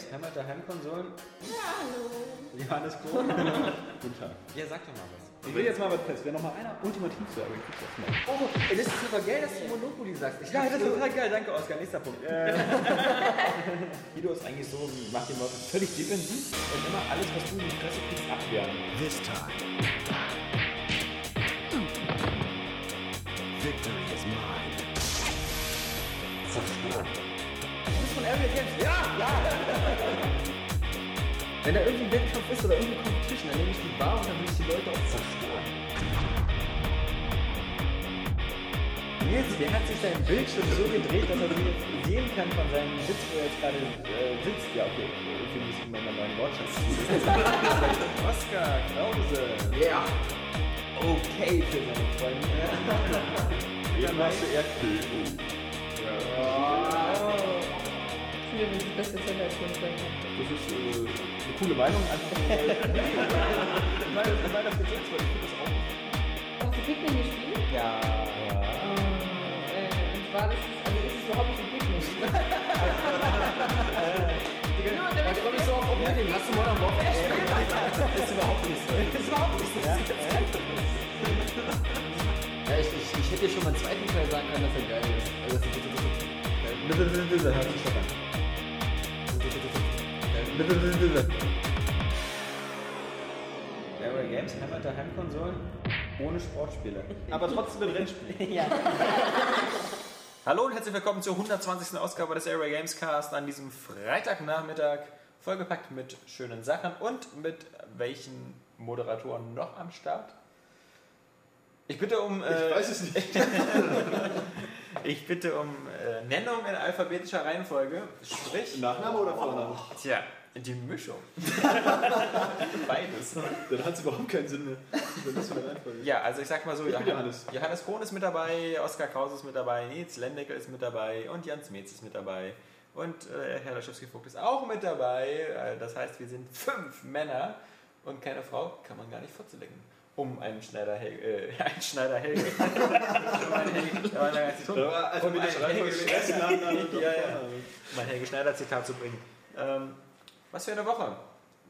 Games, Hammer der Heimkonsolen. Ja, hallo. Johannes Krohn. Guten Tag. Ja, sag doch mal was. Ich will jetzt mal was fest. Wer noch mal einer ultimativ sagen, kriegt das mal. Oh, ey, das ist super geil, dass du Monopoly sagst. Ich ja, das ist total geil. Danke, Oskar. Nächster Punkt. Guido ist eigentlich so, macht den Leuten völlig defensiv und immer alles, was du in die Fresse kriegst, abwehren. This time, Ja, ja. Wenn da irgendwie ein Wettkampf ist oder irgendwie Competition, dann nehme ich die Bar und dann will ich die Leute auch zerstören. Nils, der hat sich sein Bildschirm so gedreht, dass er jetzt sehen kann von seinem Sitz, wo er jetzt gerade äh, sitzt. Ja, okay, ich muss ihm mal meinen Wortschatz Oskar Krause. Ja. Okay für seine Freunde. Dann machst du Erdbeben. Ich ist das beste Zeller als. Das ist äh, eine coole Meinung. Einfach weil, weil, weil das jetzt weil ich finde das auch. Hast du Pikmin gespielt? Ja. Äh, und war das, also ist es überhaupt nicht ein? Nur damit Da komme ich so auf Oblivion. Hast du Modern Warfare gespielt? Das ist überhaupt nicht so. Das ist überhaupt nicht so. Ja, ich, ich, ich hätte dir schon mal einen zweiten Teil sagen können, dass er geil ist. Also, das ist bitte, bitte. Bitte, bitte, bitte, hört sich doch an. Area Games, Hammer der Heimkonsolen, ohne Sportspiele. Aber trotzdem ein Rennspiel. ja. Hallo und herzlich willkommen zur 120. Ausgabe des Area Games Cast an diesem Freitagnachmittag. Vollgepackt mit schönen Sachen und mit welchen Moderatoren noch am Start? Ich bitte um. Äh, Ich weiß es nicht. ich bitte um äh, Nennung in alphabetischer Reihenfolge. Sprich. Nachname oder Vorname? Tja, die Mischung. Beides. Dann hat es überhaupt keinen Sinn mehr. Ja, also ich sag mal so, Johannes. Johannes. Krohn ist mit dabei, Oskar Kraus ist mit dabei, Nils Lendeckel ist mit dabei und Jans Metz ist mit dabei. Und äh, Herr Laschewski-Vogt ist auch mit dabei. Äh, das heißt, wir sind fünf Männer und keine Frau, kann man gar nicht vorzulenken. Um einen Schneider Helge, äh, einen Schneider Helge. um ein Helge Schneider Zitat zu bringen. Ähm, was für eine Woche.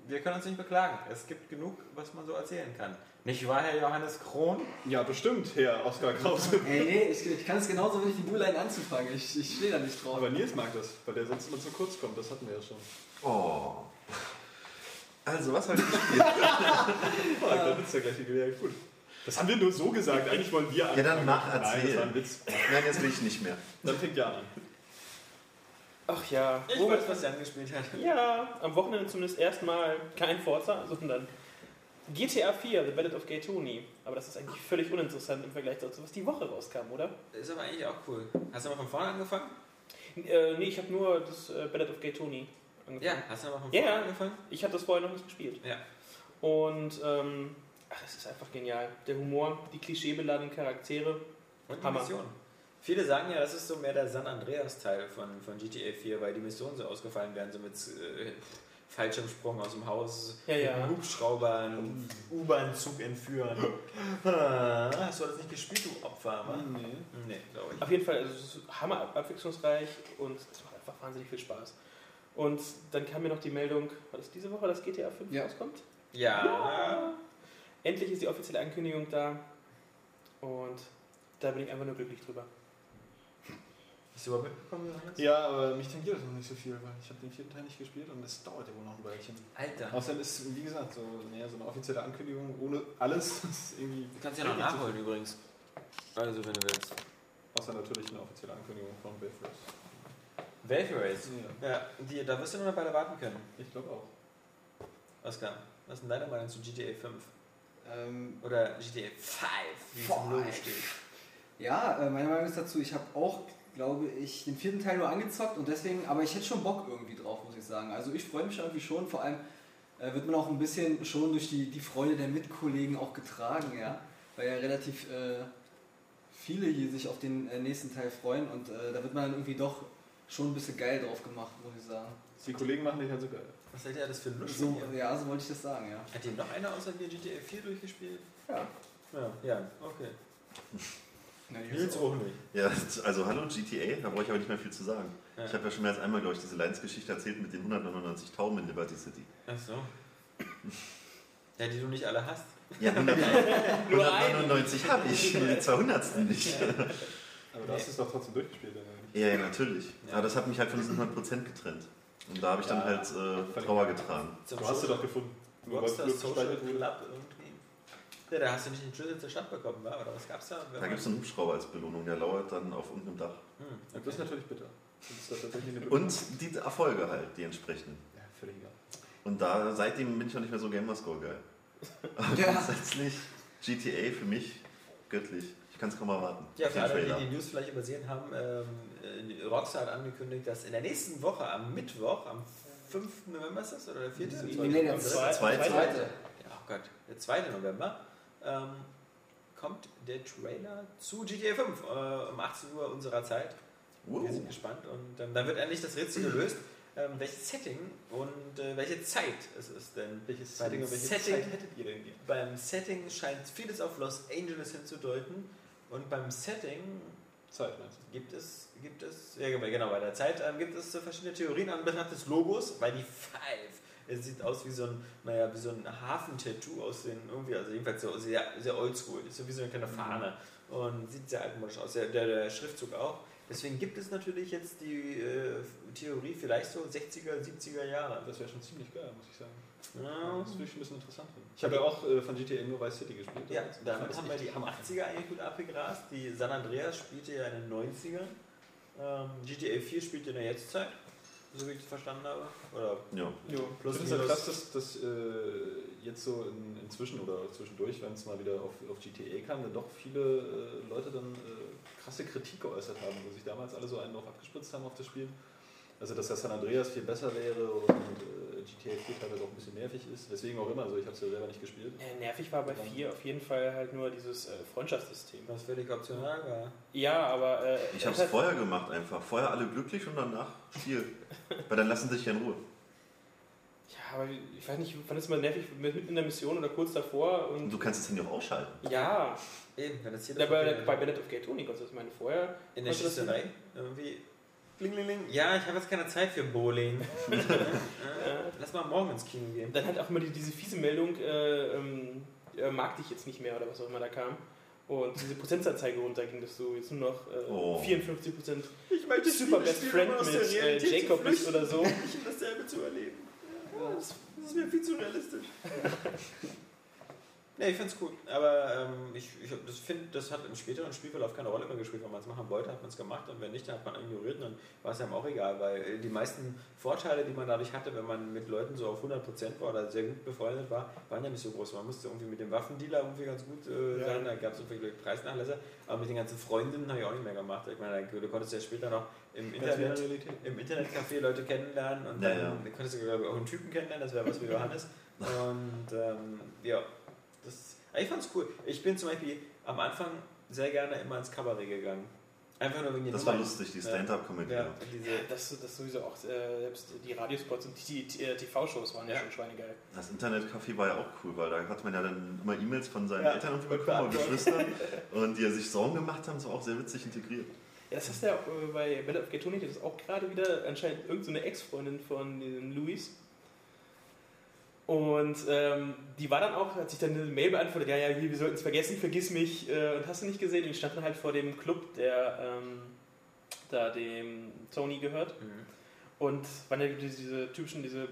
Wir können uns nicht beklagen. Es gibt genug, was man so erzählen kann. Nicht wahr, Herr Johannes Krohn? Ja, bestimmt, Herr Oskar Krause. Ey, nee, ich, ich kann es genauso wenig die Buhlein anzufangen. Ich, ich stehe da nicht drauf. Aber Nils mag das, weil der sonst immer zu kurz kommt. Das hatten wir ja schon. Oh. Also, was habe ich gespielt? Oh, dann ist ja gleich wieder gut. Das haben wir nur so gesagt. Eigentlich wollen wir Ja, dann mach, Nein, das erzähl. war ein Witz. Nein, jetzt will ich nicht mehr. Dann fängt ja an. Ach ja, Ich wo- weiß, was Jan gespielt hat. ja, am Wochenende zumindest erstmal kein Forza, sondern GTA 4, The Ballad of Gay Tony. Aber das ist eigentlich völlig uninteressant im Vergleich dazu, was die Woche rauskam, oder? Ist aber eigentlich auch cool. Hast du mal von vorne angefangen? Äh, nee, ich habe nur das äh, Ballad of Gay Tony angefangen. Ja, hast du mal von Ja, vorne ja. angefangen? Ich habe das vorher noch nicht gespielt. Ja. Und ähm, ach, es ist einfach genial. Der Humor, die klischeebeladenen Charaktere. Und die Hammer. Mission. Viele sagen ja, das ist so mehr der San Andreas-Teil von, von GTA 4, weil die Missionen so ausgefallen werden, so mit äh, Fallschirmsprung aus dem Haus, Ja, ja. mit Hubschraubern, U-Bahn-Zug entführen. Ah, Hast du das nicht gespielt, du Opfer? wa? Nee. Nee, glaube ich. Auf jeden Fall, also es ist hammer abwechslungsreich und es macht einfach wahnsinnig viel Spaß. Und dann kam mir noch die Meldung, war das diese Woche, dass GTA 5 Ja. rauskommt? Ja, Endlich ist die offizielle Ankündigung da und da bin ich einfach nur glücklich drüber. Hast du überhaupt mitbekommen? Ja, aber mich tangiert das noch nicht so viel, weil ich habe den vierten Teil nicht gespielt und es dauert ja wohl noch ein Weilchen. Alter. Außerdem ist, wie gesagt, so, naja, so eine offizielle Ankündigung ohne alles. Das ist irgendwie Du kannst ja noch nachholen übrigens. Also, wenn du willst. Außer natürlich eine offizielle Ankündigung von Bayfrost. Valve Race. Ja, Ja, die, da wirst du nur noch beide warten können. ich glaube auch. Oskar, was ist denn deine Meinung zu GTA 5? Ähm, Oder GTA 5, wie es im Logo steht. ja, äh, meine Meinung ist dazu, ich habe auch, glaube ich, den vierten Teil nur angezockt und deswegen, aber ich hätte schon Bock irgendwie drauf, muss ich sagen. Also ich freue mich irgendwie schon, vor allem äh, wird man auch ein bisschen schon durch die, die Freude der Mitkollegen auch getragen, ja. Weil ja relativ äh, viele hier sich auf den äh, nächsten Teil freuen und äh, da wird man dann irgendwie doch schon ein bisschen geil drauf gemacht, muss ich sagen. Die Kollegen machen dich halt so geil. Was seid ihr das für ein Lusch So, ja, so wollte ich das sagen, ja. Hat hier noch einer außer dir GTA 4 durchgespielt? Ja. Ja, ja, okay. Nils auch nicht. Ja, also hallo GTA, da brauche ich aber nicht mehr viel zu sagen. Ja. Ich habe ja schon mehr als einmal, glaube ich, diese Leidensgeschichte erzählt mit den 199 Tauben in Liberty City. Ach so. Ja, die du nicht alle hast. Ja, 100, 199 habe ich, nur die 200. nicht. Aber du hast es doch trotzdem durchgespielt. oder? Ja, ja, natürlich. Ja. Aber das hat mich halt von diesen 100% getrennt. Und da habe ich dann Ja, halt äh, Trauer getragen. Du hast Social- doch gefunden. Weil Rockstar Glück Social. Club irgendwie. Ja, da hast du nicht den Schlüssel zur Stadt bekommen, wa? oder was gab's da? Da gibt es einen Hubschrauber als Belohnung, der lauert dann auf irgendeinem Dach. Hm, Und das ist natürlich bitter. Das ist Und die Erfolge halt, die entsprechenden. Ja, völlig egal. Und da seitdem bin ich auch nicht mehr so Gamerscore geil. Aber Ja. grundsätzlich GTA für mich göttlich. Ich kann es kaum erwarten. Ja, für alle, die die News vielleicht übersehen haben, ähm, Rockstar hat angekündigt, dass in der nächsten Woche, am Mittwoch, am 5. November ist das, oder der 4. Nee, der Zwei- Zweite. Zweite. Ja, oh Gott, der 2. November, ähm, kommt der Trailer zu GTA 5 äh, um 18 Uhr unserer Zeit. Wir sind gespannt und ähm, dann wird endlich das Rätsel gelöst, ähm, welches Setting und äh, welche Zeit es ist. Denn Welches Setting und welche Setting- Zeit hättet ihr denn beim Setting scheint vieles auf Los Angeles hinzudeuten und beim Setting Zeit, gibt es, gibt es, ja genau, bei der Zeit ähm, gibt es so verschiedene Theorien anbetracht des Logos, weil die Five, es sieht aus wie so ein, naja, wie so ein Hafentattoo aus den, irgendwie, also jedenfalls so sehr, sehr oldschool, ist so wie so eine kleine Fahne und sieht sehr altmodisch aus, der, der, der Schriftzug auch. Deswegen gibt es natürlich jetzt die äh, Theorie, vielleicht so 60er, 70er Jahre. Das wäre schon ziemlich geil, muss ich sagen. Ja, Das würde ich ein bisschen interessant. Ich habe ja auch äh, von GTA nur Vice City gespielt. Ja. Ich damit haben wir die echt hammer. 80er eigentlich gut abgegrast. Die San Andreas spielte ja in den 90ern. Ähm, GTA 4 spielt in der Jetztzeit, so wie ich das verstanden habe. Oder Ja. Jo. plus Ich finde es halt krass, dass, dass äh, jetzt so in, inzwischen oder zwischendurch, wenn es mal wieder auf, auf GTA kam, dann doch viele äh, Leute dann äh, krasse Kritik geäußert haben, wo sich damals alle so einen drauf abgespritzt haben auf das Spiel. Also, dass das San Andreas viel besser wäre und äh, GTA 4 teilweise auch ein bisschen nervig ist. Weswegen auch immer so, ich habe es ja selber nicht gespielt. Ja, nervig war bei 4 auf jeden Fall halt nur dieses äh, Freundschaftssystem. Was völlig optional war. Ja, aber. Äh, Ich es habe es vorher gemacht einfach. Vorher alle glücklich und danach Spiel. Weil dann lassen sie sich ja in Ruhe. Ja, aber ich weiß nicht, fand es mal nervig mitten in der Mission oder kurz davor Und und. du kannst das Handy auch ausschalten. Ja, Eben, wenn das hier da bei, bei Bennett of Gay Tony konntest du das meine vorher. in der Schießerei irgendwie. Kling. Ja, ich habe jetzt keine Zeit für Bowling. äh, lass mal morgen ins Kino gehen. Dann halt auch immer die, diese fiese Meldung, äh, ähm, äh, mag dich jetzt nicht mehr oder was auch immer da kam. Und diese Prozentsanzeige runterging, dass du jetzt nur noch äh, Oh. 54 Prozent Super Best Friend mit äh, Jacob bist oder so. Ich um dasselbe zu erleben. Ja, das, das ist mir viel zu realistisch. Ja, ich finde es cool. Aber ähm, ich, ich das finde, das hat im späteren Spielverlauf keine Rolle mehr gespielt. Wenn man es machen wollte, hat man es gemacht und wenn nicht, dann hat man ignoriert und dann war es einem auch egal, weil äh, die meisten Vorteile, die man dadurch hatte, wenn man mit Leuten so auf 100% war oder sehr gut befreundet war, waren ja nicht so groß. Man musste irgendwie mit dem Waffendealer irgendwie ganz gut äh, Ja. sein, da gab es irgendwie Preisnachlässe, aber mit den ganzen Freundinnen habe ich auch nicht mehr gemacht. Ich meine, du konntest ja später noch im Internet im Internetcafé Leute kennenlernen und Ja, dann ja. konntest du glaub ich, auch einen Typen kennenlernen, das wäre was für Johannes. Und ähm, ja, das, ich fand's cool. Ich bin zum Beispiel am Anfang sehr gerne immer ins Kabarett gegangen. Einfach nur wegen den Das war Nummern. lustig, die Ja. Stand-Up-Comedy. Ja, diese, Das, das sowieso auch, äh, selbst die Radiospots und die, die, die TV-Shows waren ja, Ja. schon schweinegeil. Das Internetcafé war ja auch cool, weil da hat man ja dann immer E-Mails von seinen Ja, Eltern und bekommen und. Geschwistern. Und die ja sich Sorgen gemacht haben, war auch sehr witzig integriert. Ja, das hast du ja auch äh, bei Ballad of Gay Tony, das ist auch gerade wieder anscheinend irgendeine so eine Ex-Freundin von Luis. Und ähm, die war dann auch, hat sich dann eine Mail beantwortet, ja, ja, hier, wir sollten es vergessen, vergiss mich. Äh, und hast du nicht gesehen, die stand dann halt vor dem Club, der ähm, da dem Tony gehört. Mhm. Und waren ja diese typischen, diese,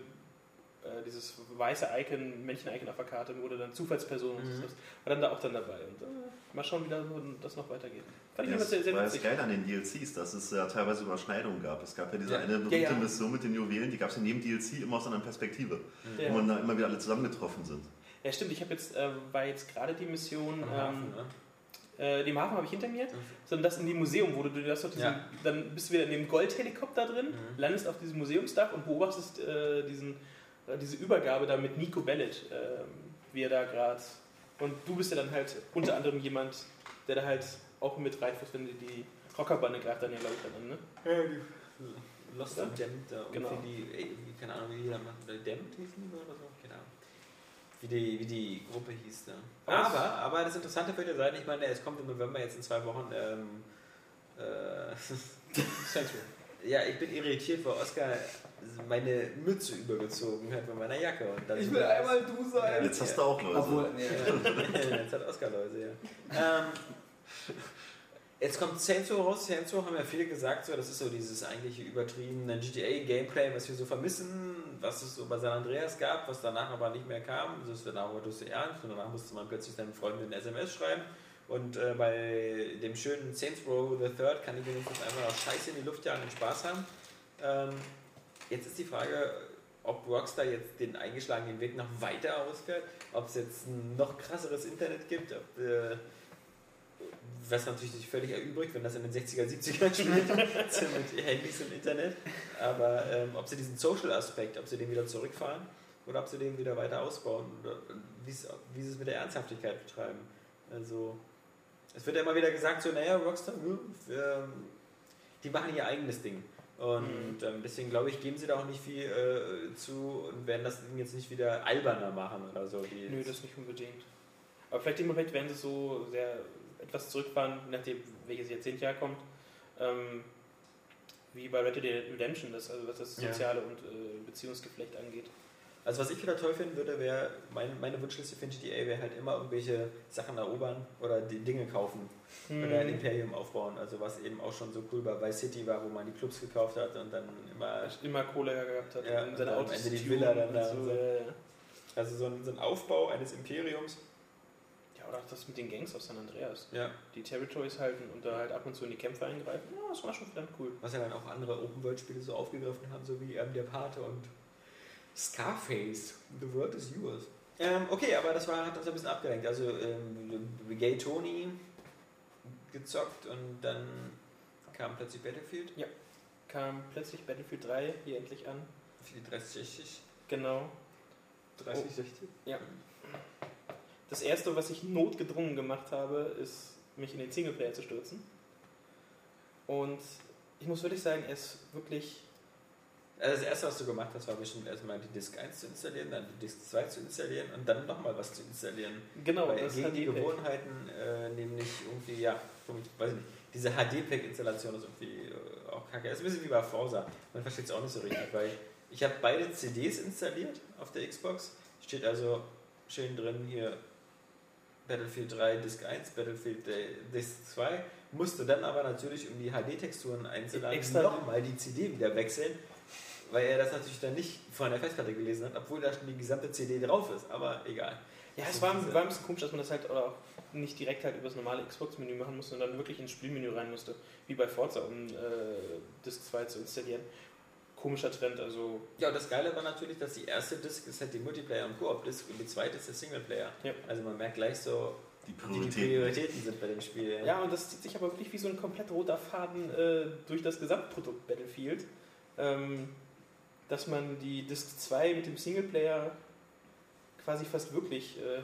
äh, dieses weiße Icon, Männchen-Icon auf der Karte, wurde dann Zufallsperson und Mhm. so, war dann da auch dann dabei. Und äh, mal schauen, wie das noch weitergeht. Fand ich Das sehr, sehr war das geil an den DLCs, dass es ja teilweise Überschneidungen gab. Es gab ja diese Ja. eine berühmte Ja, ja. Mission mit den Juwelen, die gab es in jedem DLC immer aus einer Person, Ja. wo man da immer wieder alle zusammengetroffen sind. Ja, stimmt. Ich habe jetzt, äh, war jetzt gerade die Mission, Am ähm, Hafen, ne? äh, dem Hafen habe ich hinter mir, sondern das in dem Museum, wo du, du hast doch diesen, Ja. dann bist du wieder in dem Goldhelikopter drin, Mhm. landest auf diesem Museumsdach und beobachtest äh, diesen, äh, diese Übergabe da mit Nico Bellet, ähm, wie er da gerade, und du bist ja dann halt unter anderem jemand, der da halt auch mit reinfällt, wenn die, die Rockerbande greift dann ja, glaube ich, dann an, ne? Ja, die Lost and Damned, da Genau. irgendwie die, ey, wie- keine Ahnung, wie jeder macht, oder Damned hießen die oder so, keine Ahnung. wie die, wie die Gruppe hieß. Ne? Aber, aber das Interessante wird ja sein, ich meine, es kommt im November jetzt in zwei Wochen. Ähm, äh, Central. Ja, ich bin irritiert, weil Oskar meine Mütze übergezogen hat mit meiner Jacke. Und dann Ich will einmal du sein. Jetzt hast du auch Leute. Obwohl, nee. Jetzt hat Oskar Läuse, ja. Ähm, jetzt kommt Row raus. Row haben ja viele gesagt, so, das ist so dieses eigentliche übertriebene GTA-Gameplay, was wir so vermissen, was es so bei San Andreas gab, was danach aber nicht mehr kam. Das ist danach aber du ernst und danach musste man plötzlich seinen Freunden eine SMS schreiben. Und äh, bei dem schönen Saints Row the Third kann ich wenigstens einfach noch Scheiße in die Luft jagen und Spaß haben. Ähm, jetzt ist die Frage, ob Rockstar jetzt den eingeschlagenen Weg noch weiter ausfährt, ob es jetzt ein noch krasseres Internet gibt, ob, äh, was natürlich sich völlig erübrigt, wenn das in den 60er, 70er spielt, mit Handys und Internet. Aber ähm, ob sie diesen Social-Aspekt, ob sie den wieder zurückfahren oder ob sie den wieder weiter ausbauen oder wie's- wie sie es mit der Ernsthaftigkeit betreiben. Also, es wird ja immer wieder gesagt, so, naja, Rockstar, hm, die machen ihr eigenes Ding. Und ähm, deswegen glaube ich, geben sie da auch nicht viel äh, zu und werden das Ding jetzt nicht wieder alberner machen oder so. Nö, das nicht unbedingt. Aber vielleicht im Moment werden sie so sehr etwas zurückfahren, je nachdem welches Jahrzehntjahr kommt. Ähm, wie bei Red Dead Redemption, das, also was das Ja. soziale und äh, Beziehungsgeflecht angeht. Also was ich wieder toll finden würde, wäre, mein, meine Wunschliste für GTA wäre halt immer irgendwelche Sachen erobern oder die Dinge kaufen oder ein Imperium aufbauen. Also was eben auch schon so cool bei Vice City war, wo man die Clubs gekauft hat und dann immer, immer Kohle gehabt hat, Ja, und seine dann am Ende die Villa dann und da so. und so. Also so ein, so ein Aufbau eines Imperiums. ja, oder auch das mit den Gangs aus San Andreas. Ja. Die Territories halten und da halt ab und zu in die Kämpfe eingreifen. Ja, das war schon verdammt cool. Was ja dann auch andere Open-World-Spiele so aufgegriffen haben, so wie ähm, Der Pate und Scarface. The World is Yours. Ähm, okay, aber das war, hat uns ein bisschen abgelenkt. Also ähm, Gay Tony gezockt und dann kam plötzlich Battlefield. Kam plötzlich Battlefield 3 hier endlich an. Für die 360. Genau. 30, 60? Das erste, was ich notgedrungen gemacht habe, ist, mich in den Singleplayer zu stürzen. Und ich muss wirklich sagen, er ist wirklich. Also das erste, was du gemacht hast, war bestimmt erstmal die Disk 1 zu installieren, dann die Disk 2 zu installieren und dann nochmal was zu installieren. Genau, Weil das gegen die. Gewohnheiten, äh, nämlich irgendwie, ja, weiß ich nicht, diese HD-Pack-Installation ist irgendwie äh, auch kacke. Das ist ein bisschen wie bei Forza. Man versteht es auch nicht so richtig, weil ich habe beide CDs installiert auf der Xbox. Steht also schön drin hier Battlefield 3 Disk 1, Battlefield äh, Disk 2. Musste dann aber natürlich, um die HD-Texturen einzuladen, nochmal die CD wieder wechseln. Weil er das natürlich dann nicht von der Festplatte gelesen hat, obwohl da schon die gesamte CD drauf ist. Aber egal. Ja, es war, war ein bisschen komisch, dass man das halt auch nicht direkt halt über das normale Xbox-Menü machen musste, sondern dann wirklich ins Spielmenü rein musste, wie bei Forza, um äh, Disk 2 zu installieren. Komischer Trend, also Ja, und das Geile war natürlich, dass die erste Disc ist halt die Multiplayer- und Koop-Disc und die zweite ist der Singleplayer. Ja. Also man merkt gleich so, Die wie die Prioritäten. Prioritäten sind bei dem Spiel. Ja, und das zieht sich aber wirklich wie so ein komplett roter Faden äh, durch das Gesamtprodukt Battlefield. Ähm, dass man die Disc 2 mit dem Singleplayer quasi fast wirklich. Äh,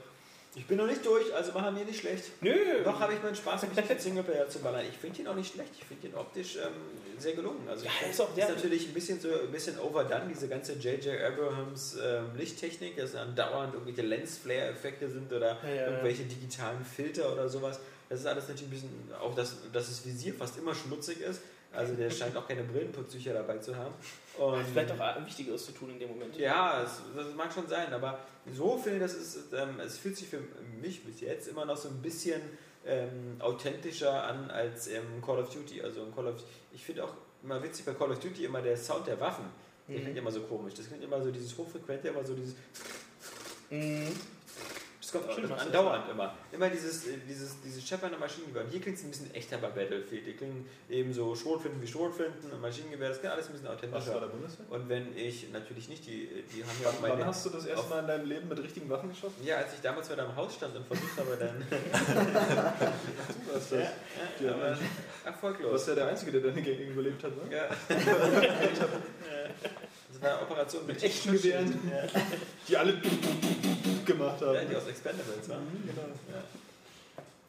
Ich bin noch nicht durch, also machen wir nicht schlecht. nö! Noch habe ich meinen Spaß, mich den Singleplayer zu ballern. Ich finde ihn auch nicht schlecht, ich finde ihn optisch ähm, sehr gelungen. Also Ja, ist auch der- natürlich ein bisschen so ein bisschen overdone, diese ganze J.J. Abrahams ähm, Lichttechnik, dass dann dauernd irgendwelche Lens-Flare-Effekte sind oder Ja, ja, irgendwelche digitalen Filter oder sowas. Das ist alles natürlich ein bisschen, auch dass, dass das Visier fast immer schmutzig ist. Also der scheint auch keine Brillenputztücher dabei zu haben. Und Vielleicht auch Wichtigeres zu tun in dem Moment. ja, es, das mag schon sein, aber so ich, das ist, ähm, es fühlt sich für mich bis jetzt immer noch so ein bisschen ähm, authentischer an als im Call of Duty. Also im Call of, ich finde auch immer witzig bei Call of Duty immer der Sound der Waffen. Der Mhm. klingt immer so komisch. Das klingt immer so dieses hochfrequente, immer so dieses. Mhm. Das kommt hast du andauernd immer. Immer dieses, äh, dieses, dieses scheppernde Maschinengewehr. Und hier klingt es ein bisschen echter bei Battlefield. Die klingen eben so Schrotflinten wie Schrotflinten und Maschinengewehr. Das klingt alles ein bisschen Was war authentischer. der Bundeswehr? Und wenn ich, natürlich nicht, die, die haben ja auch Wann, wann meine. hast du das erste Mal in deinem Leben mit richtigen Waffen geschossen? Ja, als ich damals bei deinem Haus stand und versucht habe, dann. Du hast das. ja, Du erfolglos. warst ja der Einzige, der deine Gegend überlebt hat, ne? Ja. Das war eine Operation mit echten Gewehren. Ja. Die alle gemacht haben. Ja, die aus Expendables war. Mhm, genau. Ja.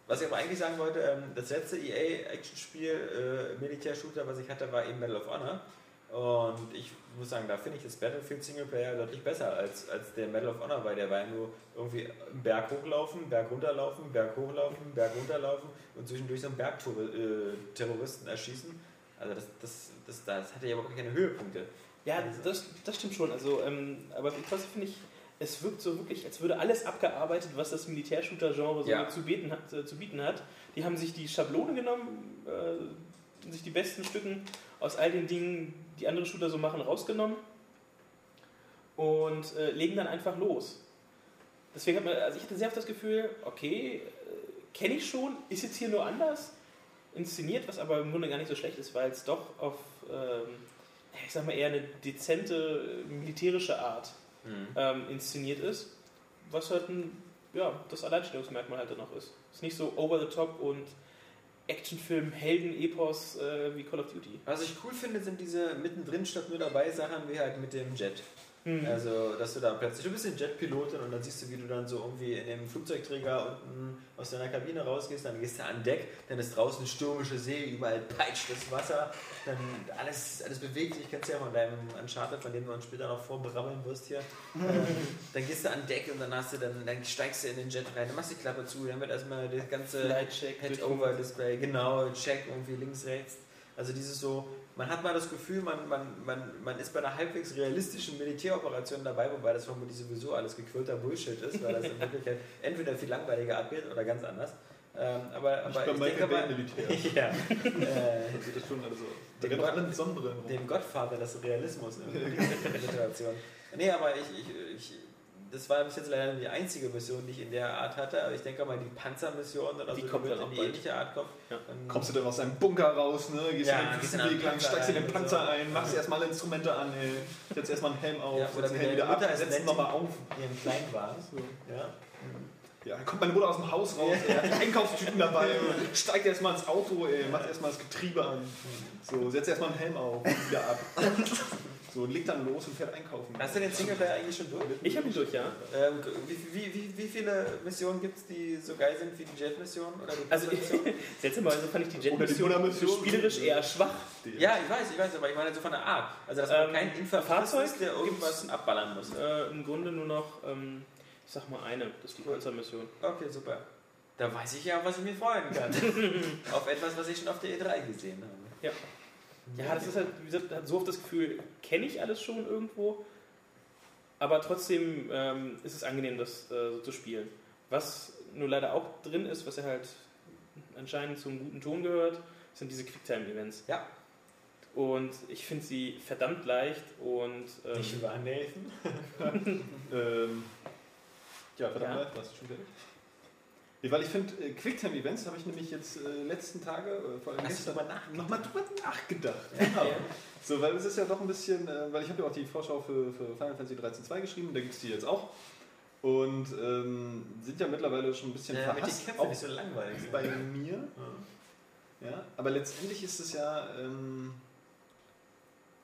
Was ich aber eigentlich sagen wollte, ähm, das letzte EA-Action-Spiel, äh, Militär-Shooter, was ich hatte, war eben Medal of Honor. Und ich muss sagen, da finde ich das Battlefield Singleplayer deutlich besser als, als der Medal of Honor, weil der war ja nur irgendwie einen Berg hochlaufen, Berg runterlaufen, Berg hochlaufen, Berg runterlaufen und zwischendurch so einen Bergterroristen erschießen. Also das, das, das, das hatte ja überhaupt keine Höhepunkte. Ja, das, das stimmt schon. Also, ähm, aber trotzdem finde ich, es wirkt so wirklich, als würde alles abgearbeitet, was das Militärshooter-Genre so Ja. zu, bieten hat, äh, zu bieten hat. Die haben sich die Schablone genommen, äh, sich die besten Stücken aus all den Dingen, die andere Shooter so machen, rausgenommen und äh, legen dann einfach los. Deswegen hat man, also ich hatte sehr oft das Gefühl, okay, äh, kenne ich schon, ist jetzt hier nur anders inszeniert, was aber im Grunde gar nicht so schlecht ist, weil es doch auf, ähm, ich sag mal, eher eine dezente militärische Art Mhm. ähm, inszeniert ist, was halt ein, ja, das Alleinstellungsmerkmal halt dann auch ist. Ist nicht so over the top und Actionfilm, Helden-Epos äh, wie Call of Duty. Was ich cool finde, sind diese mittendrin statt nur dabei Sachen wie halt mit dem Jet. Mhm. Also, dass du da plötzlich, du bist ein Jetpilotin und dann siehst du, wie du dann so irgendwie in dem Flugzeugträger unten aus deiner Kabine rausgehst, dann gehst du an Deck, dann ist draußen stürmische See, überall peitscht das Wasser, dann alles, alles bewegt sich, kennst du ja von deinem Uncharted, von dem du uns später noch vorbrabbeln wirst hier. ähm, dann gehst du an Deck und dann hast du dann, dann steigst du in den Jet rein, dann machst du die Klappe zu, dann wird erstmal das ganze Head-Over-Display, genau, Check irgendwie links, rechts. Also dieses so, man hat mal das Gefühl, man, man, man, man ist bei einer halbwegs realistischen Militäroperation dabei, wobei das vermutlich sowieso alles gequälter Bullshit ist, weil das in Wirklichkeit entweder viel langweiliger abgeht oder ganz anders. Ähm, aber aber ich denke mal, Militär. ja, äh, Das sieht schon alle so. Alle Gott- dem Gottvater des Realismus in der Situation. Nee, aber ich, ich, ich, das war bis jetzt leider die einzige Mission, die ich in der Art hatte, aber ich denke mal, die Panzermission oder Die so, kommt wird dann in die bald. ähnliche Art kommen. Ja. Kommst du dann aus deinem Bunker raus, ne? Gehst Ja, ja, den Weg lang, Panzer steigst in den Panzer so. ein, machst erstmal Instrumente an, ey. Setzt erstmal einen Helm auf, Ja, setzt oder den Helm wieder ab, Mutter es setzt nochmal auf. ihren kleinen war. Ja. Ja, dann kommt meine Mutter aus dem Haus raus, ey, hat Einkaufstüten dabei, steigt erstmal ins Auto, ey, macht erstmal das Getriebe an. So, setzt erstmal einen Helm auf, wieder ab. So, legt dann los und fährt einkaufen. Hast du den Singleplayer eigentlich schon durch? Ich habe ihn durch, ja. Ähm, wie, wie, wie, wie viele Missionen gibt es, die so geil sind wie die Jet-Mission? Also seltsamerweise fand ich die Oder die Jet-Mission spielerisch eher schwach. ja, ich weiß, ich weiß, aber ich meine so von der Art. Also, dass man Ähm, kein Infanterist Fahrzeug ist, der irgendwas abballern muss. Äh, Im Grunde nur noch, ähm, ich sag mal eine, das ist die Panzermission. Okay, super. Da weiß ich ja, auf was ich mich freuen kann. auf etwas, was ich schon auf der E3 gesehen habe. Ja. Ja, das ist halt, wie gesagt, hat so oft das Gefühl, kenne ich alles schon irgendwo, aber trotzdem ähm, ist es angenehm, das äh, so zu spielen. Was nur leider auch drin ist, was ja halt anscheinend zum guten Ton gehört, sind diese Quicktime-Events. Ja. Und ich finde sie verdammt leicht und ähm, Nicht über Nathan. Ähm, ja, verdammt, Ja. warst du schon fertig? Nee, weil ich finde, äh, Quicktime-Events habe ich nämlich jetzt äh, letzten Tage, äh, vor allem Hast gestern, nochmal drüber nachgedacht. Genau. Ja. So, weil es ist ja doch ein bisschen, äh, weil ich habe ja auch die Vorschau für, für Final Fantasy 13.2 geschrieben, da gibt es die jetzt auch. Und ähm, sind ja mittlerweile schon ein bisschen Ja, damit die verhasst, Kämpfe auch nicht so langweilig bei mir. Ja, aber letztendlich ist es ja ähm,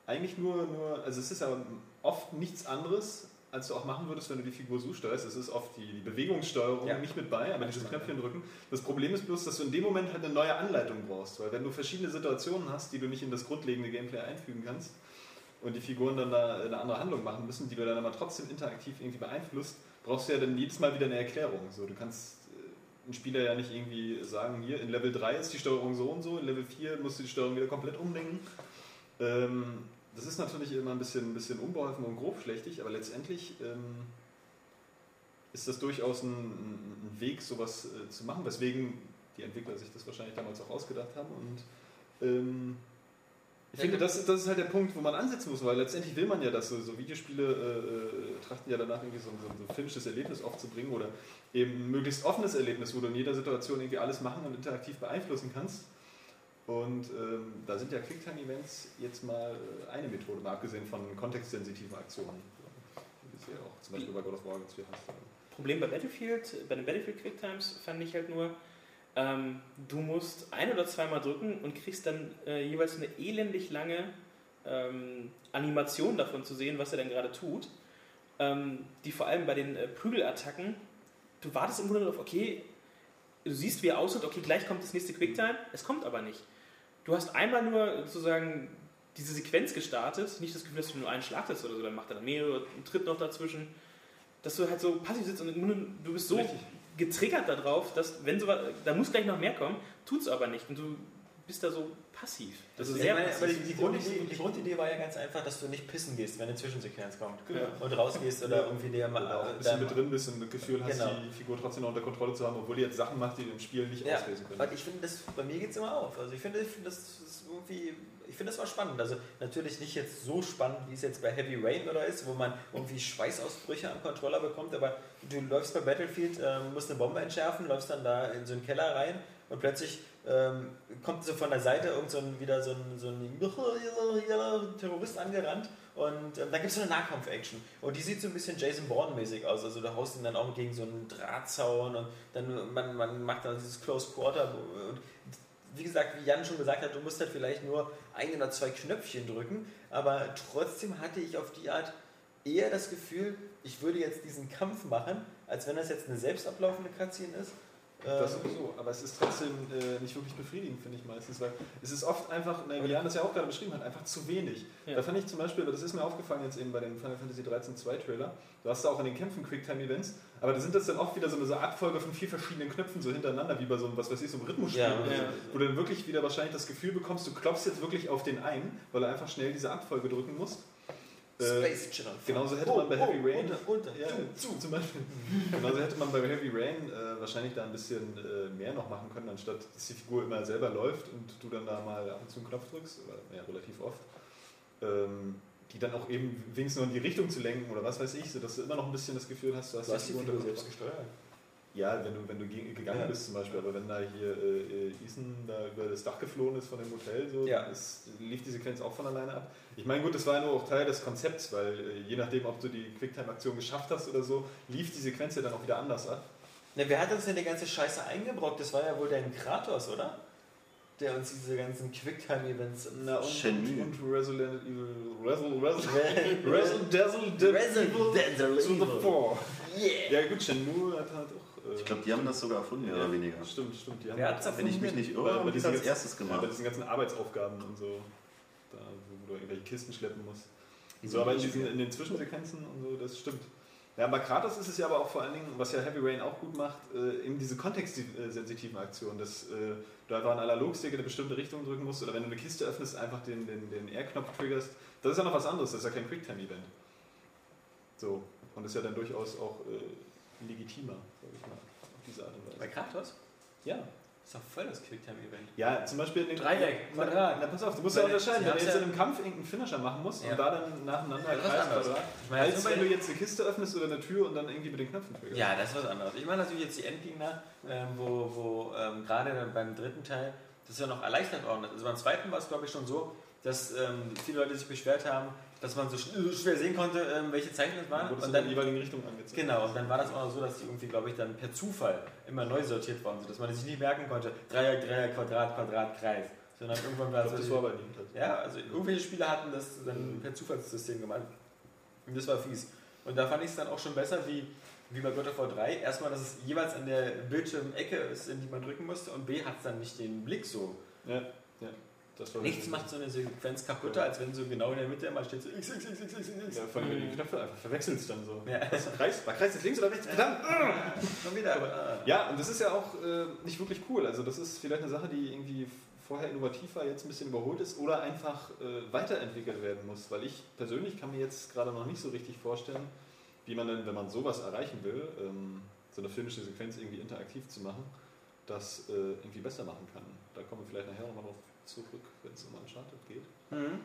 eigentlich nur, nur, also es ist ja oft nichts anderes, als du auch machen würdest, wenn du die Figur so steuerst. Es ist oft die, die Bewegungssteuerung Ja. nicht mit bei, aber dieses Knöpfchen drücken. Das Problem ist bloß, dass du in dem Moment halt eine neue Anleitung brauchst, weil wenn du verschiedene Situationen hast, die du nicht in das grundlegende Gameplay einfügen kannst und die Figuren dann da eine andere Handlung machen müssen, die du dann aber trotzdem interaktiv irgendwie beeinflusst, brauchst du ja dann jedes Mal wieder eine Erklärung. So, du kannst äh, ein Spieler ja nicht irgendwie sagen, hier in Level 3 ist die Steuerung so und so, in Level 4 musst du die Steuerung wieder komplett umdenken. Ähm, das ist natürlich immer ein bisschen, ein bisschen unbeholfen und grobschlächtig, aber letztendlich ähm, ist das durchaus ein, ein Weg, sowas äh, zu machen, weswegen die Entwickler sich das wahrscheinlich damals auch ausgedacht haben. Und ähm, ich Ja, finde, das, das ist halt der Punkt, wo man ansetzen muss, weil letztendlich will man ja, dass so, so Videospiele äh, äh, trachten ja danach irgendwie so, so, ein filmisches Erlebnis aufzubringen oder eben ein möglichst offenes Erlebnis, wo du in jeder Situation irgendwie alles machen und interaktiv beeinflussen kannst. Und ähm, da sind ja Quicktime-Events jetzt mal äh, eine Methode, mal abgesehen von kontextsensitiven Aktionen. Wie es ja auch zum Beispiel bei God of War ganz viel hast. Problem bei Battlefield, bei den Battlefield Quickttimes fand ich halt nur, ähm, du musst ein oder zweimal drücken und kriegst dann äh, jeweils eine elendig lange ähm, Animation davon zu sehen, was er denn gerade tut. Ähm, die vor allem bei den äh, Prügelattacken, du wartest im Grunde darauf, okay, du siehst, wie er aussieht, okay, gleich kommt das nächste Quicktime, es kommt aber nicht. Du hast einmal nur sozusagen diese Sequenz gestartet, nicht das Gefühl, dass du nur einen Schlag hast oder so, dann macht er dann mehrere, einen Tritt noch dazwischen, dass du halt so passiv sitzt und du bist so Richtig. getriggert darauf, dass wenn so da muss gleich noch mehr kommen, tut's aber nicht und du bist da so passiv. Das ist Ja, sehr meine, aber die, passiv. die, Grundidee, die Grundidee war ja ganz einfach, dass du nicht pissen gehst, wenn eine Zwischensequenz kommt. Genau. Und rausgehst oder irgendwie dir mal. Oder auch ein äh, bisschen mit drin bist und das Gefühl hast, Genau. die Figur trotzdem noch unter Kontrolle zu haben, obwohl die jetzt Sachen macht, die du im Spiel nicht Ja, auslesen können. ich finde, das bei mir geht es immer auf. Also ich finde, ich finde das ist irgendwie, ich finde das war spannend. Also natürlich nicht jetzt so spannend, wie es jetzt bei Heavy Rain oder ist, wo man irgendwie Schweißausbrüche am Controller bekommt, aber du läufst bei Battlefield, ähm, musst eine Bombe entschärfen, läufst dann da in so einen Keller rein und plötzlich ähm, kommt so von der Seite irgend so ein, wieder so ein, so ein Terrorist angerannt und ähm, dann gibt es so eine Nahkampf-Action und die sieht so ein bisschen Jason Bourne-mäßig aus. Also da haust du ihn dann auch gegen so einen Drahtzaun und dann man, man macht dann dieses Close Quarter und wie gesagt, wie Jan schon gesagt hat, du musst halt vielleicht nur ein oder zwei Knöpfchen drücken, aber trotzdem hatte ich auf die Art eher das Gefühl, ich würde jetzt diesen Kampf machen, als wenn das jetzt eine selbst ablaufende Cutscene ist. Das Ähm, sowieso, aber es ist trotzdem äh, nicht wirklich befriedigend, finde ich meistens, weil es ist oft einfach, na, wie Jan das ja auch gerade beschrieben hat, einfach zu wenig. Ja. Da fand ich zum Beispiel, das ist mir aufgefallen jetzt eben bei den Final Fantasy 13 2 Trailer, du hast da auch in den Kämpfen Quicktime-Events, aber da sind das dann oft wieder so eine so Abfolge von vier verschiedenen Knöpfen so hintereinander, wie bei so einem, was weiß ich, so einem Rhythmusspiel Ja, oder so, ja. wo du dann wirklich wieder wahrscheinlich das Gefühl bekommst, du klopfst jetzt wirklich auf den ein, weil er einfach schnell diese Abfolge drücken muss. Äh, Space Channel. Genauso hätte Oh, man bei Heavy oh, Rain. unter, unter, Ja, zu, zu, zum Beispiel. Genauso hätte man bei Heavy Rain äh, wahrscheinlich da ein bisschen äh, mehr noch machen können, anstatt dass die Figur immer selber läuft und du dann da mal ab und zu einen Knopf drückst, oder ja, relativ oft. Ähm, die dann auch eben wenigstens nur in die Richtung zu lenken oder was weiß ich, sodass du immer noch ein bisschen das Gefühl hast, du hast, Du hast die unter Figur selbst gesteuert. Ja, wenn du, wenn du ge- gegangen Ja. bist zum Beispiel, aber wenn da hier äh, äh, Ethan da über das Dach geflohen ist von dem Hotel, so, Ja. ist, lief die Sequenz auch von alleine ab. Ich meine, gut, das war ja nur auch Teil des Konzepts, weil äh, je nachdem, ob du die Quicktime-Aktion geschafft hast oder so, lief die Sequenz ja dann auch wieder anders ab. Na, wer hat uns denn die ganze Scheiße eingebrockt? Das war ja wohl dein Kratos, oder? Der uns diese ganzen Quicktime-Events. Na, und, Shenmue. und, und Resident Evil, Resident Re- Resident Dazzle to the Evil. fore. Yeah! Ja gut, Shenmue hat halt auch... äh, Ich glaube, die haben das sogar erfunden, mehr ja, oder weniger. Stimmt, stimmt. Die haben Wer halt- hat's Wenn ich mich nicht irre, haben die das als erstes Ja, bei gemacht. diesen ganzen Arbeitsaufgaben und so, da, wo du irgendwelche Kisten schleppen musst. So, aber in, diesen, in den Zwischensequenzen und so, das stimmt. Ja, bei Kratos ist es ja aber auch vor allen Dingen, was ja Heavy Rain auch gut macht, äh, eben diese kontextsensitiven Aktionen, dass äh, du einfach einen Analogstick in eine bestimmte Richtung drücken musst oder wenn du eine Kiste öffnest, einfach den, den, den R-Knopf triggerst. Das ist ja noch was anderes, das ist ja kein Quicktime-Event. So, und ist ja dann durchaus auch äh, legitimer, sag ich mal, auf diese Art und Bei Weise. Kratos? Ja. Das ist doch voll das Quicktime-Event. Ja, zum Beispiel in den Dreieck, Na, Quadrat. na, pass auf, du musst ja unterscheiden, wenn du jetzt in einem Kampf irgendeinen Finisher machen musst und da dann nacheinander Ja, Ich meine, als wenn du jetzt eine Kiste öffnest oder eine Tür und dann irgendwie mit den Knöpfen triggerst. Ja, das ist was anderes. Ich meine natürlich jetzt die Endgegner, ähm, wo, wo ähm, gerade beim dritten Teil das ja noch erleichtert worden ist. Also beim zweiten war es glaube ich schon so, dass ähm, viele Leute sich beschwert haben, dass man so sch- schwer sehen konnte, ähm, welche Zeichen es waren. Dann wurdest Und du in dann, der jeweiligen Richtung angezeigt. genau, und dann war das auch so, dass die irgendwie, glaube ich, dann per Zufall immer neu sortiert waren, sodass man sich nicht merken konnte, Dreieck, Dreieck, Quadrat, Quadrat, Kreis. Sondern irgendwann war Ich glaub, es das war bei tatsächlich. ja, also irgendwelche Spieler hatten das dann per Zufallssystem gemacht. Und das war fies. Und da fand ich es dann auch schon besser, wie, wie bei God of War 3. Erstmal, dass es jeweils an der Bildschirmecke ist, in die man drücken musste. Und B, hat es dann nicht den Blick so. Ja, ja. Das Nichts macht so eine Sequenz kaputter, als wenn so genau in der Mitte immer steht so x, x, x, x, x, x. Ja, vor allem, wenn du die Knöpfe einfach verwechselst dann so. Ja. Was, Kreis, war Kreis jetzt links oder rechts? Verdammt! Schon wieder. Ja, und das ist ja auch äh, nicht wirklich cool. Also das ist vielleicht eine Sache, die irgendwie vorher innovativ war, jetzt ein bisschen überholt ist oder einfach äh, weiterentwickelt werden muss. Weil ich persönlich kann mir jetzt gerade noch nicht so richtig vorstellen, wie man denn, wenn man sowas erreichen will, ähm, so eine filmische Sequenz irgendwie interaktiv zu machen, das äh, irgendwie besser machen kann. Da kommen wir vielleicht nachher nochmal drauf zurück, wenn es um Uncharted geht. Mhm.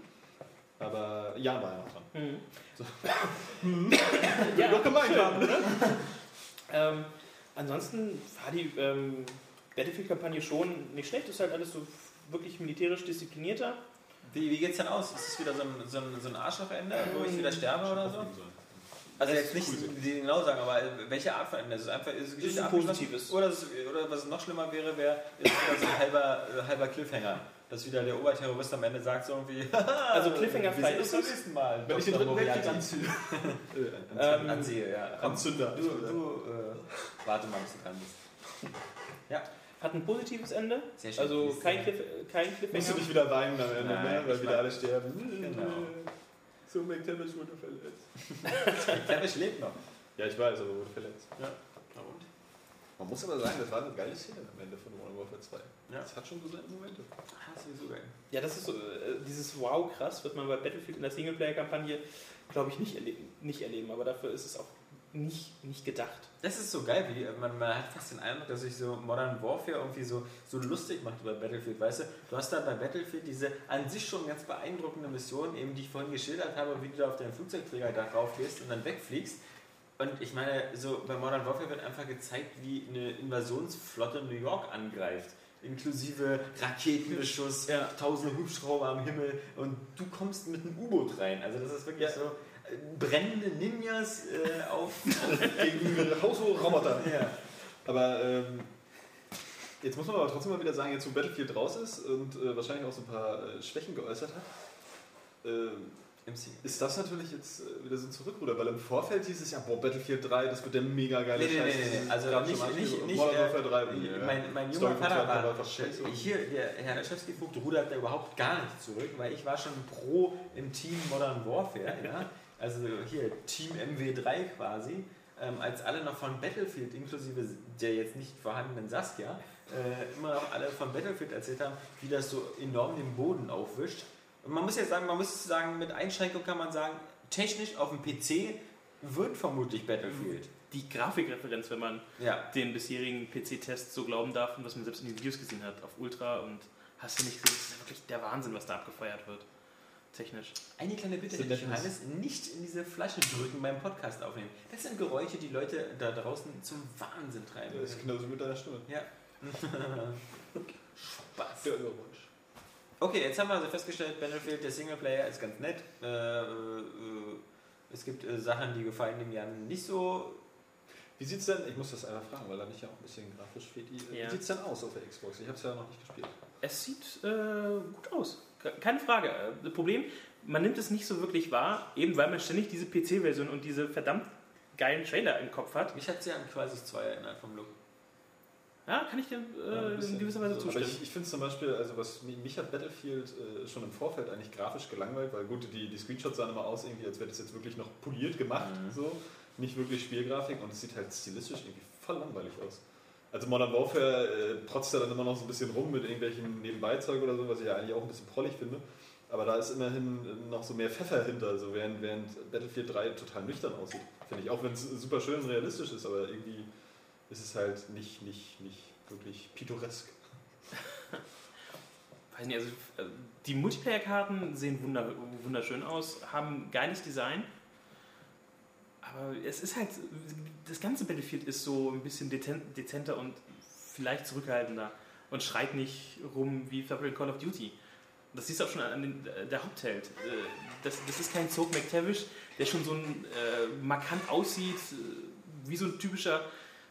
Aber Jan war ja noch dran. Mhm. So. ja, Doch gemeint schön, haben. ne? ähm, ansonsten war die ähm, Battlefield-Kampagne schon nicht schlecht. Ist halt alles so wirklich militärisch disziplinierter. Wie, wie geht's denn aus? Ist es wieder so ein, so ein, so ein Arschlochende, wo ich wieder sterbe oder so? Also Das jetzt ist nicht cool. die genau sagen, aber welche Art von Ende? Ist es einfach ist die Geschichte ein positives. Oder, ist, oder was noch schlimmer wäre, wäre ist wieder so ein halber, halber Cliffhanger. Dass wieder der Oberterrorist am Ende sagt so irgendwie, Also Cliffhanger-frei wir ist es. nächsten Mal. Wenn ich den Dr. dritten Weltkrieg anziehe. äh, Ähm, Ansehe, ja. Komm, Anzünder. du, du äh, warte mal, bis du dran bist. hat ein positives Ende. Sehr schön. Also kein, Cliff, kein Musst du Cliffhanger. nicht wieder weinen am Ende, Nein, ne? weil wieder alle sterben. Genau. So McTavish wurde verletzt. Travis lebt noch. Ja, ich weiß, aber wurde verletzt. Ja. Man muss aber sagen, das war eine geile Szene am Ende von Modern Warfare 2. Ja. Das hat schon so seine Momente. Ah, ist sowieso geil. Ja, das ist so, äh, dieses Wow krass wird man bei Battlefield in der Singleplayer-Kampagne, glaube ich, nicht erleben, nicht erleben. Aber dafür ist es auch nicht, nicht gedacht. Das ist so geil, wie man, man hat fast den Eindruck, dass sich so Modern Warfare irgendwie so, so lustig macht über Battlefield. Weißt du, du hast da bei Battlefield diese an sich schon ganz beeindruckende Mission, eben die ich vorhin geschildert habe, wie du da auf deinen Flugzeugträger da drauf gehst und dann wegfliegst. Und ich meine, so bei Modern Warfare wird einfach gezeigt, wie eine Invasionsflotte New York angreift. Inklusive Raketenbeschuss, Ja. tausende Hubschrauber am Himmel und du kommst mit einem U-Boot rein. Also das ist wirklich Ja. so äh, brennende Ninjas äh, auf Gegen Hausroboter. ja. Aber ähm, jetzt muss man aber trotzdem mal wieder sagen, jetzt wo Battlefield raus ist und äh, wahrscheinlich auch so ein paar äh, Schwächen geäußert hat, ähm, MC. ist das natürlich jetzt äh, wieder so ein Zurückruder, weil im Vorfeld hieß es ja, boah, Battlefield 3, das wird der mega geile Nee, Scheiß. nee, nee, nee. Also nicht, nicht, nicht Modern äh, Warfare 3. ja. mein, mein junger Vater war hier, der Herr Laschewski-Vogt rudert da überhaupt gar nicht zurück, weil ich war schon pro im Team Modern Warfare, ja? also hier Team MW3 quasi, ähm, als alle noch von Battlefield, inklusive der jetzt nicht vorhandenen Saskia, äh, immer noch alle von Battlefield erzählt haben, wie das so enorm den Boden aufwischt. Und man muss ja sagen, man muss sagen, mit Einschränkung kann man sagen, technisch auf dem PC wird vermutlich Battlefield. Die Grafikreferenz, wenn man Ja. den bisherigen PC-Test so glauben darf und was man selbst in den Videos gesehen hat, auf Ultra und hast du nicht gesehen, das ist wirklich der Wahnsinn, was da abgefeiert wird. Technisch. Eine kleine Bitte, So ich, Johannes, nicht in diese Flasche drücken beim Podcast aufnehmen. Das sind Geräusche, die Leute da draußen zum Wahnsinn treiben. Das ist genauso mit deiner Stimme. Ja. Spaß. Der Überwatch. Okay, jetzt haben wir also festgestellt, Battlefield, der Singleplayer ist ganz nett. Äh, äh, es gibt äh, Sachen, die gefallen dem Jan nicht so. Wie sieht's denn, ich muss das einfach fragen, weil da mich ja auch ein bisschen grafisch fehlt. Wie Ja. sieht's denn aus auf der Xbox? Ich habe es ja noch nicht gespielt. Es sieht äh, gut aus. Ke- Keine Frage. Äh, Das Problem, man nimmt es nicht so wirklich wahr, eben weil man ständig diese PC-Version und diese verdammt geilen Trailer im Kopf hat. Mich hat sie an Crisis 2 erinnert vom Look. Ja, kann ich dir Ja, äh, bisschen in gewisser Weise so. zustimmen. Aber ich, ich finde zum Beispiel, also was mich, hat Battlefield äh, schon im Vorfeld eigentlich grafisch gelangweilt, weil gut, die, die Screenshots sahen immer aus, irgendwie, als wäre das jetzt wirklich noch poliert gemacht, Mhm. so. Nicht wirklich Spielgrafik und es sieht halt stilistisch irgendwie voll langweilig aus. Also Modern Warfare äh, protzt da dann immer noch so ein bisschen rum mit irgendwelchen Nebenbeizeug oder so, was ich ja eigentlich auch ein bisschen prollig finde. Aber da ist immerhin noch so mehr Pfeffer hinter, so während, während Battlefield 3 total nüchtern aussieht, finde ich. Auch wenn es super schön und realistisch ist, aber irgendwie ist es halt nicht, nicht, nicht wirklich pittoresk. Weiß nicht, also äh, die Multiplayer-Karten sehen wunder, wunderschön aus, haben geiles Design. Aber es ist halt, das ganze Battlefield ist so ein bisschen dezenter und vielleicht zurückhaltender und schreit nicht rum wie February Call of Duty. Das siehst du auch schon an den, äh, der Hauptheld. Äh, Das, das ist kein Zog McTavish, der schon so ein, äh, markant aussieht, wie so ein typischer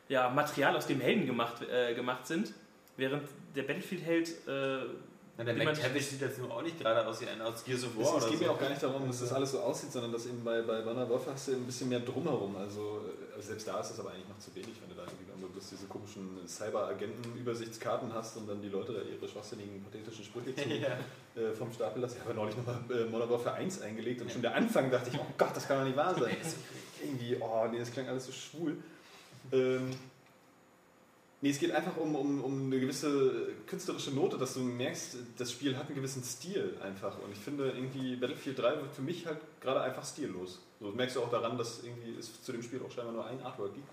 ja, Material, aus dem Helden gemacht, äh, gemacht sind. Während der Battlefield-Held äh, Na, der Wie man- McTavish sieht jetzt nur auch nicht gerade aus wie einer aus Gears of Es, War es oder geht so. mir auch gar nicht darum, dass das alles so aussieht, sondern dass eben bei, bei Banner Warfare hast du ein bisschen mehr drumherum. Also, also selbst da ist es aber eigentlich noch zu wenig, wenn du da irgendwie nur bloß diese komischen Cyber-Agenten-Übersichtskarten hast und dann die Leute da ihre schwachsinnigen, pathetischen Sprüche zu, ja. äh, vom Stapel lassen. Ich habe neulich nochmal äh, Modern Warfare 1 eingelegt und schon der Anfang dachte ich, oh Gott, das kann doch nicht wahr sein. irgendwie, oh nee, das klang alles so schwul. Ähm, Nee, es geht einfach um, um, um eine gewisse künstlerische Note, dass du merkst, das Spiel hat einen gewissen Stil einfach. Und ich finde irgendwie Battlefield 3 wird für mich halt gerade einfach stillos. So merkst du auch daran, dass irgendwie es zu dem Spiel auch scheinbar nur ein Artwork gibt.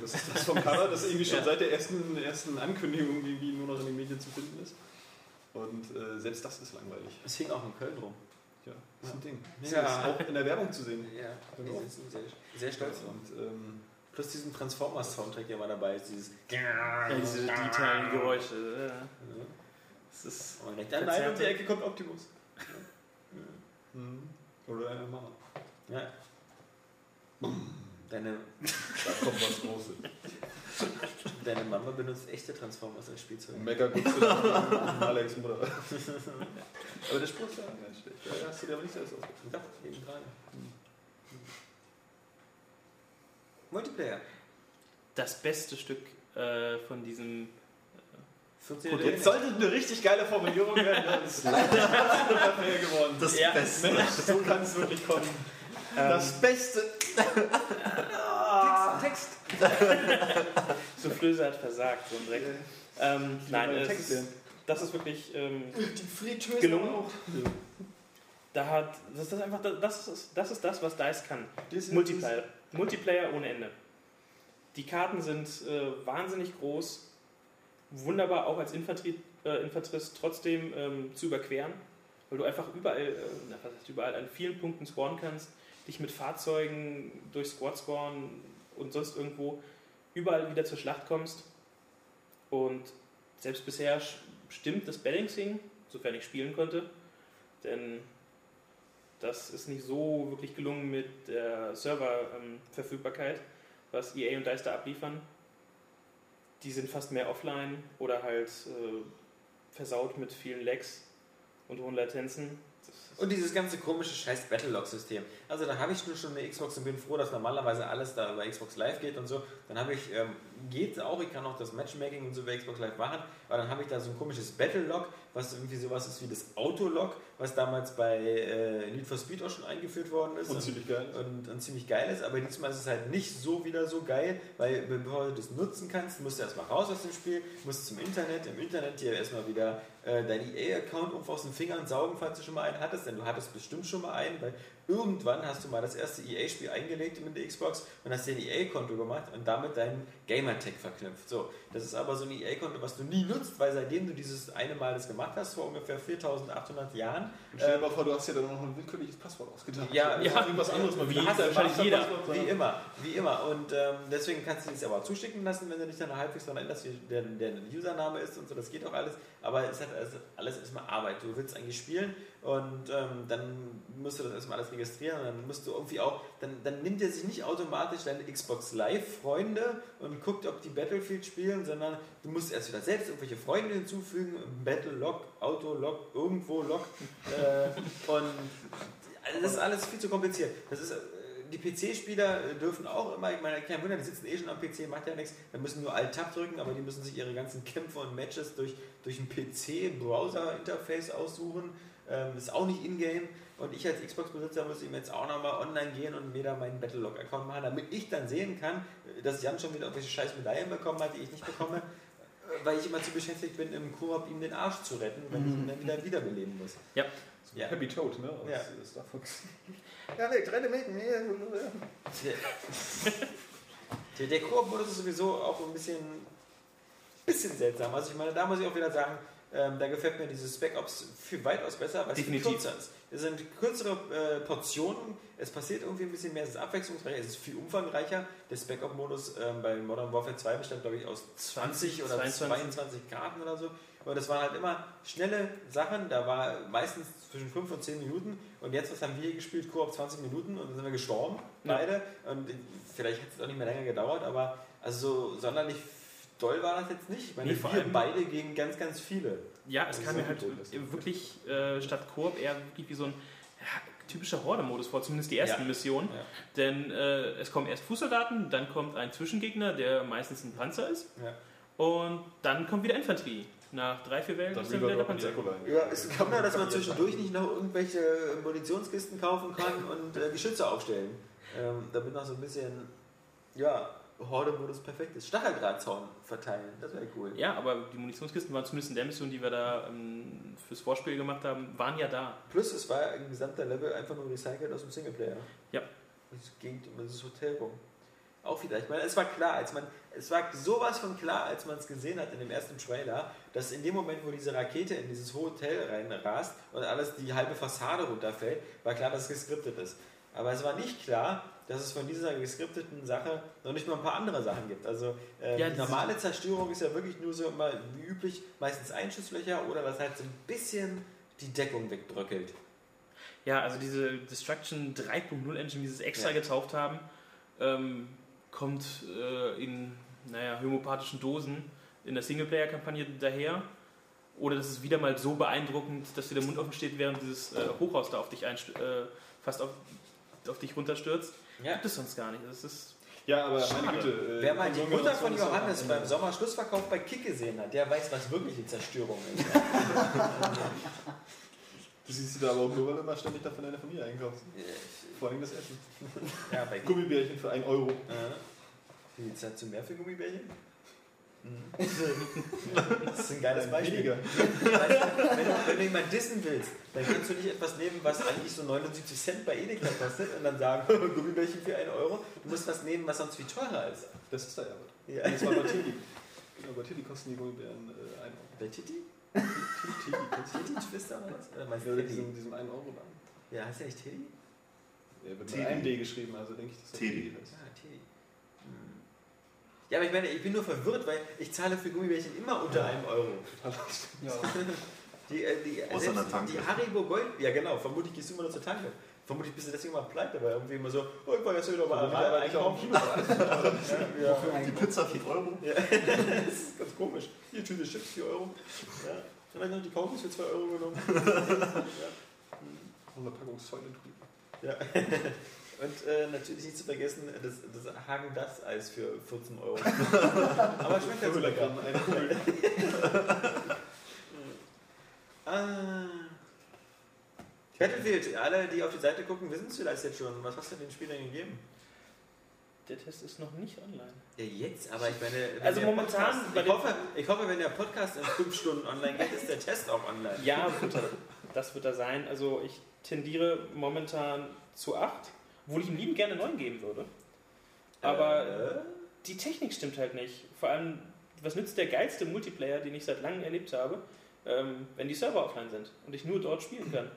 Das ist das vom Cover, das irgendwie schon Ja. seit der ersten, ersten Ankündigung irgendwie nur noch in den Medien zu finden ist. Und äh, selbst das ist langweilig. Es hing auch in Köln rum. Ja, das ist ein Ding. Ja. Das ist auch in der Werbung zu sehen. Ja, Genau. die sind sehr, sehr stolz. drauf. Und ähm, Plus diesen Transformers-Soundtrack, der mal dabei ist. Dieses ja, diese digitalen Geräusche. Ja. Das ist Und direkt an nein, um die Ecke kommt Optimus. mhm. oder eine Mama. Ja. Deine, Da kommt was Großes. deine Mama benutzt echte Transformers als Spielzeug. Mega gut zu Alex Mutter. Aber der Spruch ist ja ganz schlecht. Ja, hast du dir aber nicht selbst ausgedacht. Doch, eben gerade. Multiplayer. das beste Stück äh, von diesem Funktioniert Jetzt sollte eine richtig geile Formulierung werden. Das ist leider geworden. Das Ja. Beste. Mensch, so kann es wirklich kommen. Das Beste. Text. Soufflöse hat versagt, so ein Dreck. Ähm, nein, es ist, das ist wirklich ähm, gelungen. auch. Da hat, das ist einfach, das ist, das ist das, was DICE kann. Multiplayer, Multiplayer ohne Ende. Die Karten sind äh, wahnsinnig groß, wunderbar auch als Infantrie, äh, Infanterist trotzdem ähm, zu überqueren, weil du einfach überall, äh, was heißt überall, an vielen Punkten spawnen kannst, dich mit Fahrzeugen durch Squad scoren und sonst irgendwo überall wieder zur Schlacht kommst. Und selbst bisher stimmt das Balancing, sofern ich spielen konnte, denn das ist nicht so wirklich gelungen mit der Serververfügbarkeit, was EA und DICE da abliefern. Die sind fast mehr offline oder halt äh, versaut mit vielen Lags und hohen Latenzen. Und dieses ganze komische scheiß Battlelog-System. Also da habe ich nur schon eine Xbox und bin froh, dass normalerweise alles da über Xbox Live geht und so. Dann habe ich, ähm, geht auch, ich kann auch das Matchmaking und so über Xbox Live machen, aber dann habe ich da so ein komisches Battlelog, was irgendwie sowas ist wie das Autolog, was damals bei äh, Need for Speed auch schon eingeführt worden ist. Und ziemlich geil. und, und ziemlich geil ist, aber diesmal ist es halt nicht so wieder so geil, weil bevor du das nutzen kannst, musst du erstmal raus aus dem Spiel, musst zum Internet, im Internet dir erstmal wieder äh, deinen EA-Account irgendwo aus den Fingern saugen, falls du schon mal einen hattest, denn du hattest bestimmt schon mal einen, weil irgendwann hast du mal das erste EA-Spiel eingelegt mit der Xbox und hast dir ein EA-Konto gemacht und damit deinen Gamertag verknüpft. So, das ist aber so ein EA-Konto, was du nie nutzt, weil seitdem du dieses eine Mal das gemacht hast, vor ungefähr 4800 Jahren, Und stell dir mal vor, du hast dir dann noch ein willkürliches Passwort ausgedacht. Ja, ja, irgendwas anderes mal wie wieder. hat wahrscheinlich jeder. Wie immer, wie immer. Und ähm, deswegen kannst du dich aber zuschicken lassen, wenn du dich dann halbwegs daran erinnerst, wie der, der Username ist und so, das geht auch alles. Aber es hat also alles erstmal Arbeit. Du willst eigentlich spielen und ähm, dann musst du das erstmal alles registrieren und dann musst du irgendwie auch, dann, dann nimmt er sich nicht automatisch deine Xbox Live-Freunde und guckt, ob die Battlefield spielen, sondern du musst erst wieder selbst irgendwelche Freunde hinzufügen, Battle-Log, Auto-Log, irgendwo Log. Äh, und also das ist alles viel zu kompliziert. Das ist, äh, die PC-Spieler dürfen auch immer, ich meine, kein Wunder, die sitzen eh schon am PC, macht ja nichts, dann müssen nur Alt-Tab drücken, aber die müssen sich ihre ganzen Kämpfe und Matches durch, durch ein PC-Browser-Interface aussuchen. Ähm, ist auch nicht in-game. Und ich als Xbox-Besitzer muss ihm jetzt auch nochmal online gehen und mir da meinen Battlelog-Account machen, damit ich dann sehen kann, dass Jan schon wieder irgendwelche scheiß Medaillen bekommen hat, die ich nicht bekomme, äh, weil ich immer zu beschäftigt bin, im Koop ihm den Arsch zu retten, wenn ich ihn dann wieder wiederbeleben muss. Ja. Ja. Happy Toad, ne? Aus Ja. Star Fox. Ja, nee, rette mich. Der, der Koop-Modus ist sowieso auch ein bisschen, bisschen seltsam. Also ich meine, da muss ich auch wieder sagen, ähm, da gefällt mir dieses Spec Ops viel weitaus besser, weil es viel Definitiv. kürzer ist. Es sind kürzere äh, Portionen, es passiert irgendwie ein bisschen mehr, es ist abwechslungsreicher, es ist viel umfangreicher. Der Spec Ops-Modus ähm, bei Modern Warfare 2 bestand, glaube ich, aus 20 oder 22. 22 Karten oder so. Und das waren halt immer schnelle Sachen, da war meistens zwischen 5 und 10 Minuten. Und jetzt, was haben wir hier gespielt? Koop 20 Minuten und dann sind wir gestorben, Ja. beide. Und vielleicht hätte es auch nicht mehr länger gedauert, aber also so sonderlich doll war das jetzt nicht. Ich meine, Nee, vor wir allem- beide gegen ganz, ganz viele. Ja, es Das kam mir halt wirklich äh, statt Koop eher wirklich wie so ein ja, typischer Horde-Modus vor, zumindest die ersten Ja. Missionen. Ja. Denn äh, es kommen erst Fußsoldaten, dann kommt ein Zwischengegner, der meistens ein Panzer ist, Ja. und dann kommt wieder Infanterie. Nach drei, vier Wellen Dann ist dann wieder der Panzer. Ja, es kommt ja, dass man zwischendurch nicht noch irgendwelche Munitionskisten kaufen kann und äh, Geschütze aufstellen. Ähm, damit noch so ein bisschen, ja, Horde-Modus perfekt ist. Stacheldrahtzaun verteilen, das wäre cool. Ja, aber die Munitionskisten waren zumindest in der Mission, die wir da ähm, fürs Vorspiel gemacht haben, waren ja da. Plus, es war ein gesamter Level einfach nur recycelt aus dem Singleplayer. Ja. Es ging um dieses Hotel rum. Auch wieder. Ich meine, es war klar, als man, es war sowas von klar, als man es gesehen hat in dem ersten Trailer, dass in dem Moment, wo diese Rakete in dieses Hotel reinrast und alles die halbe Fassade runterfällt, war klar, dass es geskriptet ist. Aber es war nicht klar, dass es von dieser geskripteten Sache noch nicht mal ein paar andere Sachen gibt. Also äh, Ja, die normale Zerstörung ist ja wirklich nur so immer wie üblich, meistens Einschusslöcher oder dass halt so ein bisschen die Deckung wegbröckelt. Ja, also diese Destruction 3.0 Engine, wie sie es extra Ja. getauft haben, ähm, kommt äh, in naja, homöopathischen Dosen in der Singleplayer-Kampagne daher. Oder das ist wieder mal so beeindruckend, dass dir der Mund offen steht, während dieses äh, Hochhaus da auf dich äh, fast auf, auf dich runterstürzt. Ja. Gibt es sonst gar nicht. Das ist Ja, aber meine Güte. äh, Wer mal die Konsumgeneration Mutter von ist auch Johannes beim Sommerschlussverkauf bei Kick gesehen hat, der weiß, was wirkliche Zerstörung ist. Du siehst sie da aber auch nur, weil du immer ständig da von deiner Familie einkaufst. Vor allem das Essen. ja. Gummibärchen für 1 Euro. Äh, Wie zahlst du mehr für Gummibärchen? Das ist ein geiles Beispiel. Weniger. Weißt du, wenn, du, wenn du jemanden dissen willst, dann kannst du nicht etwas nehmen, was eigentlich so 79 Cent bei Edeka kostet und dann sagen, Gummibärchen für 1 Euro. Du musst was nehmen, was sonst viel teurer ist. Das ist da ja was. Ja. Das war bei Tilly. Genau, bei Tilly kosten die Gummibären äh, 1 Euro. Bei Titi? Tilly, du Titi Twister oder was? Oder meinst Ja, du diesem, diesem 1 Euro Laden. Ja, heißt der nicht Teddy? Der wird Tilly. mit einem D geschrieben, also denke ich, dass das Tilly. heißt. Ja, aber ich meine, ich bin nur verwirrt, weil ich zahle für Gummibärchen immer unter einem Euro. Ja. Die, äh, die, Außer selbst die Haribo Gold, ja genau, vermutlich gehst du immer nur zur Tanke. Vermutlich bist du deswegen mal pleite, weil irgendwie immer so, oh, ich war jetzt wieder mal Aber rein ich auch einkaufen. Ja, Ja, Die Pizza 5 Euro? ja. das ist ganz komisch. Hier, Tüte Chips, 4 Euro. Ja. Vielleicht noch die Kaugummis für 2 Euro genommen. ja. Und eine Packung Säule drüben. Ja. Und äh, natürlich nicht zu vergessen, das, das Hagen das Eis für 14 Euro. Aber schmeckt ganz lecker. Eine Kugel. Ah. Battlefield, alle, die auf die Seite gucken, wissen es vielleicht jetzt schon. Was hast du den Spielern gegeben? Der Test ist noch nicht online. Ja, jetzt, aber ich meine. wenn Also momentan Podcast, ich, hoffe, ich hoffe, wenn der Podcast in 5 Stunden online geht, ist der Test auch online. Ja, das wird er sein. Also ich tendiere momentan zu 8, obwohl ich ihm lieben gerne 9 geben würde. Aber Äh, die Technik stimmt halt nicht. Vor allem, was nützt der geilste Multiplayer, den ich seit langem erlebt habe, ähm, wenn die Server offline sind und ich nur dort spielen kann?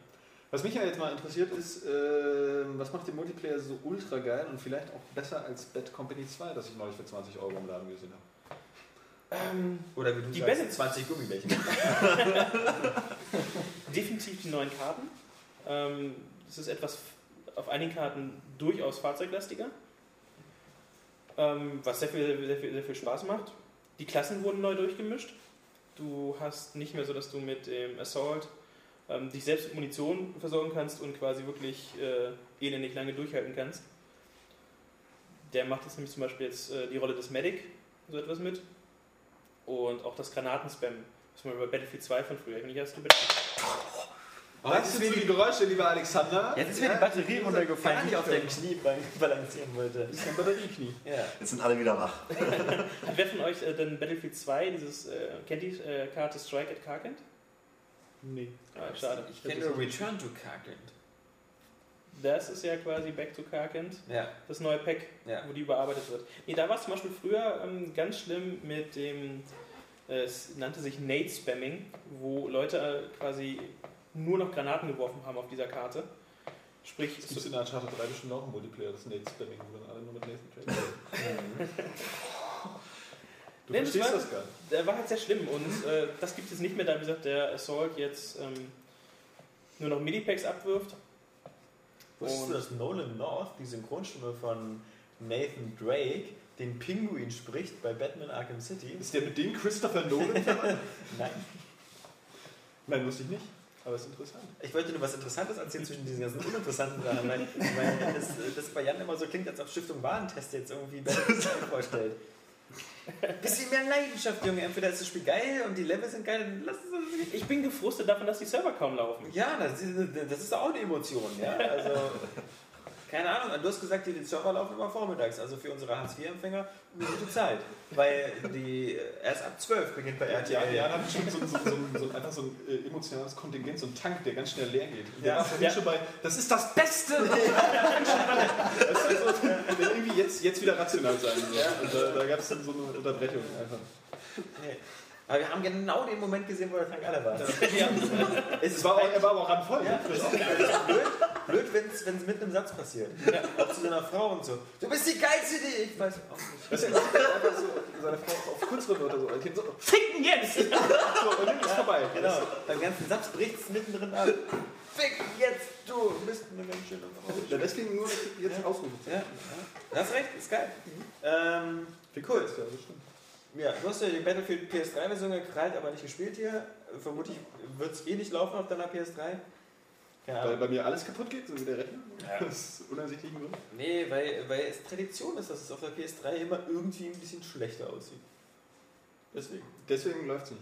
Was mich ja jetzt mal interessiert ist, ähm, was macht den Multiplayer so ultra geil und vielleicht auch besser als Bad Company 2, das ich neulich für 20 Euro im Laden gesehen habe? Ähm, oder wie du Die sagst, Bälle- 20 Gummibärchen. definitiv die neuen Karten. Ähm, es ist etwas auf einigen Karten durchaus fahrzeuglastiger, ähm, was sehr viel, sehr, viel, sehr viel Spaß macht. Die Klassen wurden neu durchgemischt. Du hast nicht mehr so, dass du mit dem Assault ähm, dich selbst mit Munition versorgen kannst und quasi wirklich äh, elendig lange durchhalten kannst. Der macht jetzt nämlich zum Beispiel jetzt äh, die Rolle des Medic, so etwas mit. Und auch das Granatenspam, was man über Battlefield 2 von früher, ich weiß hast du Was sind so die Geräusche, lieber Alexander? Jetzt ist mir die Batterie runtergefallen, die ich auf dem Knie balancieren wollte. Das ist ein Batterieknie. Ja. Jetzt sind alle wieder wach. Hat wer von euch äh, denn Battlefield 2, dieses, äh, kennt die äh, Karte Strike at Karkent? Nee. Ah, schade. Ich kenne nur Return to Karkland. Das ist ja quasi Back to Karkent, Ja, das neue Pack, ja. wo die überarbeitet wird. Nee, da war es zum Beispiel früher ähm, ganz schlimm mit dem, äh, es nannte sich Nade-Spamming, wo Leute äh, quasi nur noch Granaten geworfen haben auf dieser Karte. Sprich, Es gibt in der Uncharted 3 bestimmt auch einen Multiplayer, das Nate Spamming, wo dann alle nur mit Nathan Drake Du Nee, das verstehst war- das gar nicht. der war halt sehr schlimm und äh, das gibt es nicht mehr, da wie gesagt der Assault jetzt ähm, nur noch Midipacks abwirft. Wusstest Und- du, dass Nolan North, die Synchronstimme von Nathan Drake, den Pinguin spricht bei Batman Arkham City? Ist der mit dem Christopher Nolan? Nein. Nein, wusste ich nicht. Aber ist interessant. Ich wollte nur was Interessantes erzählen zwischen diesen ganzen uninteressanten Sachen, weil, weil das, das bei Jan immer so klingt, als ob Stiftung Warentest jetzt irgendwie Batman vorstellt. Bisschen mehr Leidenschaft, Junge. Entweder ist das Spiel geil und die Level sind geil, dann lass es uns Ich bin gefrustet davon, dass die Server kaum laufen. Ja, das ist, das ist auch eine Emotion, ja. Also, keine Ahnung, du hast gesagt, die Server laufen immer vormittags, also für unsere Hartz-IV-Empfänger eine gute Zeit. Weil die erst ab 12 beginnt bei Ja, RTL. ja, hat schon so, so, so, so, einfach so ein äh, emotionales Kontingent, so ein Tank, der ganz schnell leer geht. Der Ja. war vorhin Ja. schon bei, das ist das Beste! das ist also, der irgendwie jetzt, jetzt wieder rational sein soll. Ja. Und da, da gab es dann so eine Unterbrechung einfach. Nee. Aber wir haben genau den Moment gesehen, wo der Tank alle war. Es war, auch- er war aber auch randvoll. Ja, das ist blöd, blöd wenn es mitten im Satz passiert. Auch zu seiner Frau und so. Du bist die geilste, die ich weiß auch nicht. Weißt du, einfach so, seine Frau auf Kurzrunde oder so. Ein Kind so, Ficken jetzt! so und dann ist vorbei. Genau, beim ganzen Satz bricht es mittendrin ab. Fick jetzt, du bist eine ganz schöne Frau. Ja, deswegen nur jetzt ausrufen. Ja, ja. Du hast recht, ist geil. Ähm, Cool. Ja, das stimmt. Ja, du hast ja die Battlefield PS3-Version gekrallt, aber nicht gespielt hier. Vermutlich wird es eh nicht laufen auf deiner PS3. Keine Weil bei mir alles kaputt geht, so wie der Rechner. Ja. Aus unersichtlichen Gründen. Nee, weil, weil es Tradition ist, dass es auf der PS3 immer irgendwie ein bisschen schlechter aussieht. Deswegen. Deswegen läuft es nicht.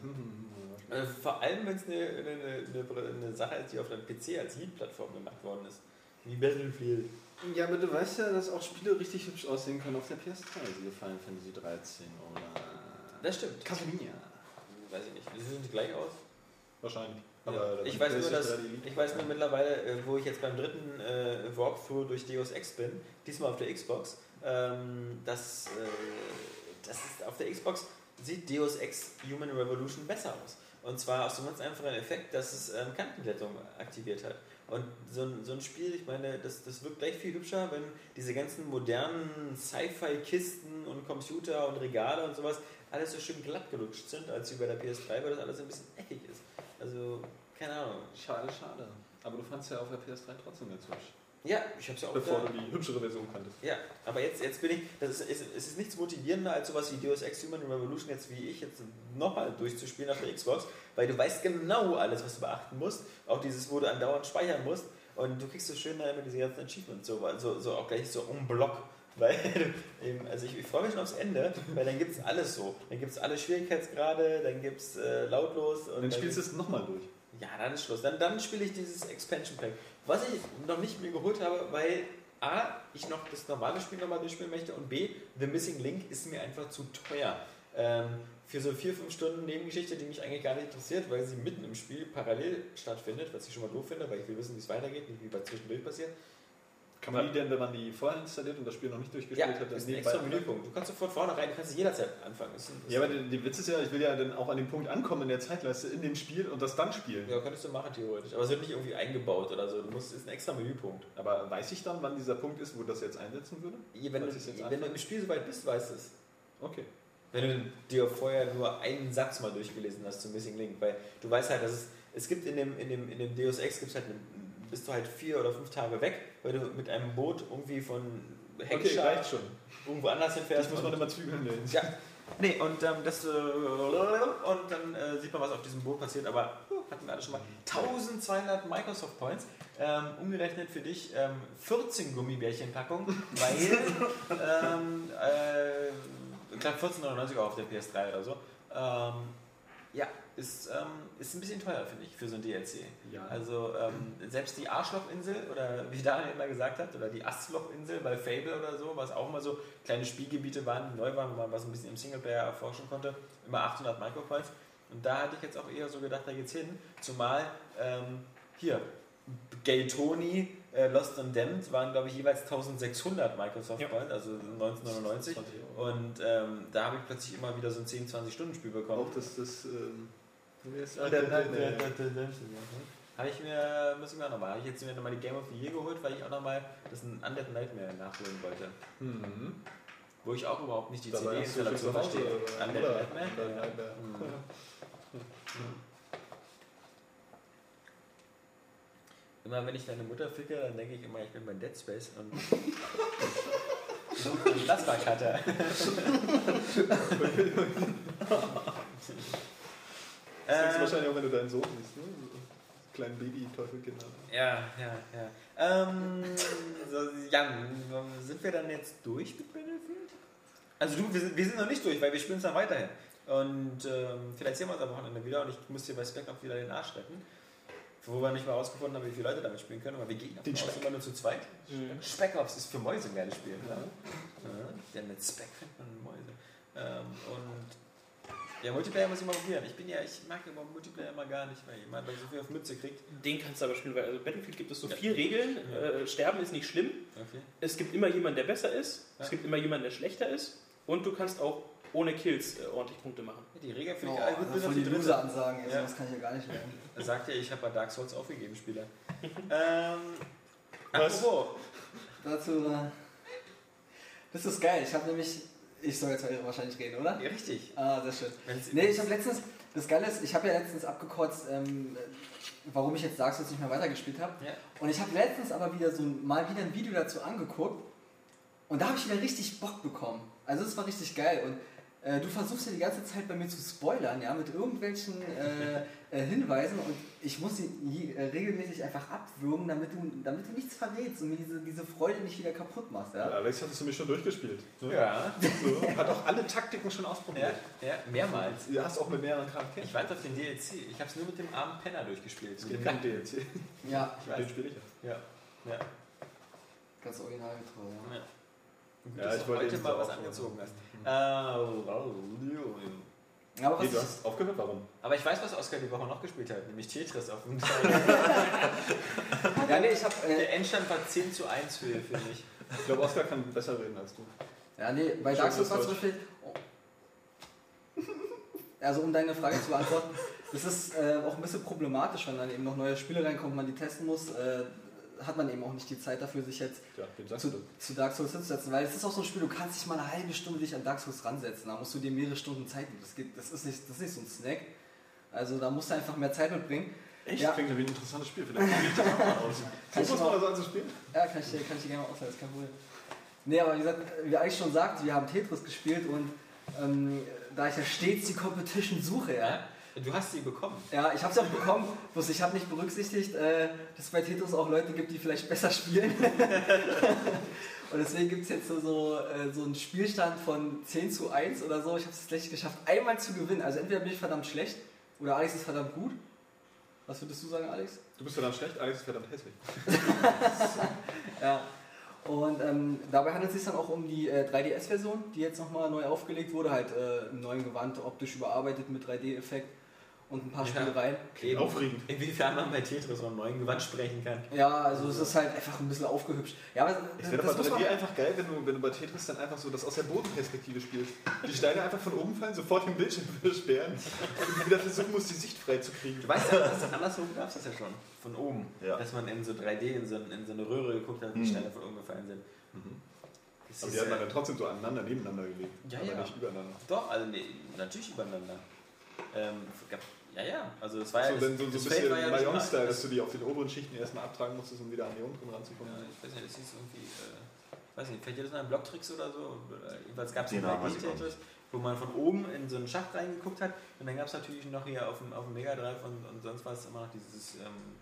Also vor allem, wenn es eine, eine, eine, eine Sache ist, die auf dem PC als Lead-Plattform gemacht worden ist. Wie Battlefield. Ja, aber du weißt ja, dass auch Spiele richtig hübsch aussehen können auf der PS3. Siehe Final Fantasy 13 oder Das stimmt. Castlevania. Weiß ich nicht. Sie sehen gleich aus. Wahrscheinlich. Ja. da Ich, sind weiß nur, dass, PlayStation 3 die Elite. ich weiß nur mittlerweile, äh, wo ich jetzt beim dritten äh, Walkthrough durch Deus Ex bin, diesmal auf der Xbox, ähm, dass, äh, das ist auf der Xbox sieht Deus Ex Human Revolution besser aus. Und zwar aus dem ganz einfachen Effekt, dass es ähm, Kantenglättung aktiviert hat. Und so ein, so ein Spiel, ich meine, das, das wirkt gleich viel hübscher, wenn diese ganzen modernen Sci-Fi-Kisten und Computer und Regale und sowas alles so schön glatt gelutscht sind, als wie bei der PS3, weil das alles ein bisschen eckig ist. Also, keine Ahnung. Schade, schade. Aber du fandst ja auf der PS3 trotzdem ganz hübsch. Ja, ich hab's ja auch Bevor da. du die hübschere Version kanntest. Ja, aber jetzt, jetzt bin ich, das ist, es, es ist nichts motivierender als sowas wie Deus Ex Human Revolution jetzt wie ich jetzt nochmal durchzuspielen auf der Xbox, weil du weißt genau alles, was du beachten musst, auch dieses, wo du andauernd speichern musst und du kriegst so schön da immer diese ganzen Achievements, so, so, so auch gleich so um Block. Weil, eben, also ich, ich freue mich schon aufs Ende, weil dann gibt es alles so. Dann gibt es alle Schwierigkeitsgrade, dann gibt es äh, lautlos. Und Und dann spielst du es nochmal durch. ja, dann ist Schluss. Dann, dann spiele ich dieses Expansion Pack. Was ich noch nicht mir geholt habe, weil A, ich noch das normale Spiel nochmal durchspielen möchte und B, The Missing Link ist mir einfach zu teuer. Ähm, für so 4-5 Stunden Nebengeschichte, die mich eigentlich gar nicht interessiert, weil sie mitten im Spiel parallel stattfindet, was ich schon mal doof finde, weil ich will wissen, wie es weitergeht, nicht wie bei zwischendurch passiert. Kann man die denn, wenn man die vorher installiert und das Spiel noch nicht durchgespielt Ja, hat, das dann ist ein extra? Menüpunkt. Du kannst sofort vorne rein, du kannst jederzeit anfangen. Das ist das Ja, aber der, der Witz ist ja, ich will ja dann auch an den Punkt ankommen in der Zeitleiste in dem Spiel und das dann spielen. ja, könntest du machen theoretisch. Aber es wird nicht irgendwie eingebaut oder so. Du musst, es ist ein extra Menüpunkt. Aber weiß ich dann, wann dieser Punkt ist, wo das jetzt einsetzen würde? Wenn du, wenn du im Spiel soweit bist, weißt du es. Okay. Wenn du dir vorher nur einen Satz mal durchgelesen hast zum Missing Link, weil du weißt halt, dass es, es gibt in dem, in dem, in dem Deus Ex gibt's halt eine, bist du halt vier oder fünf Tage weg, weil du mit einem Boot irgendwie von Okay, Heckscher reicht schon. irgendwo anders hinfährst. Das muss man immer zügeln. ja. Nee, und ähm, das äh, und dann äh, sieht man, was auf diesem Boot passiert, aber uh, hatten wir alle schon mal 1200 Microsoft Points, ähm, umgerechnet für dich ähm, 14 Gummibärchenpackungen, weil ähm, äh, ich glaube 14,99 Euro auf der PS3 oder so. Ja, ist, ähm, ist ein bisschen teuer, finde ich, für so ein DLC. Ja. Also ähm, selbst die Arschlochinsel, oder wie Daniel immer gesagt hat, oder die Astlochinsel bei Fable oder so, was auch mal so kleine Spielgebiete waren, die neu waren, wo man was ein bisschen im Singleplayer erforschen konnte, immer 800 Micropoints. Und da hatte ich jetzt auch eher so gedacht, da geht's hin. Zumal ähm, hier, Gay Tony, äh, Lost and Damned waren, glaube ich, jeweils 1600 Microsoft Ja. Points, also 1999. 20 Euro. Und ähm, da habe ich plötzlich immer wieder so ein 10-20-Stunden-Spiel bekommen. Auch das, das, ähm, Habe ich mir, muss ich mir auch nochmal, habe ich jetzt mir nochmal die Game of the Year geholt, weil ich auch nochmal das ein Undead Nightmare nachholen wollte. Mhm. Wo ich auch überhaupt nicht die CD-Installation verstehe. Undead? Nightmare? Undead Ja. Nightmare. Mhm. Immer wenn ich deine Mutter ficke, dann denke ich immer, ich bin bei Dead Space und. das war Cutter. Das Ähm, wahrscheinlich auch, wenn du deinen Sohn siehst, ne? So Kleinen Baby-Teufelkinder. Ja, ja, ja. Ähm, so, Jan, sind wir dann jetzt durch mit Battlefield? Also du, wir sind, wir sind noch nicht durch, weil wir spielen es dann weiterhin. Und ähm, vielleicht sehen wir uns am Wochenende wieder und ich muss dir bei Spec auch wieder den Arsch retten. Wo wir nicht mal rausgefunden haben, wie viele Leute damit spielen können, aber wir gehen Den Speck. immer nur zu zweit. Mhm. Spec-Ops ist für Mäuse ein geiles Spiel. Ja. Ja, denn mit Spec findet man Mäuse. Ähm, und ja, Multiplayer muss ich mal probieren. Ich bin ja, ich mag aber Multiplayer immer gar nicht, weil jemand so viel auf Mütze kriegt. Den kannst du aber spielen, weil also Battlefield gibt es so Ja. vier Regeln. Ja. Äh, Sterben ist nicht schlimm. Okay. Es gibt immer jemanden, der besser ist. Ja. Es gibt immer jemanden, der schlechter ist. Und du kannst auch ohne Kills äh, ordentlich Punkte machen. Die Regel Oh, finde ich all gut, das bis auf die dritte. Loser-Ansagen, ey, Ja. sowas kann ich ja gar nicht lernen. Er sagt ja, ich habe bei Dark Souls aufgegeben, Spieler. ähm, Was? apropos, Dazu. äh, Das ist geil. Ich habe nämlich. Ich soll jetzt wahrscheinlich reden, oder? ja, richtig. Ah, sehr schön. Wenn's- Nee, ich habe letztens. Das Geile ist, ich habe ja letztens abgekotzt, ähm, warum ich jetzt Dark Souls nicht mehr weitergespielt habe. Ja. Und ich habe letztens aber wieder so mal wieder ein Video dazu angeguckt und da habe ich wieder richtig Bock bekommen. Also es war richtig geil und äh, du versuchst ja die ganze Zeit bei mir zu spoilern, ja, mit irgendwelchen äh, äh, Hinweisen und ich muss sie äh, regelmäßig einfach abwürgen, damit du, damit du nichts verrätst und mir diese, diese Freude nicht wieder kaputt machst, ja. Ja, Alex hattest du mich schon durchgespielt. Ne? Ja, So, hat auch alle Taktiken schon ja, ausprobiert. ja, mehrmals. Du hast auch mit mehreren Charakteren. Ich warte auf den DLC. Ich habe es nur mit dem armen Penner durchgespielt. Es gibt dem kein Nackten. DLC. Ja, Ich weiß. Den spiele ich ja. Ja, ja. ganz originalgetreu, ja. ja. Gut, Ja, dass ich du wollte heute mal so was angezogen hast. Ah, oh, oh, oh. Aber was Nee, du ich, hast aufgehört, warum? Aber ich weiß, was Oskar die Woche noch gespielt hat, nämlich Tetris auf dem ja, nee, ich hab, äh, Der Endstand war 10 zu 1 für, für mich. Ich glaube, Oskar kann besser reden als du. Ja, nee, bei Dark Souls war zum Beispiel. Also, um deine Frage zu beantworten, das ist äh, auch ein bisschen problematisch, wenn dann eben noch neue Spiele reinkommen, man die testen muss. Äh, hat man eben auch nicht die Zeit dafür, sich jetzt Ja, zu, zu Dark Souls hinzusetzen, weil es ist auch so ein Spiel, du kannst dich mal eine halbe Stunde dich an Dark Souls ransetzen, da musst du dir mehrere Stunden Zeit nehmen. Das, geht, das, ist, nicht, das ist nicht so ein Snack. Also da musst du einfach mehr Zeit mitbringen. Echt? Ja. Klingt wie ein interessantes Spiel. Vielleicht probiere ich das mal aus. Kann ich So mal- das also spielen? Ja, kann ich, dir- kann ich dir gerne mal ausleihen, ist kein Problem. Nee, aber wie gesagt, wie Alex schon sagt, wir haben Tetris gespielt und ähm, da ich ja stets die Competition suche, ja, Ja? Du hast sie bekommen. Ja, ich habe es auch bekommen, bloß ich habe nicht berücksichtigt, äh, dass es bei Tetris auch Leute gibt, die vielleicht besser spielen. Und deswegen gibt es jetzt so, so, äh, so einen Spielstand von 10 zu 1 oder so. Ich habe es nicht geschafft, einmal zu gewinnen. Also entweder bin ich verdammt schlecht oder Alex ist verdammt gut. Was würdest du sagen, Alex? Du bist verdammt schlecht, Alex ist verdammt hässlich. Ja. Und ähm, dabei handelt es sich dann auch um die äh, 3DS-Version, die jetzt nochmal neu aufgelegt wurde, halt äh, im neuen Gewand, optisch überarbeitet mit 3D-Effekt und ein paar Ja. Spielereien. Eben. Aufregend. Inwiefern man bei Tetris von neuen Gewand sprechen kann. Ja, also es ist halt einfach ein bisschen aufgehübscht. Ja, aber Es wäre das bei 3D einfach geil, wenn du, wenn du bei Tetris dann einfach so das aus der Bodenperspektive spielst. Die Steine einfach von oben fallen, sofort den Bildschirm versperren und wieder versuchen musst, die Sicht frei zu kriegen. Du weißt ja, dass das andersrum gab es das ja schon. Von oben. Ja. Dass man in so 3D in so, in so eine Röhre geguckt hat und die Mhm. Steine von oben gefallen sind. Das Aber die hat man dann trotzdem so aneinander, nebeneinander gelegt. Ja, aber ja. nicht übereinander. Doch, also nee, natürlich übereinander. Ähm, gab- ja, ja, also es war ja. So, dann so, so ein das bisschen war ja Mayong-Style, dass du die auf den oberen Schichten erstmal abtragen musstest, um wieder an die unteren ranzukommen. Ja, ich weiß nicht, das hieß irgendwie, äh, weiß nicht, vielleicht Mal ein Blocktricks oder so. Oder Jedenfalls gab es ich auch 3D-Tetris, wo man von oben in so einen Schacht reingeguckt hat. Und dann gab es natürlich noch hier auf dem, auf dem Mega Drive und, und sonst was immer noch dieses, ähm,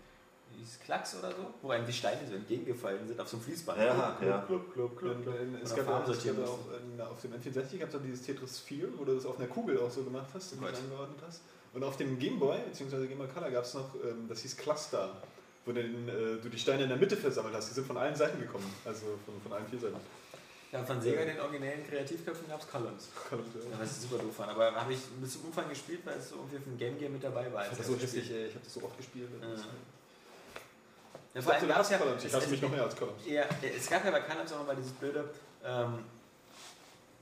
dieses Klacks oder so, wo einem die Steine so entgegengefallen sind auf so einem Fließband. Ja, ja. Klub, klub, klub, klub. es gab ja es ja auch in, auf dem N64 gab es auch dieses Tetris 4, wo du das auf einer Kugel auch so gemacht hast und Gut. dich angeordnet hast. Und auf dem Gameboy, beziehungsweise Game Boy Color, gab es noch, ähm, das hieß Cluster, wo dann, äh, du die Steine in der Mitte versammelt hast. Die sind von allen Seiten gekommen, also von, von allen vier Seiten. Ja, von Sega, den originellen Kreativköpfen, gab es Columns. Columns, ja. Ja, was ich super doof fand. Aber habe ich bis zum Umfang gespielt, weil es so irgendwie für ein Game Gear mit dabei war. Das ist so hässlich, ey. ich habe das so oft gespielt. Ja. Ja, vor allem gab es ja. Ich hasse mich noch mehr als Columns. Ja, es gab ja bei Columns auch immer dieses blöde, ähm,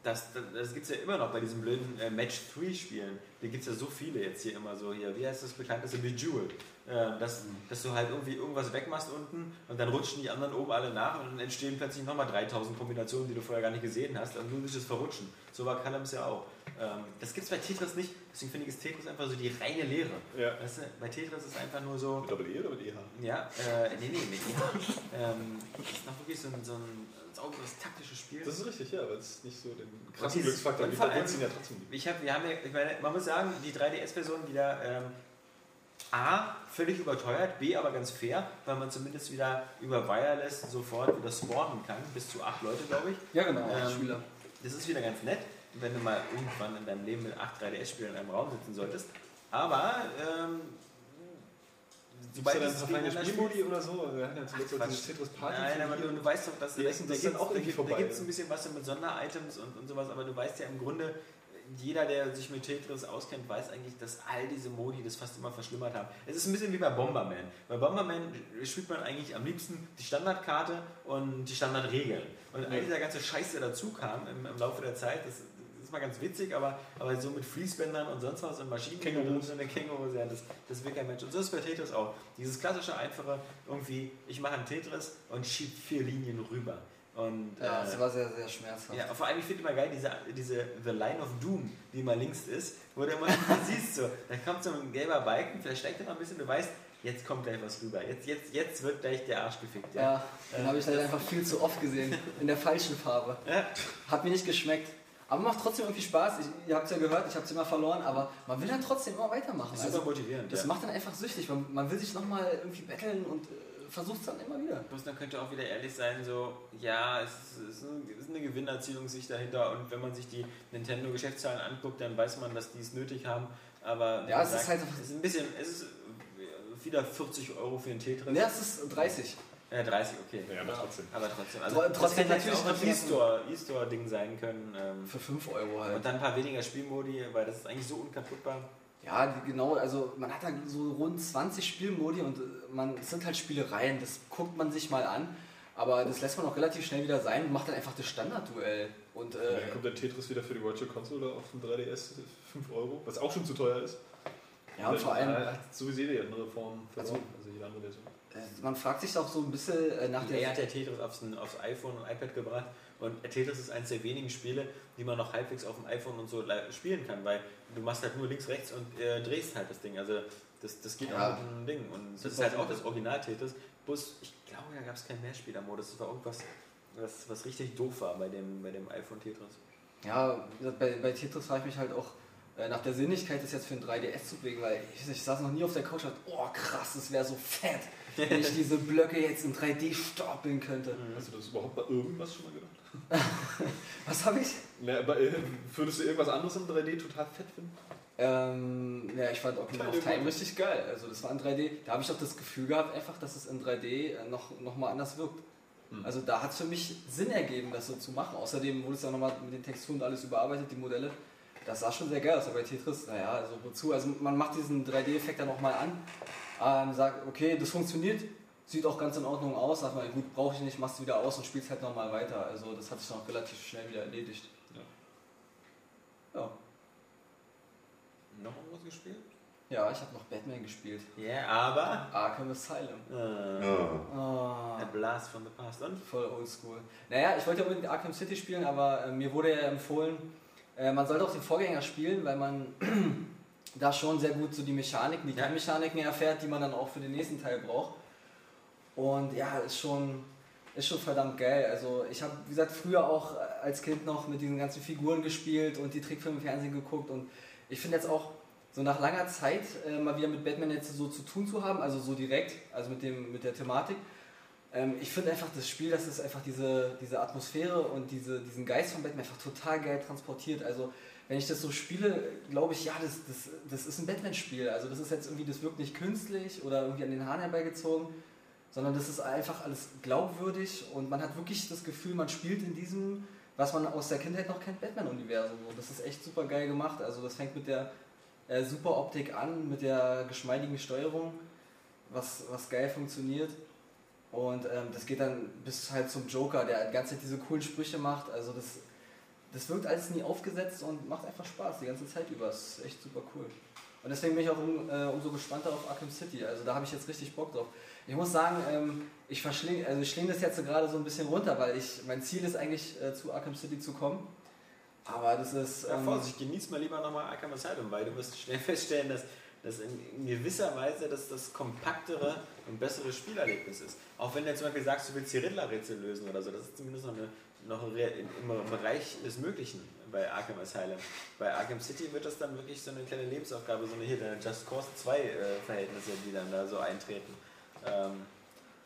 das, das, das gibt es ja immer noch bei diesen blöden äh, Match-3-Spielen. Da gibt es ja so viele jetzt hier immer so hier. Wie heißt das bekannteste? Bejeweled. Äh, dass, dass du halt irgendwie irgendwas wegmachst unten und dann rutschen die anderen oben alle nach und dann entstehen plötzlich nochmal 3000 Kombinationen, die du vorher gar nicht gesehen hast. Und nur durch das Verrutschen. So war Columns ja auch. Ähm, das gibt es bei Tetris nicht. Deswegen finde ich, ist Tetris einfach so die reine Lehre. Ja. Weißt du, bei Tetris ist einfach nur so. Mit Doppel-E oder mit EH? Ja, äh, nee, nee, mit ja. ähm, Das ist noch wirklich so ein, so ein sauberes taktisches Spiel. Das ist richtig, ja, weil es nicht so den Und krassen dieses- Glücksfaktor und gibt, ja trotzdem gibt. Ich, hab, wir haben ja, ich meine, man muss sagen, die 3DS-Version wieder ähm, A, völlig überteuert, B, aber ganz fair, weil man zumindest wieder über Wireless sofort wieder spawnen kann, bis zu acht Leute, glaube ich. ja genau, Ähm, Spieler. Das ist wieder ganz nett, wenn du mal irgendwann in deinem Leben mit acht 3DS-Spielern in einem Raum sitzen solltest. Aber, ähm, sobald da dann verschiedene gegeneinander Spielmodi oder so? Wir hatten ja zuletzt auch dieses Tetris Party. Nein, aber du, du weißt doch, dass Die da, gibt es ein bisschen was mit Sonderitems und, und sowas, aber du weißt ja im Grunde, jeder, der sich mit Tetris auskennt, weiß eigentlich, dass all diese Modi das fast immer verschlimmert haben. Es ist ein bisschen wie bei Bomberman. Bei Bomberman spielt man eigentlich am liebsten die Standardkarte und die Standardregeln. Und all dieser ganze Scheiß, der dazu kam im, im Laufe der Zeit, das, das ist mal ganz witzig, aber, aber so mit Fließbändern und sonst was und Maschinen Kängurus. und eine Kängurus, ja, das, das will kein Mensch. Und so ist es bei Tetris auch. Dieses klassische, einfache, irgendwie, ich mache einen Tetris und schiebe vier Linien rüber. Und, Ja, äh, das war sehr, sehr schmerzhaft. ja, vor allem, ich finde immer geil, diese, diese The Line of Doom, die immer links ist, wo du immer siehst, so, da kommt so ein gelber Balken, vielleicht steigt er noch ein bisschen, du weißt, jetzt kommt gleich was rüber. Jetzt, jetzt, jetzt wird gleich der Arsch gefickt. Ja. Ja, den habe ich halt einfach viel zu oft gesehen. In der falschen Farbe. Ja. Hat mir nicht geschmeckt. Aber macht trotzdem irgendwie Spaß. Ich, ihr habt es ja gehört, ich habe es immer verloren, aber man will dann trotzdem immer weitermachen. Das ist Also, super motivierend. das ja. macht dann einfach süchtig. Man, man will sich nochmal irgendwie betteln und äh, versucht es dann immer wieder. Bloß dann könnte auch wieder ehrlich sein, so, ja, es ist, es ist eine Gewinnerzielung sich dahinter und wenn man sich die Nintendo-Geschäftszahlen anguckt, dann weiß man, dass die es nötig haben. Aber Ja, es gesagt, ist halt einfach- es ist ein bisschen, es ist wieder 40 Euro für ein Tetris. Ja, es ist 30. Ja, 30, okay. Ja, aber trotzdem. Aber trotzdem. Tro- Also, das trotzdem hätte jetzt natürlich auch ein E-Store-Ding sein können. Ähm, Für 5 Euro und halt. dann ein paar weniger Spielmodi, weil das ist eigentlich so unkaputtbar. Ja, genau, also man hat da so rund 20 Spielmodi und äh, man, es sind halt Spielereien, das guckt man sich mal an. Aber das lässt man auch relativ schnell wieder sein und macht dann einfach das Standardduell. Und Und äh, dann kommt der Tetris wieder für die Virtual Console auf dem 3DS 5 Euro, was auch schon zu teuer ist. ja, und vor allem, Äh, hat sowieso die andere Form Also- also jede andere Version. Äh, man fragt sich auch so ein bisschen äh, nach Er der. hat ja Tetris aufs, aufs iPhone und iPad gebracht und Tetris ist eines der wenigen Spiele, die man noch halbwegs auf dem iPhone und so spielen kann, weil du machst halt nur links, rechts und äh, drehst halt das Ding. Also das, das geht Ja. auch mit dem Ding. Und das ist Super halt auch das Original Tetris. Bloß, ich glaube, da gab es keinen Mehrspielermodus. Das war irgendwas, was, was richtig doof war bei dem, bei dem iPhone Tetris. Ja, bei, bei Tetris frage ich mich halt auch äh, nach der Sinnigkeit, das jetzt für ein 3DS zu bewegen, weil ich, ich saß noch nie auf der Couch und dachte, oh krass, das wäre so fett, wenn ich diese Blöcke jetzt in 3D stapeln könnte. Hast du das überhaupt bei irgendwas schon mal gedacht? Was habe ich? Na, aber, äh, würdest du irgendwas anderes in 3D total fett finden? Ähm, ja, ich fand Ocarina of Time richtig geil. Also das war in 3D. Da habe ich auch das Gefühl gehabt, einfach, dass es in 3D äh, noch, noch mal anders wirkt. Hm. Also da hat es für mich Sinn ergeben, das so zu machen. Außerdem wurde es ja nochmal mit den Texturen und alles überarbeitet, die Modelle. Das sah schon sehr geil aus, aber bei Tetris, naja, also wozu? Also man macht diesen 3D-Effekt dann nochmal an, ähm, sagt, okay, das funktioniert, sieht auch ganz in Ordnung aus, sagt man, gut, brauche ich nicht, machst du wieder aus und spielst halt nochmal weiter. Also das hat sich noch relativ schnell wieder erledigt. Ja, Noch irgendwas gespielt? ja ich habe noch Batman gespielt. Ja, aber. Arkham Asylum. Äh, Oh. A Blast from the Past. Und? Voll oldschool. Naja, ich wollte ja unbedingt Arkham City spielen, aber äh, mir wurde ja empfohlen, äh, man sollte auch den Vorgänger spielen, weil man da schon sehr gut so die Mechaniken, die Ja. Kernmechaniken erfährt, die man dann auch für den nächsten Teil braucht. Und ja, ist schon, ist schon verdammt geil. Also ich habe, wie gesagt, früher auch als Kind noch mit diesen ganzen Figuren gespielt und die Trickfilme im Fernsehen geguckt und ich finde jetzt auch so nach langer Zeit äh, mal wieder mit Batman jetzt so zu tun zu haben, also so direkt, also mit, dem, mit der Thematik, ähm, ich finde einfach das Spiel, das ist einfach diese, diese Atmosphäre und diese, diesen Geist von Batman einfach total geil transportiert. Also wenn ich das so spiele, glaube ich, ja, das, das, das ist ein Batman-Spiel. Also das ist jetzt irgendwie, das wirkt nicht künstlich oder irgendwie an den Haaren herbeigezogen, sondern das ist einfach alles glaubwürdig und man hat wirklich das Gefühl, man spielt in diesem, was man aus der Kindheit noch kennt, Batman-Universum. Und das ist echt super geil gemacht. Also das fängt mit der äh, super Optik an, mit der geschmeidigen Steuerung, was, was geil funktioniert. Und ähm, das geht dann bis halt zum Joker, der die ganze Zeit diese coolen Sprüche macht. Also das, das wirkt alles nie aufgesetzt und macht einfach Spaß die ganze Zeit über. Das ist echt super cool. Und deswegen bin ich auch um, äh, umso gespannter auf Arkham City. Also da habe ich jetzt richtig Bock drauf. Ich muss sagen, ähm, ich verschlinge, also ich schlinge das jetzt so gerade so ein bisschen runter, weil ich mein Ziel ist eigentlich äh, zu Arkham City zu kommen. Aber das ist. Ja, ähm, Vorsicht, genieß mal lieber nochmal Arkham Asylum, weil du wirst schnell feststellen, dass das in, gewisser Weise das, das kompaktere und bessere Spielerlebnis ist. Auch wenn du zum Beispiel sagst, du willst die Riddler-Rätsel lösen oder so, das ist zumindest noch, eine, noch ein im Bereich des Möglichen bei Arkham Asylum. Bei Arkham City wird das dann wirklich so eine kleine Lebensaufgabe, so eine hier, deine Just Cause 2 äh, Verhältnisse, die dann da so eintreten. Ähm,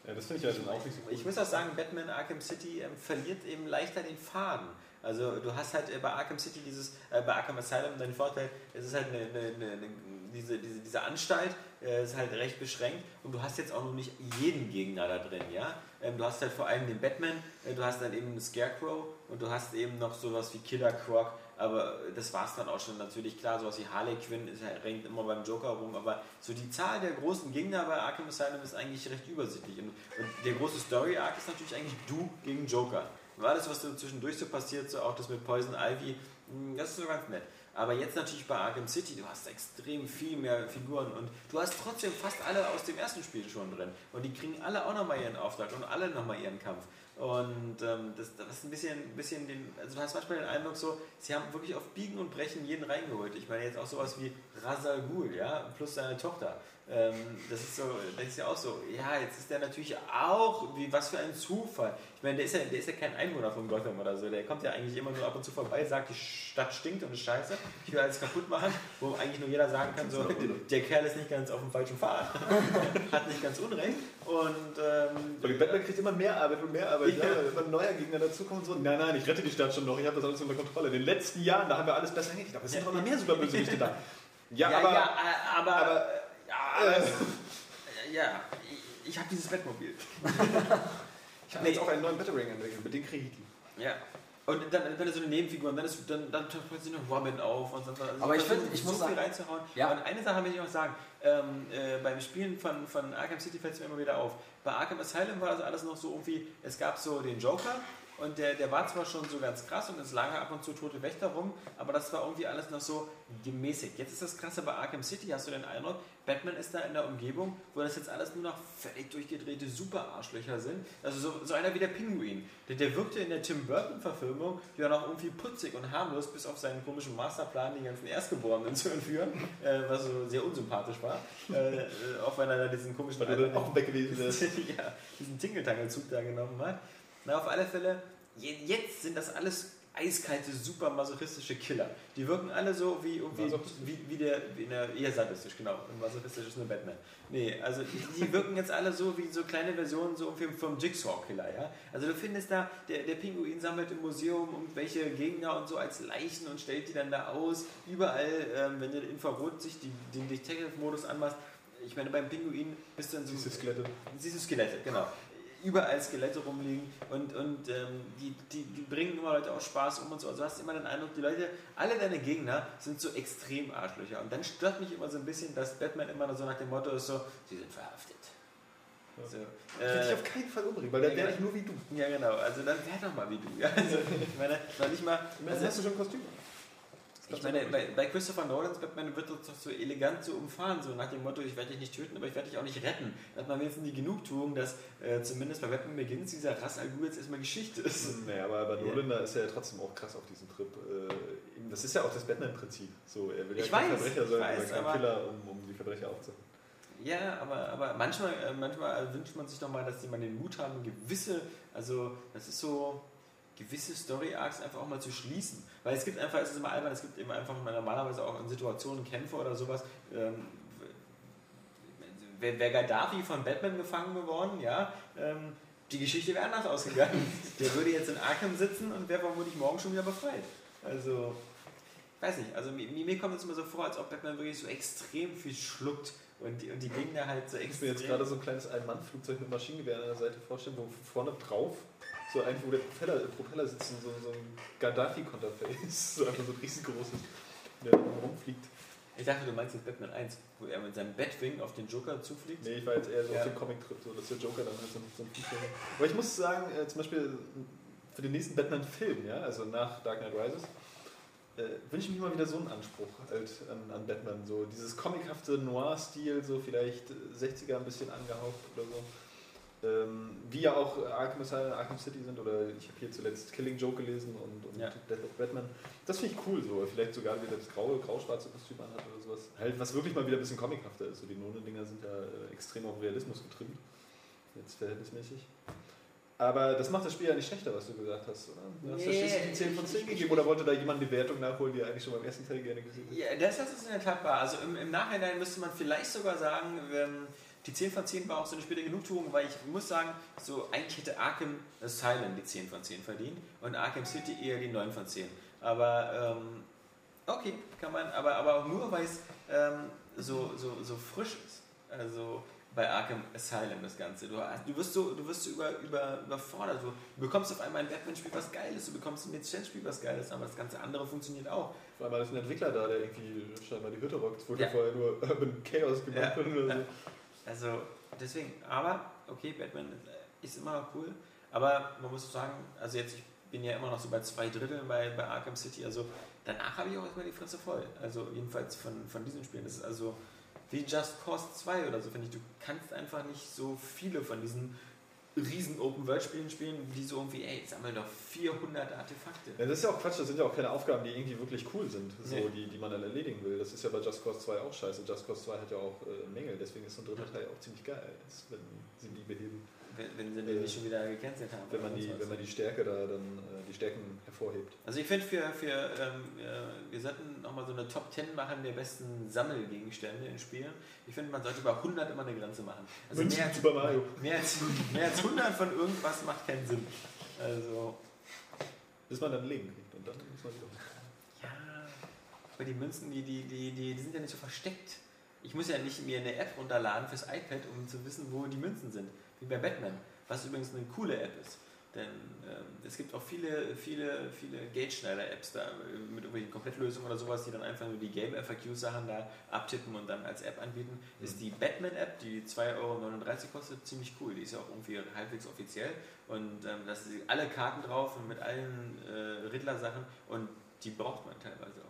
Ja, das finde ich halt auch nicht so cool. ich muss auch sagen, Batman Arkham City ähm, verliert eben leichter den Faden. Also du hast halt äh, bei Arkham City dieses, äh, bei Arkham Asylum den Vorteil, es ist halt eine, eine, eine, eine, diese, diese, diese Anstalt, äh, ist halt recht beschränkt und du hast jetzt auch noch nicht jeden Gegner da drin, ja. Ähm, du hast halt vor allem den Batman, äh, du hast dann eben einen Scarecrow und du hast eben noch sowas wie Killer Croc, aber das war es dann auch schon. Natürlich klar, sowas wie Harley Quinn ist halt, rennt immer beim Joker rum, aber so die Zahl der großen Gegner bei Arkham Asylum ist eigentlich recht übersichtlich. Und, und der große Story-Arc ist natürlich eigentlich du gegen Joker. Und alles, was so zwischendurch so passiert, so auch das mit Poison Ivy, mh, das ist so ganz nett. Aber jetzt natürlich bei Arkham City, du hast extrem viel mehr Figuren und du hast trotzdem fast alle aus dem ersten Spiel schon drin. Und die kriegen alle auch nochmal ihren Auftrag und alle nochmal ihren Kampf. Und ähm, das, das ist ein bisschen, ein bisschen den, also du hast manchmal den Eindruck so, sie haben wirklich auf Biegen und Brechen jeden reingeholt. Ich meine jetzt auch sowas wie Ra's al Ghul, ja, plus seine Tochter. Ähm, das ist so, das ist ja auch so, ja, jetzt ist der natürlich auch, wie, was für ein Zufall. Ich meine, der ist, ja, der ist ja kein Einwohner von Gotham oder so, der kommt ja eigentlich immer nur ab und zu vorbei, sagt, die Stadt stinkt und ist scheiße, ich will alles kaputt machen, wo eigentlich nur jeder sagen kann, so, der Kerl ist nicht ganz auf dem falschen Pfad, hat nicht ganz Unrecht und ähm, Weil Batman kriegt immer mehr Arbeit und mehr Arbeit. Ja. Ja. Wenn ein neuer Gegner dazukommt, so, nein, nein, ich rette die Stadt schon noch, ich habe das alles unter Kontrolle. In den letzten Jahren, da haben wir alles besser hingekriegt, aber es sind doch noch mehr Superbösewichte da. Ja, ja, aber, ja, äh, aber, aber- ja, äh, ja, ich, ich habe dieses Bettmobil. ich habe jetzt auch einen neuen Battering entwickelt, mit dem kriege ich die. Ja. Und dann, dann so eine Nebenfigur, und dann, ist, dann, dann taucht plötzlich noch Robin auf. Und so, also Aber ich versuchen find, ich so muss viel sagen- reinzuhauen. Ja. Und eine Sache möchte ich noch sagen. Ähm, äh, beim Spielen von, von Arkham City fällt es mir immer wieder auf. Bei Arkham Asylum war das alles noch so irgendwie, es gab so den Joker und der, der war zwar schon so ganz krass und es lagen ab und zu tote Wächter rum, aber das war irgendwie alles noch so gemäßigt. Jetzt ist das krasse bei Arkham City, hast du den Eindruck, Batman ist da in der Umgebung, wo das jetzt alles nur noch völlig durchgedrehte Super-Arschlöcher sind. Also so, so einer wie der Pinguin. Der, der wirkte in der Tim Burton-Verfilmung ja noch irgendwie putzig und harmlos, bis auf seinen komischen Masterplan, die ganzen Erstgeborenen zu entführen, äh, was so sehr unsympathisch war. Äh, äh, auch wenn er da diesen komischen Weil du dann auch weg gewesen wärst. ja, diesen Tingeltangelzug da genommen hat. Na, auf alle Fälle, je- jetzt sind das alles eiskalte, super masochistische Killer. Die wirken alle so wie, wie, wie der, wie der, eher sadistisch, genau. Und masochistisch ist nur Batman. Nee, also die, wirken jetzt alle so wie so kleine Versionen so vom, vom Jigsaw-Killer, ja. Also du findest da, der, der Pinguin sammelt im Museum irgendwelche Gegner und so als Leichen und stellt die dann da aus. Überall, ähm, wenn du Infrarot sich die, den Detective-Modus anmachst, ich meine, beim Pinguin bist du in so Siehst du Skelette? Siehst du Skelette, genau. Überall Skelette rumliegen und, und ähm, die, die, die bringen immer Leute auch Spaß um und so. Also du hast immer den Eindruck, die Leute, alle deine Gegner sind so extrem Arschlöcher. Und dann stört mich immer so ein bisschen, dass Batman immer so nach dem Motto ist so, sie sind verhaftet. So, Ich will dich äh, auf keinen Fall umbringen, weil dann wäre genau. ich nur wie du. ja genau, also dann wär doch mal wie du. Ja, also, ich meine, noch nicht mal, also, hast du schon ein Kostüm? Ich meine, bei, bei Christopher Nolans Batman wird das doch so elegant so umfahren, so nach dem Motto, ich werde dich nicht töten, aber ich werde dich auch nicht retten. Da hat man wenigstens die Genugtuung, dass äh, zumindest bei Batman Begins dieser Ra's al Ghul jetzt erstmal Geschichte ist. Naja, aber bei. Nolan, da ist er ja trotzdem auch krass auf diesem Trip. Äh, Das ist ja auch das Batman-Prinzip. So, er will ja Ich kein weiß, Verbrecher sein, weiß, oder kein aber- Killer, um, um die Verbrecher aufzuhalten. Ja, aber, aber manchmal, äh, manchmal wünscht man sich doch mal, dass die mal den Mut haben, gewisse, also das ist so, gewisse Story-Arcs einfach auch mal zu schließen. Weil es gibt einfach, es ist immer albern, es gibt eben einfach normalerweise auch in Situationen Kämpfe oder sowas. Ähm, Wäre wär Gaddafi von Batman gefangen geworden, ja, ähm, die Geschichte wäre anders ausgegangen. Der würde jetzt in Arkham sitzen und wäre vermutlich morgen schon wieder befreit. Also, weiß nicht, also mir, mir kommt es immer so vor, als ob Batman wirklich so extrem viel schluckt und die, und die Gegner halt so Ich extrem. mir jetzt gerade so ein kleines Ein-Mann-Flugzeug mit Maschinengewehr an der Seite vorstellen, wo vorne drauf so ein, wo der Propeller, Propeller sitzt und so, so ein Gaddafi-Konterface, so einfach so ein riesengroßes, der rumfliegt. Ich dachte, du meinst jetzt Batman 1, wo er mit seinem Batwing auf den Joker zufliegt. Nee, ich war jetzt eher so Ja. auf den Comic-Trip, so, dass der Joker dann halt so, so ein Flugzeug hat. Aber ich muss sagen, äh, zum Beispiel für den nächsten Batman-Film, ja, also nach Dark Knight Rises, äh, wünsche ich mir mal wieder so einen Anspruch halt an, an Batman. So dieses comichafte Noir-Stil, so vielleicht äh, 60er ein bisschen angehaucht oder so. Ähm, wie ja auch Arkham Asylum, Arkham City sind, oder ich habe hier zuletzt Killing Joke gelesen und, und Ja. Death of Batman. Das finde ich cool so. Vielleicht sogar wieder das graue, grau-schwarze Kostüm anhat oder sowas. Halt, was wirklich mal wieder ein bisschen comichafter ist. So die Nolan-Dinger sind ja äh, extrem auf Realismus getrimmt. Jetzt verhältnismäßig. Aber das macht das Spiel ja nicht schlechter, was du gesagt hast, oder? Du hast ja Nee, schließlich die 10 von 10 ich- gegeben oder wollte da jemand die Wertung nachholen, die er eigentlich schon beim ersten Teil gerne gesehen hat? Ja, das ist in der Tat wahr. Also im, im Nachhinein müsste man vielleicht sogar sagen, ähm, die 10 von 10 war auch so eine späte Genugtuung, weil ich muss sagen, so eigentlich hätte Arkham Asylum die 10 von 10 verdient und Arkham City eher die 9 von 10. Aber ähm, okay, kann man, aber, aber auch nur, weil es ähm, so, so, so frisch ist. Also bei Arkham Asylum das Ganze. Du, du wirst so, du wirst so über, über, überfordert. Du bekommst auf einmal ein Batman-Spiel, was geil ist, du bekommst ein Lizenz-Spiel, was geil ist, aber das ganze andere funktioniert auch. Vor allem ist ein Entwickler da, der irgendwie scheinbar die Hütte rockt. Es wurde ja. vorher nur Urban Chaos gemacht Ja. oder so. Also deswegen, aber okay, Batman ist immer cool. Aber man muss sagen, also jetzt, ich bin ja immer noch so bei zwei Dritteln bei, bei Arkham City, also danach habe ich auch erstmal die Fresse voll. Also jedenfalls von, von diesen Spielen. Das ist also wie Just Cause 2 oder so, finde ich. Du kannst einfach nicht so viele von diesen riesen Open-World-Spielen spielen, die so irgendwie, ey, sammel doch 400 Artefakte. Ja, das ist ja auch Quatsch, das sind ja auch keine Aufgaben, die irgendwie wirklich cool sind, so, Nee. die, die man dann erledigen will. Das ist ja bei Just Cause 2 auch scheiße. Just Cause 2 hat ja auch äh, Mängel, deswegen ist so ein dritter Teil auch ziemlich geil, wenn sie die beheben. Wenn, wenn sie nämlich schon wieder gecancelt haben. Wenn man die, wenn man die Stärke da dann, äh, die Stärken hervorhebt. Also ich finde, für, für ähm, äh, wir sollten nochmal so eine Top 10 machen der besten Sammelgegenstände in Spielen. Ich finde, man sollte bei 100 immer eine Grenze machen. Also mehr als, Super Mario. mehr, als, mehr als 100 von irgendwas macht keinen Sinn. Also, Bis man dann Leben kriegt und dann muss man wieder. ja, aber die Münzen, die, die, die, die, die sind ja nicht so versteckt. Ich muss ja nicht mir eine App runterladen fürs iPad, um zu wissen, wo die Münzen sind. Wie bei Batman, was übrigens eine coole App ist. Denn ähm, es gibt auch viele, viele, viele Gate-Schneider-Apps da mit irgendwelchen Komplettlösungen oder sowas, die dann einfach nur die Game-FAQ-Sachen da abtippen und dann als App anbieten. Ist die Batman-App, die 2,39 Euro kostet, ziemlich cool. Die ist ja auch irgendwie halbwegs offiziell und ähm, da sind alle Karten drauf und mit allen äh, Riddler-Sachen und die braucht man teilweise auch.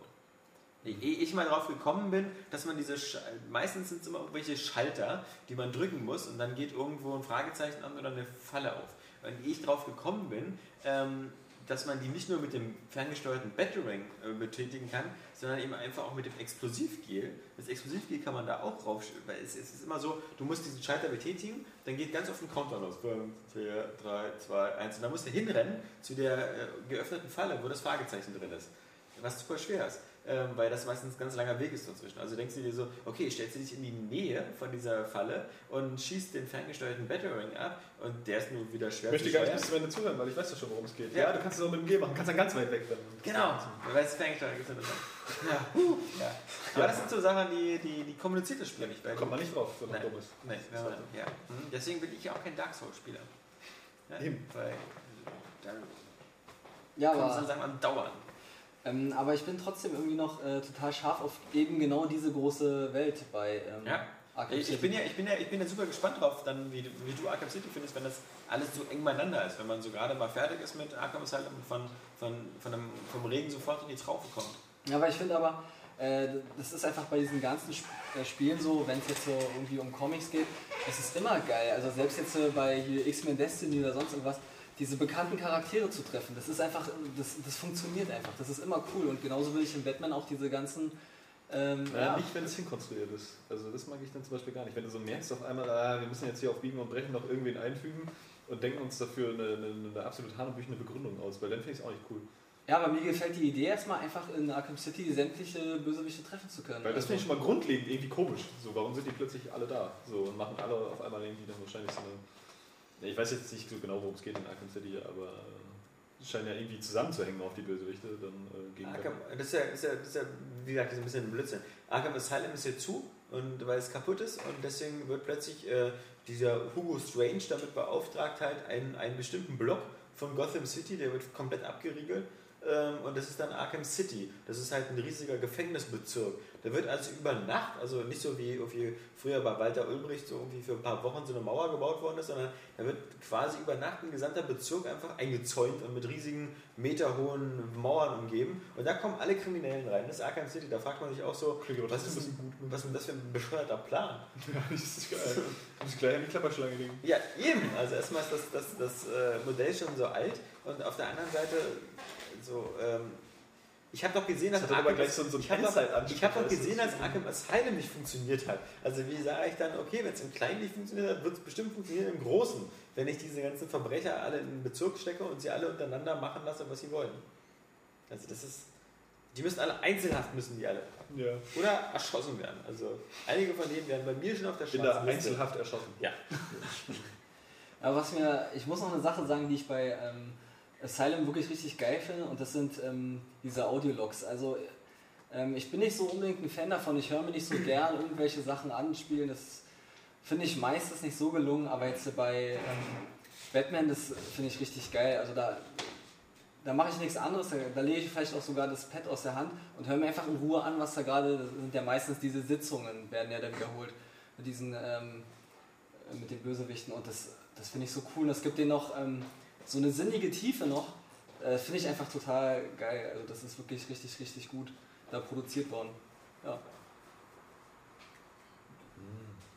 Ehe ich mal drauf gekommen bin, dass man diese, Sch meistens sind es immer irgendwelche Schalter, die man drücken muss und dann geht irgendwo ein Fragezeichen an oder eine Falle auf. Und ehe ich drauf gekommen bin, ähm, dass man die nicht nur mit dem ferngesteuerten Battering äh, betätigen kann, sondern eben einfach auch mit dem Explosivgel. Das Explosivgel kann man da auch rauf, weil es, es ist immer so, du musst diesen Schalter betätigen, dann geht ganz oft ein Countdown los. 5, 4, 3, 2, 1 und dann musst du hinrennen zu der äh, geöffneten Falle, wo das Fragezeichen drin ist. Was super schwer ist ähm, weil das meistens ein ganz langer Weg ist dazwischen. Also denkst du dir so, okay, stellst du dich in die Nähe von dieser Falle und schießt den ferngesteuerten Battering ab und der ist nur wieder schwer Ich möchte gar nicht bis zum Ende zuhören, weil ich weiß ja schon, worum es geht. Ja. Ja, du kannst es auch mit dem G machen, kannst dann ganz weit weg dann. Genau, weil es ferngesteuert ist. Ja. ja. Aber das sind so Sachen, die, die, die kommuniziert das Spiel nicht. Weil Kommt man nicht drauf, wenn man Nein. dumm ist. Nee, wenn man, ja. Mhm. Deswegen bin ich ja auch kein Dark Souls-Spieler. Ja, Eben. Weil da Ja, es dann aber, sagen, am Dauern. Ähm, aber ich bin trotzdem irgendwie noch äh, total scharf auf eben genau diese große Welt bei ähm, Ja. Arkham Ich, ich, City. bin ja, ich, bin ja, ich bin ja super gespannt drauf, dann, wie, du- wie du Arkham City findest, wenn das alles so eng beieinander ist. Wenn man so gerade mal fertig ist mit Arkham Asylum und von, von, von einem, vom Regen sofort in die Traufe kommt. Ja, aber ich finde aber, äh, das ist einfach bei diesen ganzen Sp äh, Spielen so, wenn es jetzt so irgendwie um Comics geht, es ist immer geil. Also selbst jetzt äh, bei X-Men Destiny oder sonst irgendwas, diese bekannten Charaktere zu treffen, das ist einfach, das, das funktioniert einfach. Das ist immer cool. Und genauso will ich in Batman auch diese ganzen. Ähm, Ja, ja, nicht, wenn es hinkonstruiert ist. Also das mag ich dann zum Beispiel gar nicht. Wenn du so merkst auf einmal, ah, wir müssen jetzt hier auf Biegen und Brechen noch irgendwen einfügen und denken uns dafür eine, eine, eine absolut hanebüchene Begründung aus, weil dann finde ich es auch nicht cool. ja, aber mir gefällt die Idee erstmal einfach in Arkham City sämtliche Bösewichte treffen zu können. Weil das Also- finde ich schon mal grundlegend irgendwie komisch. So, warum sind die plötzlich alle da? So und machen alle auf einmal irgendwie dann wahrscheinlich so eine. Ich weiß jetzt nicht so genau, worum es geht in Arkham City, aber es scheint ja irgendwie zusammenzuhängen auf die Bösewichte dann äh, gegen Arkham, das, ist ja, das, ist ja, das ist ja, wie gesagt, das ist ein bisschen ein Blödsinn. Arkham Asylum ist jetzt zu, und weil es kaputt ist und deswegen wird plötzlich äh, dieser Hugo Strange damit beauftragt, halt einen, einen bestimmten Block von Gotham City, der wird komplett abgeriegelt. Ähm, und das ist dann Arkham City. Das ist halt ein riesiger Gefängnisbezirk. Da wird also über Nacht, also nicht so wie, wie früher bei Walter Ulbricht so irgendwie für ein paar Wochen so eine Mauer gebaut worden ist, sondern da wird quasi über Nacht ein gesamter Bezirk einfach eingezäunt und mit riesigen meterhohen Mauern umgeben. Und da kommen alle Kriminellen rein. Das ist Arkham City. Da fragt man sich auch so, aber was ist, gut. was ist das für ein bescheuerter Plan? Ja, das ist geil. Du musst gleich an die Klapperschlange legen. Ja, eben. Also erstmal ist das, das, das äh, Modell schon so alt und auf der anderen Seite so. Ähm, ich habe doch gesehen, dass Das aber gleich so, so ich habe doch, hab doch gesehen, dass Arkham Asylum nicht funktioniert hat. Also wie sage ich dann, okay, wenn es im Kleinen nicht funktioniert hat, wird es bestimmt funktionieren im Großen, wenn ich diese ganzen Verbrecher alle in einen Bezirk stecke und sie alle untereinander machen lasse, was sie wollen. Also das ist, die müssen alle einzelhaft müssen die alle. Ja. Oder erschossen werden. Also einige von denen werden bei mir schon auf der In der. Einzelhaft erschossen. Ja. Aber was mir, ich muss noch eine Sache sagen, die ich bei ähm, Asylum wirklich richtig geil finde, und das sind ähm, diese Audiologs. Also ähm, ich bin nicht so unbedingt ein Fan davon, ich höre mir nicht so gern irgendwelche Sachen anspielen, das finde ich meistens nicht so gelungen, aber jetzt bei ähm, Batman, das finde ich richtig geil. Also da, da mache ich nichts anderes, da, da lege ich vielleicht auch sogar das Pad aus der Hand und höre mir einfach in Ruhe an, was da gerade, sind ja meistens diese Sitzungen, werden ja dann wiederholt, mit diesen, ähm, mit den Bösewichten und das, das finde ich so cool. Und das gibt denen noch ähm, so eine sinnige Tiefe noch. Äh, finde ich einfach total geil. Also das ist wirklich richtig, richtig gut da produziert worden. Ja.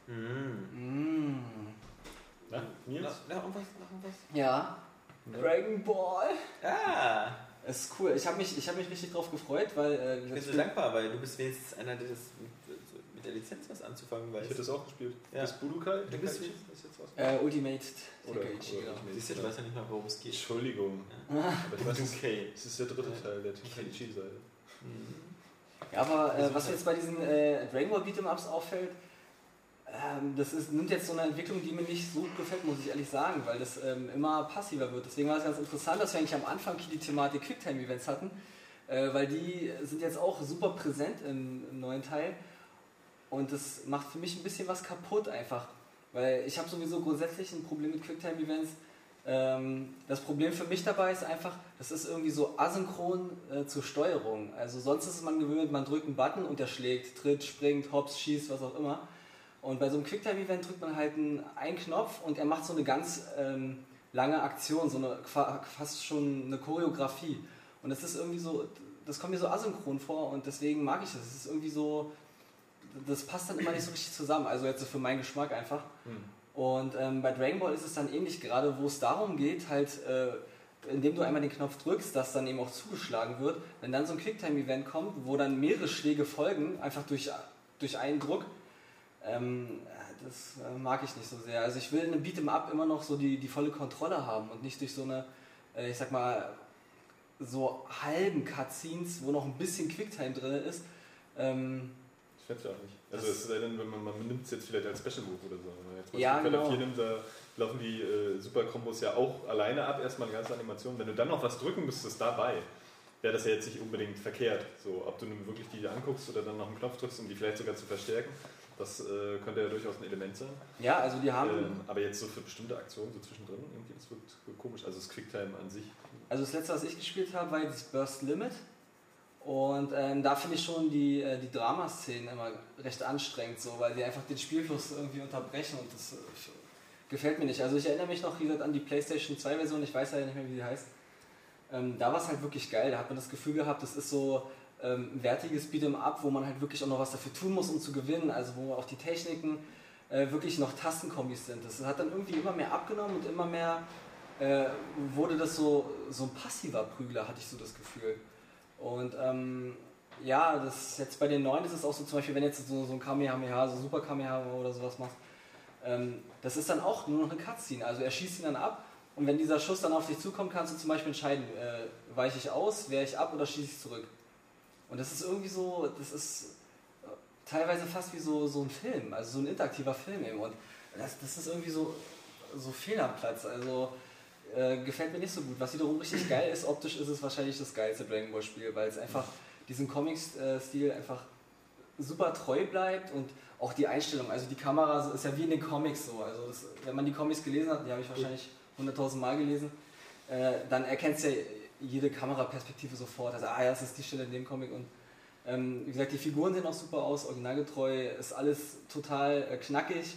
Mhm. Mm. Na, Nils? Noch, noch irgendwas? Noch irgendwas? Ja. Dragon Ball. Ah, Es ist cool. Ich habe mich, ich hab mich richtig drauf gefreut, weil äh, ich bin so dankbar, weil du bist wenigstens einer, der das mit, der Lizenz was anzufangen weiß. Ich hätte das auch gespielt. Ja. Das Budokai? Du bist ist jetzt was? äh, Ultimate Oder- Tenkaichi, oder genau. Ultimate. Siehst du, du weißt ja nicht mal, worum es geht. Entschuldigung. Aber ich weiß, es Okay. es ist der dritte Teil der Tenkaichi-Seite. Ja, aber äh, was mir jetzt bei diesen äh, Dragon Ball Beat'em-Ups auffällt, ähm, das ist, nimmt jetzt so eine Entwicklung, die mir nicht so gut gefällt, muss ich ehrlich sagen, weil das ähm, immer passiver wird. Deswegen war es ganz interessant, dass wir eigentlich am Anfang die Thematik Quicktime-Events hatten, äh, weil die sind jetzt auch super präsent im, im neuen Teil und das macht für mich ein bisschen was kaputt einfach, weil ich habe sowieso grundsätzlich ein Problem mit Quicktime-Events. Ähm, das Problem für mich dabei ist einfach, das ist irgendwie so asynchron äh, zur Steuerung. Also sonst ist man gewöhnt, man drückt einen Button und der schlägt, tritt, springt, hops, schießt, was auch immer. Und bei so einem Quicktime-Event drückt man halt einen, einen Knopf und er macht so eine ganz ähm, lange Aktion, so eine fast schon eine Choreografie. Und das ist irgendwie so, das kommt mir so asynchron vor und deswegen mag ich das. Es ist irgendwie so, das passt dann immer nicht so richtig zusammen. Also jetzt so für meinen Geschmack einfach. Und ähm, bei Dragon Ball ist es dann ähnlich, gerade wo es darum geht, halt, äh, indem du einmal den Knopf drückst, dass dann eben auch zugeschlagen wird, wenn dann so ein Quicktime-Event kommt, wo dann mehrere Schläge folgen, einfach durch, durch einen Druck, ähm, das äh, mag ich nicht so sehr. Also ich will in einem Beat'em Up immer noch so die, die volle Kontrolle haben und nicht durch so eine, äh, ich sag mal, so halben Cutscenes, wo noch ein bisschen Quicktime drin ist. Ähm, Es ja auch nicht. Also es sei denn, wenn man, man nimmt es jetzt vielleicht als Special Move oder so. Wenn man jetzt mal Ja, genau. 4 nimmt, da laufen die äh, Super-Kombos ja auch alleine ab, erstmal eine ganze Animation. Wenn du dann noch was drücken müsstest dabei, wäre das ja jetzt nicht unbedingt verkehrt. So, ob du nun wirklich die anguckst oder dann noch einen Knopf drückst, um die vielleicht sogar zu verstärken, das äh, könnte ja durchaus ein Element sein. ja, also die haben... Ähm, aber jetzt so für bestimmte Aktionen so zwischendrin, irgendwie, das wird komisch. Also das Quicktime an sich. Also das letzte, was ich gespielt habe, war das Burst Limit. Und ähm, da finde ich schon die, äh, die Dramaszenen immer recht anstrengend, so, weil die einfach den Spielfluss irgendwie unterbrechen und das äh, gefällt mir nicht. Also ich erinnere mich noch wie gesagt, an die PlayStation 2 Version, ich weiß ja nicht mehr, wie die heißt. Ähm, da war es halt wirklich geil, da hat man das Gefühl gehabt, das ist so ähm, ein wertiges Beat'em Up, wo man halt wirklich auch noch was dafür tun muss, um zu gewinnen, also wo auch die Techniken äh, wirklich noch Tastenkombis sind. Das hat dann irgendwie immer mehr abgenommen und immer mehr äh, wurde das so, so ein passiver Prügler, hatte ich so das Gefühl. Und ähm, ja, das jetzt bei den neuen ist es auch so, zum Beispiel, wenn jetzt so, so ein Kamehameha, so Super Kamehameha oder sowas machst, ähm, das ist dann auch nur noch eine Cutscene. Also er schießt ihn dann ab und wenn dieser Schuss dann auf dich zukommt, kannst du zum Beispiel entscheiden, äh, weiche ich aus, wehre ich ab oder schieße ich zurück. Und das ist irgendwie so, das ist äh, teilweise fast wie so, so ein Film, also so ein interaktiver Film eben. Und das, das ist irgendwie so, so fehl am Platz. Also äh, gefällt mir nicht so gut. Was wiederum richtig geil ist, optisch ist es wahrscheinlich das geilste Dragon Ball Spiel, weil es einfach diesen Comic-Stil einfach super treu bleibt und auch die Einstellung, also die Kamera ist ja wie in den Comics so. Also das, wenn man die Comics gelesen hat, die habe ich wahrscheinlich 100.000 Mal gelesen, äh, dann erkennst du ja jede Kameraperspektive sofort. Also, ah ja, das ist die Stelle in dem Comic und ähm, wie gesagt, die Figuren sehen auch super aus, originalgetreu, ist alles total äh, knackig,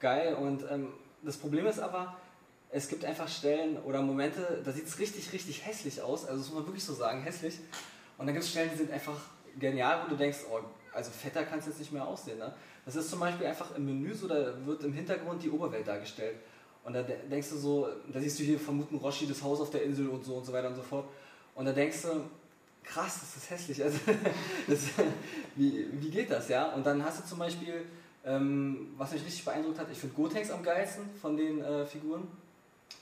geil und ähm, das Problem ist aber, es gibt einfach Stellen oder Momente, da sieht es richtig, richtig hässlich aus, also das muss man wirklich so sagen, hässlich. Und dann gibt es Stellen, die sind einfach genial, wo du denkst, oh, also fetter kann es jetzt nicht mehr aussehen. Ne? Das ist zum Beispiel einfach im Menü so, da wird im Hintergrund die Oberwelt dargestellt. Und da de- denkst du so, da siehst du hier vermuten Roshi das Haus auf der Insel und so und so weiter und so fort. Und da denkst du, krass, das ist hässlich. Also, das, wie, wie geht das, ja? Und dann hast du zum Beispiel, ähm, was mich richtig beeindruckt hat, ich finde Gotenks am geilsten von den äh, Figuren.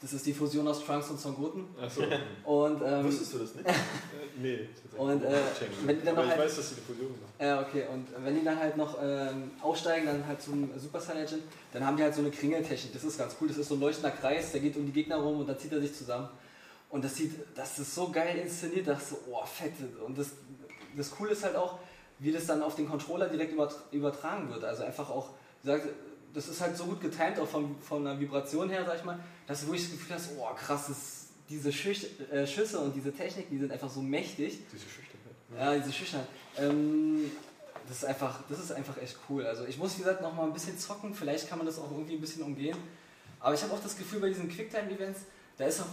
Das ist die Fusion aus Trunks und Son Goten. Achso. Und, ähm, Wusstest du das nicht? nee. Und, äh, wenn die dann Aber noch ich halt- weiß, dass sie die Fusion machen. Ja, okay. Und wenn die dann halt noch ähm, aufsteigen, dann halt zum Super Saiyan, dann haben die halt so eine Kringeltechnik. Das ist ganz cool. Das ist so ein leuchtender Kreis, der geht um die Gegner rum und dann zieht er sich zusammen. Und das sieht, das ist so geil inszeniert, dass so, oh, fett. Und das, das Coole ist halt auch, wie das dann auf den Controller direkt übert- übertragen wird. Also einfach auch, wie gesagt, das ist halt so gut getimt, auch von, von der Vibration her, sag ich mal, dass du wirklich das Gefühl hast, oh krass, das, diese Schüch äh, Schüsse und diese Technik, die sind einfach so mächtig. Diese Schüchternheit. Ja, diese Schüchternheit. Ähm, das ist einfach, das ist einfach echt cool. Also ich muss wie gesagt noch mal ein bisschen zocken. Vielleicht kann man das auch irgendwie ein bisschen umgehen. Aber ich habe auch das Gefühl bei diesen Quicktime-Events, da ist auch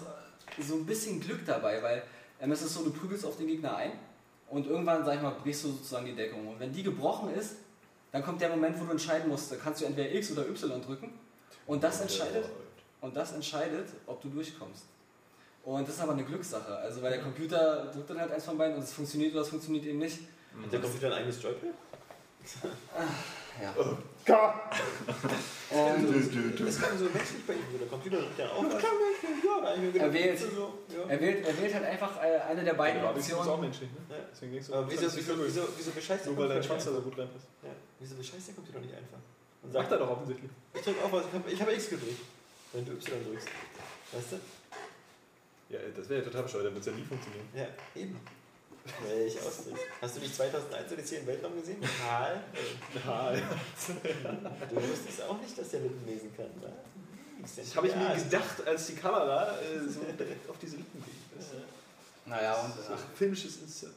äh, so ein bisschen Glück dabei, weil ähm, es ist so, du prügelst auf den Gegner ein und irgendwann, sag ich mal, brichst du sozusagen die Deckung. Und wenn die gebrochen ist, dann kommt der Moment, wo du entscheiden musst, da kannst du entweder X oder Y drücken und das entscheidet, und das entscheidet, ob du durchkommst. Und das ist aber eine Glückssache. Also weil der Computer drückt dann halt eins von beiden und es funktioniert oder es funktioniert eben nicht. Hat der Computer ein eigenes Joypad? Ja. Oh, Ähm, Das kann so menschlich bei ihm. Der Computer drückt ja auch was. Ja, da hab ich mir gedacht, Er wählt. so, ja. er, wählt, er wählt halt einfach äh, eine der beiden Ja, aber ist auch Optionen. menschlich, ne? Ja. Deswegen denkst du, Aber wieso, wieso, wieso, wieso bescheißt der Nur weil dein Computer Schwanz da nicht so gut reinpasst. einfach? Ja. Wieso bescheißt der Computer nicht einfach? Und Macht sagt, er doch offensichtlich. ich drück auf was, ich habe ich hab X gedrückt. Wenn du Y drückst. Weißt du? Ja, das wäre ja total bescheuert, dann wird es ja nie funktionieren. Ja, eben. Weil ich ausdrücke. Hast du nicht 2001 Odyssee im Weltraum gesehen? Mit Hal? Ja, Du wusstest auch nicht, dass der Lippen lesen kann, ne? das habe ich mir gedacht, als die Kamera äh, so direkt auf diese Lippen ging. Das ist Naja, und so ach, filmisches Insert.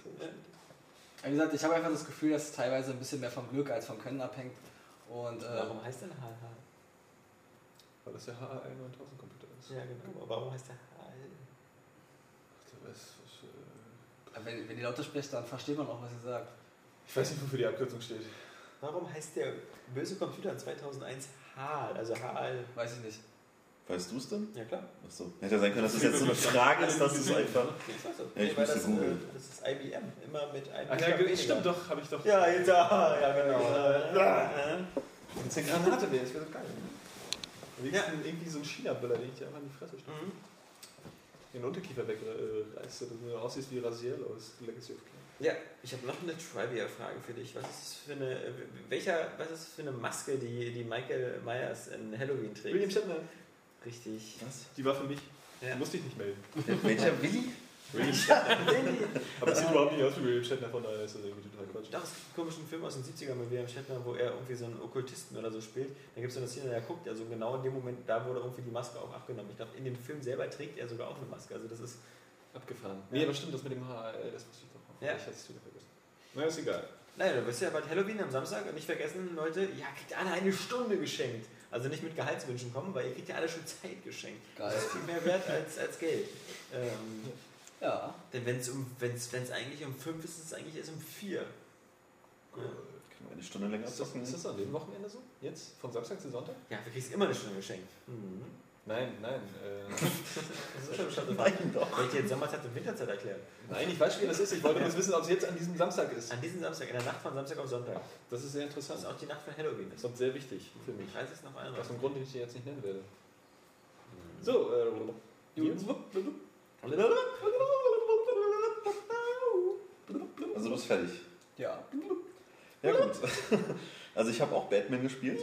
wie gesagt, ich habe einfach das Gefühl, dass es teilweise ein bisschen mehr vom Glück als vom Können abhängt. Und äh, Warum heißt denn Hal Hal? Weil das der HA1000 Computer ist. Ja, genau. Aber warum heißt der Hal? Ach, du weißt, wenn, wenn ihr lauter sprecht, dann versteht man auch, was ihr sagt. ich weiß nicht, wofür die Abkürzung steht. Warum heißt der böse Computer in 2001 Hal? Also Hal. Weiß ich nicht. Weißt du es denn? Ja, klar. Achso. Hätte ja sein können, dass es jetzt so eine Frage ist, dass es einfach. Ich weiß das. Ja, ich musste das, googeln. äh, das ist IBM. Immer mit einem. Ach ja, ge- stimmt doch, habe ich doch. Ja, jetzt, ah, ja, genau. Äh, Wenn es eine Granate wäre, das wäre so geil. Am liebsten irgendwie so ein China-Böller, den ich dir einfach in die Fresse stelle. Mhm. Den Unterkiefer wegreißt, dass du aussiehst wie Rasiel aus Legacy of Kain. Ja, ich habe noch eine Trivia-Frage für dich. Was ist das für eine, welcher, was ist das für eine Maske, die, die Michael Myers in Halloween trägt? William Shatner, Richtig. Was? die war für mich. Ja. Du musst dich nicht melden. Welcher Willi? William Shatner. Aber es sieht überhaupt nicht aus wie William Shatner, von daher ist das irgendwie total Quatsch. Doch, es gibt einen komischen Film aus den 70ern mit William Shatner, wo er irgendwie so einen Okkultisten oder so spielt. Da gibt es so eine Szene, der guckt, also genau in dem Moment, da wurde irgendwie die Maske auch abgenommen. Ich glaube, in dem Film selber trägt er sogar auch eine Maske. Also das ist, Abgefahren. Ja. Nee, aber stimmt, das mit dem HL, das wusste ich doch. Ja. Ich hatte es wieder vergessen. Na, ist egal. naja, du wirst ja bald Halloween am Samstag und nicht vergessen, Leute, ja, kriegt alle eine Stunde geschenkt. Also nicht mit Gehaltswünschen kommen, weil ihr kriegt ja alle schon Zeit geschenkt. Geil. Das ist viel mehr wert als, als Geld. Ähm, Ja. denn wenn es um, wenn's, wenn's eigentlich um fünf ist, ist es eigentlich erst um vier. Ja. Können wir eine Stunde länger Ist das, ist das an dem Wochenende so? Jetzt? Von Samstag zu Sonntag? Ja, du kriegst immer eine Stunde geschenkt. Mhm. Nein, nein. Äh, Das ist schon schon Nein, doch. Ich dir jetzt Sommerzeit und Winterzeit erklären? nein, ich weiß, wie das ist. Ich wollte bloß wissen, ob es jetzt an diesem Samstag ist. An diesem Samstag, in der Nacht von Samstag auf Sonntag. Das ist sehr Das interessant. ist auch die Nacht von Halloween. Das ist sehr wichtig für mich. 30. auf einmal. Aus einem Grund, den ich dir jetzt nicht nennen werde. So, äh? Also du bist fertig. Ja. Ja gut. Also ich habe auch Batman gespielt.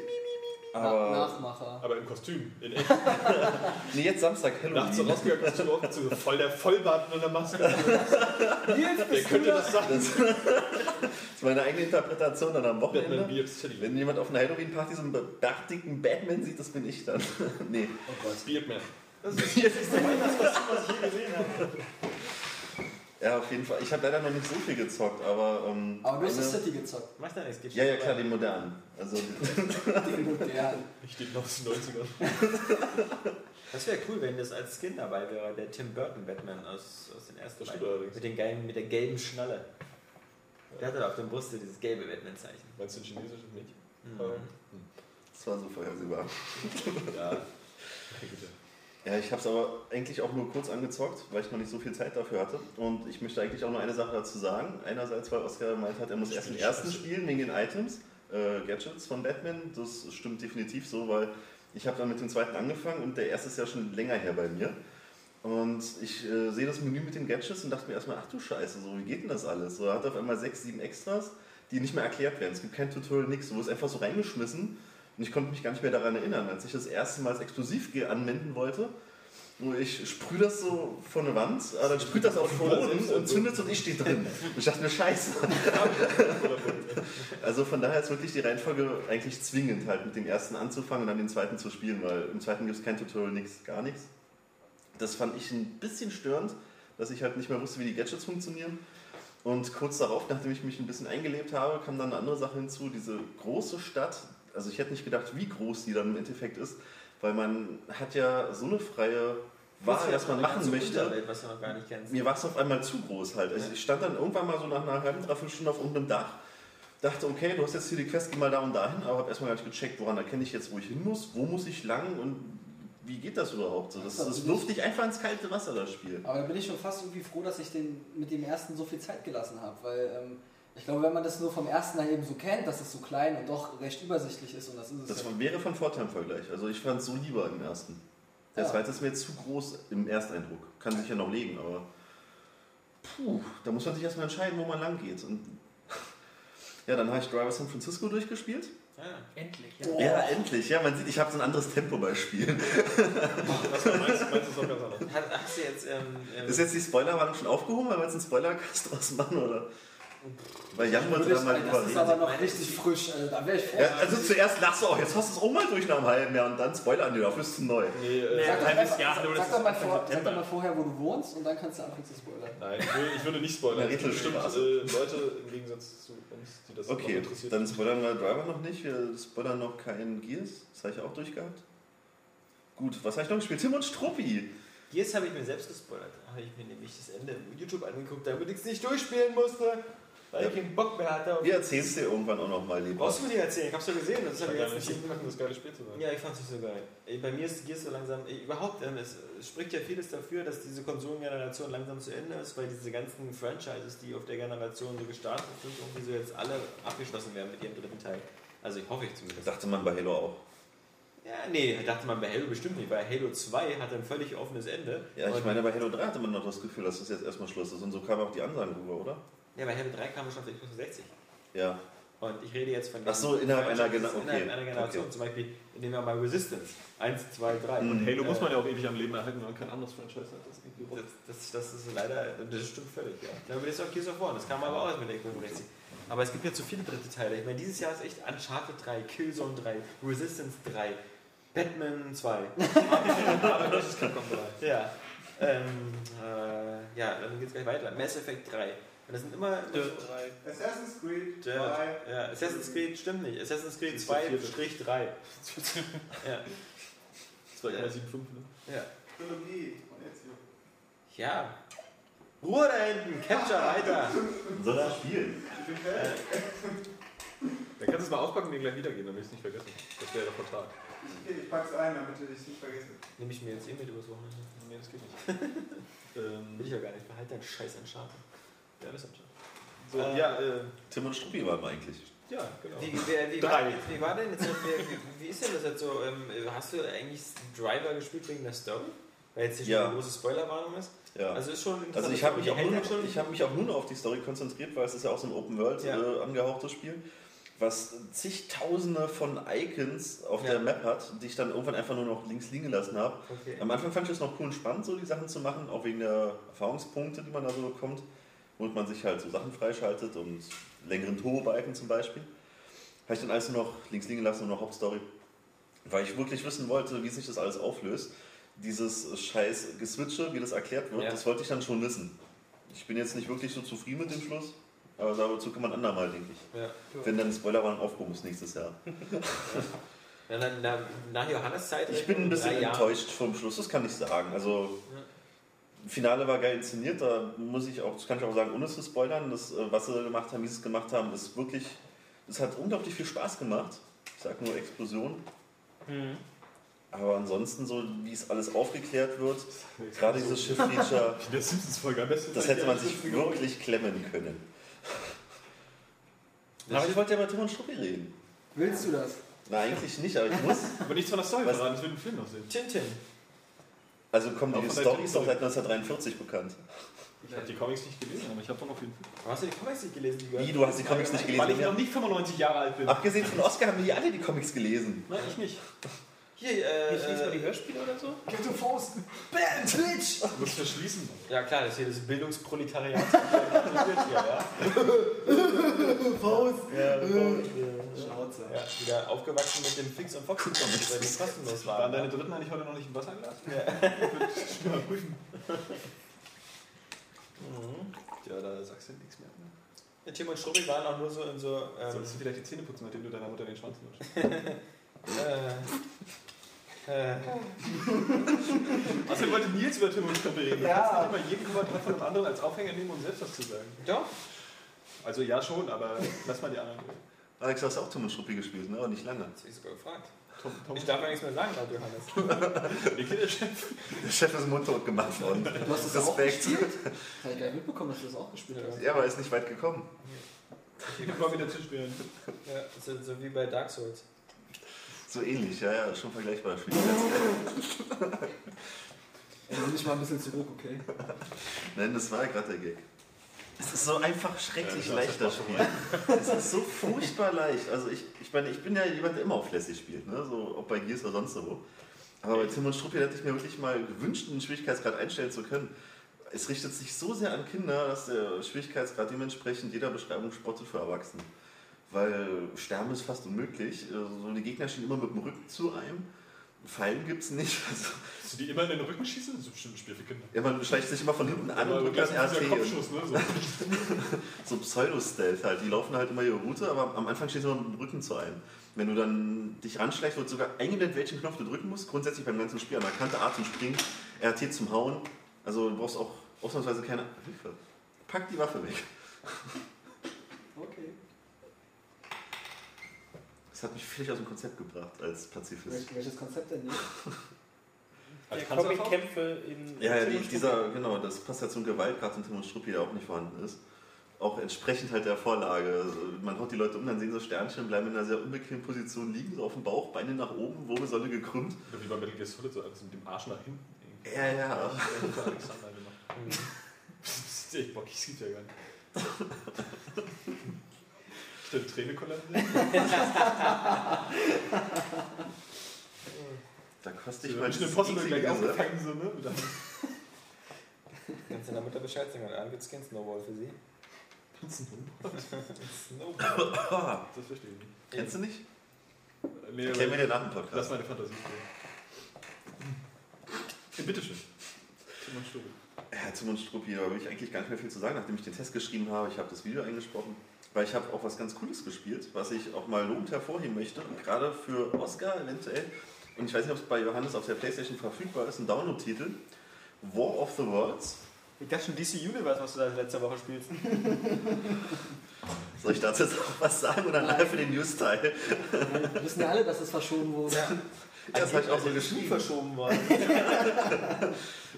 Aber Nachmacher. aber im Kostüm. In echt. nee, jetzt Samstag Nachts so Halloween. rausgegangen, Kostüm aufgezogen. Voll der Vollbart mit einer Maske. Nils, Wer könnte da? das sagen? Das, das ist meine eigene Interpretation dann am Batman Wochenende. Beards Chili. Wenn jemand auf einer Halloween-Party so einen bärtigen Batman sieht, das bin ich dann. nee. Oh Gott. Beardman. Das ist jetzt das Weihnachtskostüm, was ich je gesehen habe. Ja, auf jeden Fall. Ich habe leider noch nicht so viel gezockt, aber. Ähm, Aber du hast das City gezockt. Macht da nichts, geht Ja, ja, klar, den modernen. Also, Den modernen. Ich stehe noch aus den 90ern. Das wäre cool, wenn das als Skin dabei wäre, der Tim Burton Batman aus, aus den ersten Das beiden. Mit, den geilen, mit der gelben Schnalle. Der hatte auf der Brust dieses gelbe Batman-Zeichen. Meinst du ein chinesisches Mädchen? Mhm. das war so vorhersehbar. Ja. Ja, ich habe es aber eigentlich auch nur kurz angezockt, weil ich noch nicht so viel Zeit dafür hatte. Und ich möchte eigentlich auch nur eine Sache dazu sagen. Einerseits, weil Oskar gemeint hat, er muss erst den ersten spielen wegen den Items, äh, Gadgets von Batman. Das stimmt definitiv so, weil ich habe dann mit dem zweiten angefangen und der erste ist ja schon länger her bei mir. Und ich äh, sehe das Menü mit den Gadgets und dachte mir erstmal, ach du Scheiße, so wie geht denn das alles? So, er hat auf einmal sechs, sieben Extras, die nicht mehr erklärt werden. Es gibt kein Tutorial, nichts. Du wirst einfach so reingeschmissen und ich konnte mich gar nicht mehr daran erinnern, als ich das erste Mal als Explosivgear anwenden wollte. Und ich sprühe das so vor eine Wand, aber dann sprüht das auf den Boden und zündet und ich stehe drin. Und ich dachte mir, scheiße. Also von daher ist wirklich die Reihenfolge eigentlich zwingend, halt mit dem ersten anzufangen und dann den zweiten zu spielen, weil im zweiten gibt es kein Tutorial, nichts, gar nichts. Das fand ich ein bisschen störend, dass ich halt nicht mehr wusste, wie die Gadgets funktionieren. Und kurz darauf, nachdem ich mich ein bisschen eingelebt habe, kam dann eine andere Sache hinzu, diese große Stadt. Also ich hätte nicht gedacht, wie groß die dann im Endeffekt ist, weil man hat ja so eine freie Wahl, was man machen möchte. Unterwelt, was du noch gar nicht kennst. Mir war es auf einmal zu groß halt. Also Ja. ich stand dann irgendwann mal so nach einer halben, dreiviertel Stunde auf irgendeinem Dach, dachte, okay, du hast jetzt hier die Quest, geh mal da und dahin, aber habe erstmal gar nicht gecheckt, woran erkenne ich jetzt, wo ich hin muss, wo muss ich lang und wie geht das überhaupt? So, das, Das das wirft dich einfach ins kalte Wasser, das Spiel. Aber da bin ich schon fast irgendwie froh, dass ich den mit dem ersten so viel Zeit gelassen habe, weil ähm, ich glaube, wenn man das nur vom ersten dann eben so kennt, dass es so klein und doch recht übersichtlich ist und das ist es. Das ja. wäre von Vorteil im Vergleich. Also ich fand es so lieber im ersten. Der Ja. zweite ist mir jetzt zu groß im Ersteindruck. Kann sich ja noch legen, aber puh, da muss man sich erstmal entscheiden, wo man lang geht. Und ja, dann habe ich Driver San Francisco durchgespielt. Ah. Endlich, Ja, endlich. Ja, man sieht, ich habe so ein anderes Tempo bei Spielen. Was du meinst, meinst du es auch ganz anders. Hast, hast du jetzt. Ähm, ähm, Ist jetzt die Spoilerwarnung schon aufgehoben, weil wir jetzt einen Spoilercast draus machen, oder? Weil Jan wollte Würde da mal ich, das ist aber noch richtig frisch. Also, da wäre ich froh. Ja, also zuerst lachst du auch, jetzt hast du es auch mal durch nach einem halben Jahr und dann Spoiler an dir, dafür ist es neu. Nee, äh, Sag doch, halbes einfach, Jahr, sag, sag, doch mal vor, sag doch mal vorher, wo du wohnst und dann kannst du anfangen zu spoilern. Nein, ich will, ich würde nicht spoilern. Gibt bestimmt äh, Leute im Gegensatz zu uns, die das noch Okay, interessiert. dann spoilern wir Driver noch nicht, wir spoilern noch keinen Gears, das habe ich auch durchgehabt. Gut, was habe ich noch gespielt? Tim und Struppi. Gears habe ich mir selbst gespoilert. Da habe ich mir nämlich das Ende im YouTube angeguckt, damit ich es nicht durchspielen musste, weil Ja. ich keinen Bock mehr hatte. Wir erzählen es dir irgendwann auch noch mal lieber. Brauchst du mir nicht erzählen? Ich hab's ja gesehen. Das habe ich jetzt nicht nicht. machen, das geile Spiel zu sein. Ja, ich fand's nicht so geil. Ey, Bei mir ist Gears so langsam. ey, Überhaupt, ähm, es, es spricht ja vieles dafür, dass diese Konsolengeneration langsam zu Ende ist, weil diese ganzen Franchises, die auf der Generation so gestartet sind, irgendwie so jetzt alle abgeschlossen werden mit ihrem dritten Teil. Also ich hoffe ich zumindest. Dachte man bei Halo auch. Ja, nee, dachte man bei Halo bestimmt nicht, weil Halo 2 hat ein völlig offenes Ende. Ja, ich meine, bei Halo 3 hatte man noch das Gefühl, dass das jetzt erstmal Schluss ist und so kam auch die Ansage rüber, oder? Ja, bei Halo 3 kam es schon auf der Xbox 60. Ja. Und ich rede jetzt von Ach so, innerhalb einer Gena- okay, innerhalb einer Generation. okay. Zum Beispiel, nehmen wir mal Resistance. 1, 2, 3. Mhm. Halo muss Äh, man ja auch ewig am Leben erhalten, wenn man kein anderes Franchise hat. Das Das, das, das ist leider, das stimmt völlig, ja. Dann wird jetzt auch Gears of War, das kam aber auch erst mit der Xbox 60. Aber es gibt ja zu viele dritte Teile. Ich meine, dieses Jahr ist echt Uncharted 3, Killzone 3, Resistance 3, Batman 2. Aber das ist Capcom 3. Ja. Ähm, äh, ja, dann geht's gleich weiter. Mass Effect 3. Und das sind immer. Dirt 3. Assassin's Creed Dirt. 2. Ja, Assassin's Creed stimmt nicht. Assassin's Creed Das ist der 2 vierte. Strich 3. Ja. 2,75, ne? Ja. Trilogie von Ezio. Ja. Ruhe da hinten, Capture weiter. Soll spielen? Dann kannst du es mal auspacken und dir gleich wiedergeben, damit ich es nicht vergesse. Das wäre der Vertrag. Ich, ich pack's ein, damit ich es nicht vergesse. Nehme ich mir jetzt eh mit übers Wochenende. Nee, das geht nicht. ähm, Will ich ja gar nicht. Behalte deinen Scheiß an Schaden. Ja, das ist so, Äh, ja, äh, Tim und Struppi waren wir eigentlich. ja, genau. Wie, wie, wie, Drei. war, wie war denn jetzt, wie, wie ist denn das jetzt so? Ähm, hast du eigentlich Driver gespielt wegen der Story? Weil jetzt hier schon Ja. eine große Spoilerwarnung ist. Ja. Also ist schon Also ich habe mich, auch nur schon. ich hab mich auch nur noch auf die Story konzentriert, weil es ist ja auch so ein Open World Ja. äh, angehauchtes Spiel, was zigtausende von Icons auf Ja. der Map hat, die ich dann irgendwann einfach nur noch links liegen gelassen habe. Okay. Am Anfang fand ich es noch cool und spannend, so die Sachen zu machen, auch wegen der Erfahrungspunkte, die man da so bekommt, womit man sich halt so Sachen freischaltet und längeren Turbo-Balken zum Beispiel. Habe ich dann alles nur noch links liegen gelassen und noch Hauptstory, weil ich wirklich wissen wollte, wie sich das alles auflöst. Dieses scheiß Geswitche, wie das erklärt wird, Ja. das wollte ich dann schon wissen. Ich bin jetzt nicht wirklich so zufrieden mit dem Schluss, aber dazu kann man andermal, denke ich. Ja. Wenn dann Spoilerwarnung aufgehoben ist nächstes Jahr. Ja, dann, nach, Johannes Zeit. Ich bin ein bisschen enttäuscht vom Schluss, das kann ich sagen. Also, Finale war geil inszeniert, da muss ich auch, das kann ich auch sagen, ohne zu spoilern, das, äh, was sie gemacht haben, wie sie es gemacht haben, ist wirklich, das hat unglaublich viel Spaß gemacht. Ich sag nur Explosion. Mhm. Aber ansonsten, so wie es alles aufgeklärt wird, gerade dieses Schiff-Feature, das hätte man sich wirklich klemmen können. Aber ich wollte ja bei Tim und Struppi reden. Willst du das? Na, eigentlich nicht, aber ich muss. Aber nichts von der Story verraten, das wird im Film noch sehen. Tintin. Also komm, Auch die Story ist doch seit 1943 bekannt. Ich habe die Comics nicht gelesen, aber ich habe doch noch jeden Film. Hast du die Comics nicht gelesen? Die Wie, du hast die Comics nicht gelesen? Weil ich noch nicht 95 Jahre alt bin. Abgesehen von Oscar haben wir hier alle die Comics gelesen. Nein, ich nicht. Hier, äh, Ich lese mal die äh, Hörspiele oder so. Get to Faust! Bam! Twitch! Du musst verschließen. Ja klar, das hier das Bildungsproletariat. hier, ja. Faust! Ja, Schnauze. ja, wieder aufgewachsen mit dem Fix- und Fox-Comic, weil die kostenlos Waren waren. deine Dritten eigentlich heute noch nicht im Wasserglas? Ja. Ich will mal prüfen. Mhm. Ja, da sagst du nichts mehr. Ne? Ja, Tim und Struppi waren auch nur so in so. Ähm, Solltest du vielleicht die Zähne putzen, nachdem du deiner Mutter den Schwanz lutschst? äh, äh, Außerdem wollte Nils über Tim und Struppi reden. Du Ja. kannst nicht immer jeden Kommentar von einem anderen als Aufhänger nehmen, um selbst was zu sagen. doch, Also ja schon, aber lass mal die anderen reden. Alex, du hast auch Tim und Struppi gespielt, ne? Aber nicht lange. das hab ich sogar gefragt. Tom, Tom, Ich darf ja nichts mehr sagen, laut Johannes. Niki, der Chef. Der Chef ist mundtot gemacht worden. Du hast das auch Respekt. gespielt? Das habe ich gar nicht mitbekommen, dass du das auch gespielt hast. Ja, aber er ist nicht weit gekommen. Ich mal wieder Tisch spielen. Ja, so, so wie bei Dark Souls. So ähnlich, ja, ja, schon vergleichbar. Schwierigkeitsgrad. Ey, nimm dich mal ein bisschen zurück, okay? Nein, das war ja gerade der Gag. Es ist so einfach schrecklich Ja, leicht, das Spiel. Es ist so furchtbar leicht. Also ich, ich meine, ich bin ja jemand, der immer auf Lässig spielt, ne? so, ob bei Gears oder sonst wo. Aber bei Tim und Struppi hätte ich mir wirklich mal gewünscht, einen Schwierigkeitsgrad einstellen zu können. Es richtet sich so sehr an Kinder, dass der Schwierigkeitsgrad dementsprechend jeder Beschreibung spottet für Erwachsene. Weil Sterben ist fast unmöglich. Also die Gegner stehen immer mit dem Rücken zu einem. Fallen gibt es nicht. Also, Hast du die immer in den Rücken schießen? Das ist bestimmt ein Spiel für Kinder. ja, man schleicht sich immer von hinten an und Aber drückt das RT. Kopfschuss, ne? So. so Pseudo-Stealth halt. Die laufen halt immer ihre Route, aber am Anfang stehen sie immer mit dem Rücken zu einem. Wenn du dann dich ranschleichst, wird sogar eingeblendet, welchen Knopf du drücken musst. Grundsätzlich beim ganzen Spiel an der Kante A zum Springen, RT zum Hauen. Also du brauchst auch ausnahmsweise keine Hilfe. Pack die Waffe weg. Okay. Das hat mich völlig aus dem Konzept gebracht als Pazifist. Wel- Welches Konzept denn nicht? Als Der Panzerfaust? Comic-Kämpfe in. Ja, ja, die, dieser, genau, das passt ja zum Gewaltgrad in Tim und Struppi, der auch nicht vorhanden ist. Auch entsprechend halt der Vorlage. Also man haut die Leute um, dann sehen sie Sternchen, bleiben in einer sehr unbequemen Position liegen, so auf dem Bauch, Beine nach oben, Wirbelsäule gekrümmt. Wie bei Metal Gear Solid, so alles mit dem Arsch nach hinten. irgendwie. Ja, ja. Der Alexander gemacht. Das ist echt bockig, das gibt ja gar nicht. Stimmt, Tränenkollande? Da kostet Ich dieses Posse gleich aufgefangen, so, ne? Kannst du der Mutter Bescheid sagen? An gibt's kein Snowball für sie. Snowboard. Snowball. Das verstehe ich nicht. Kennst du nicht? Nee, Erklär mir den nach dem lass Podcast. meine Fantasie spielen. Ja, bitteschön. Timon Stube. Ja, Tim und Struppi, da will ich eigentlich gar nicht mehr viel zu sagen, nachdem ich den Test geschrieben habe. Ich habe das Video eingesprochen, weil ich habe auch was ganz Cooles gespielt, was ich auch mal lobend hervorheben möchte. Und gerade für Oscar eventuell, und ich weiß nicht, ob es bei Johannes auf der Playstation verfügbar ist, ein Download-Titel. War of the Worlds. Ich dachte schon DC Universe, was du da letzte Woche spielst. Soll ich dazu jetzt auch was sagen oder nachher für den News-Teil? Wir wissen ja alle, dass es verschoben wurde. Das habe ich auch so Nie geschrieben. verschoben worden.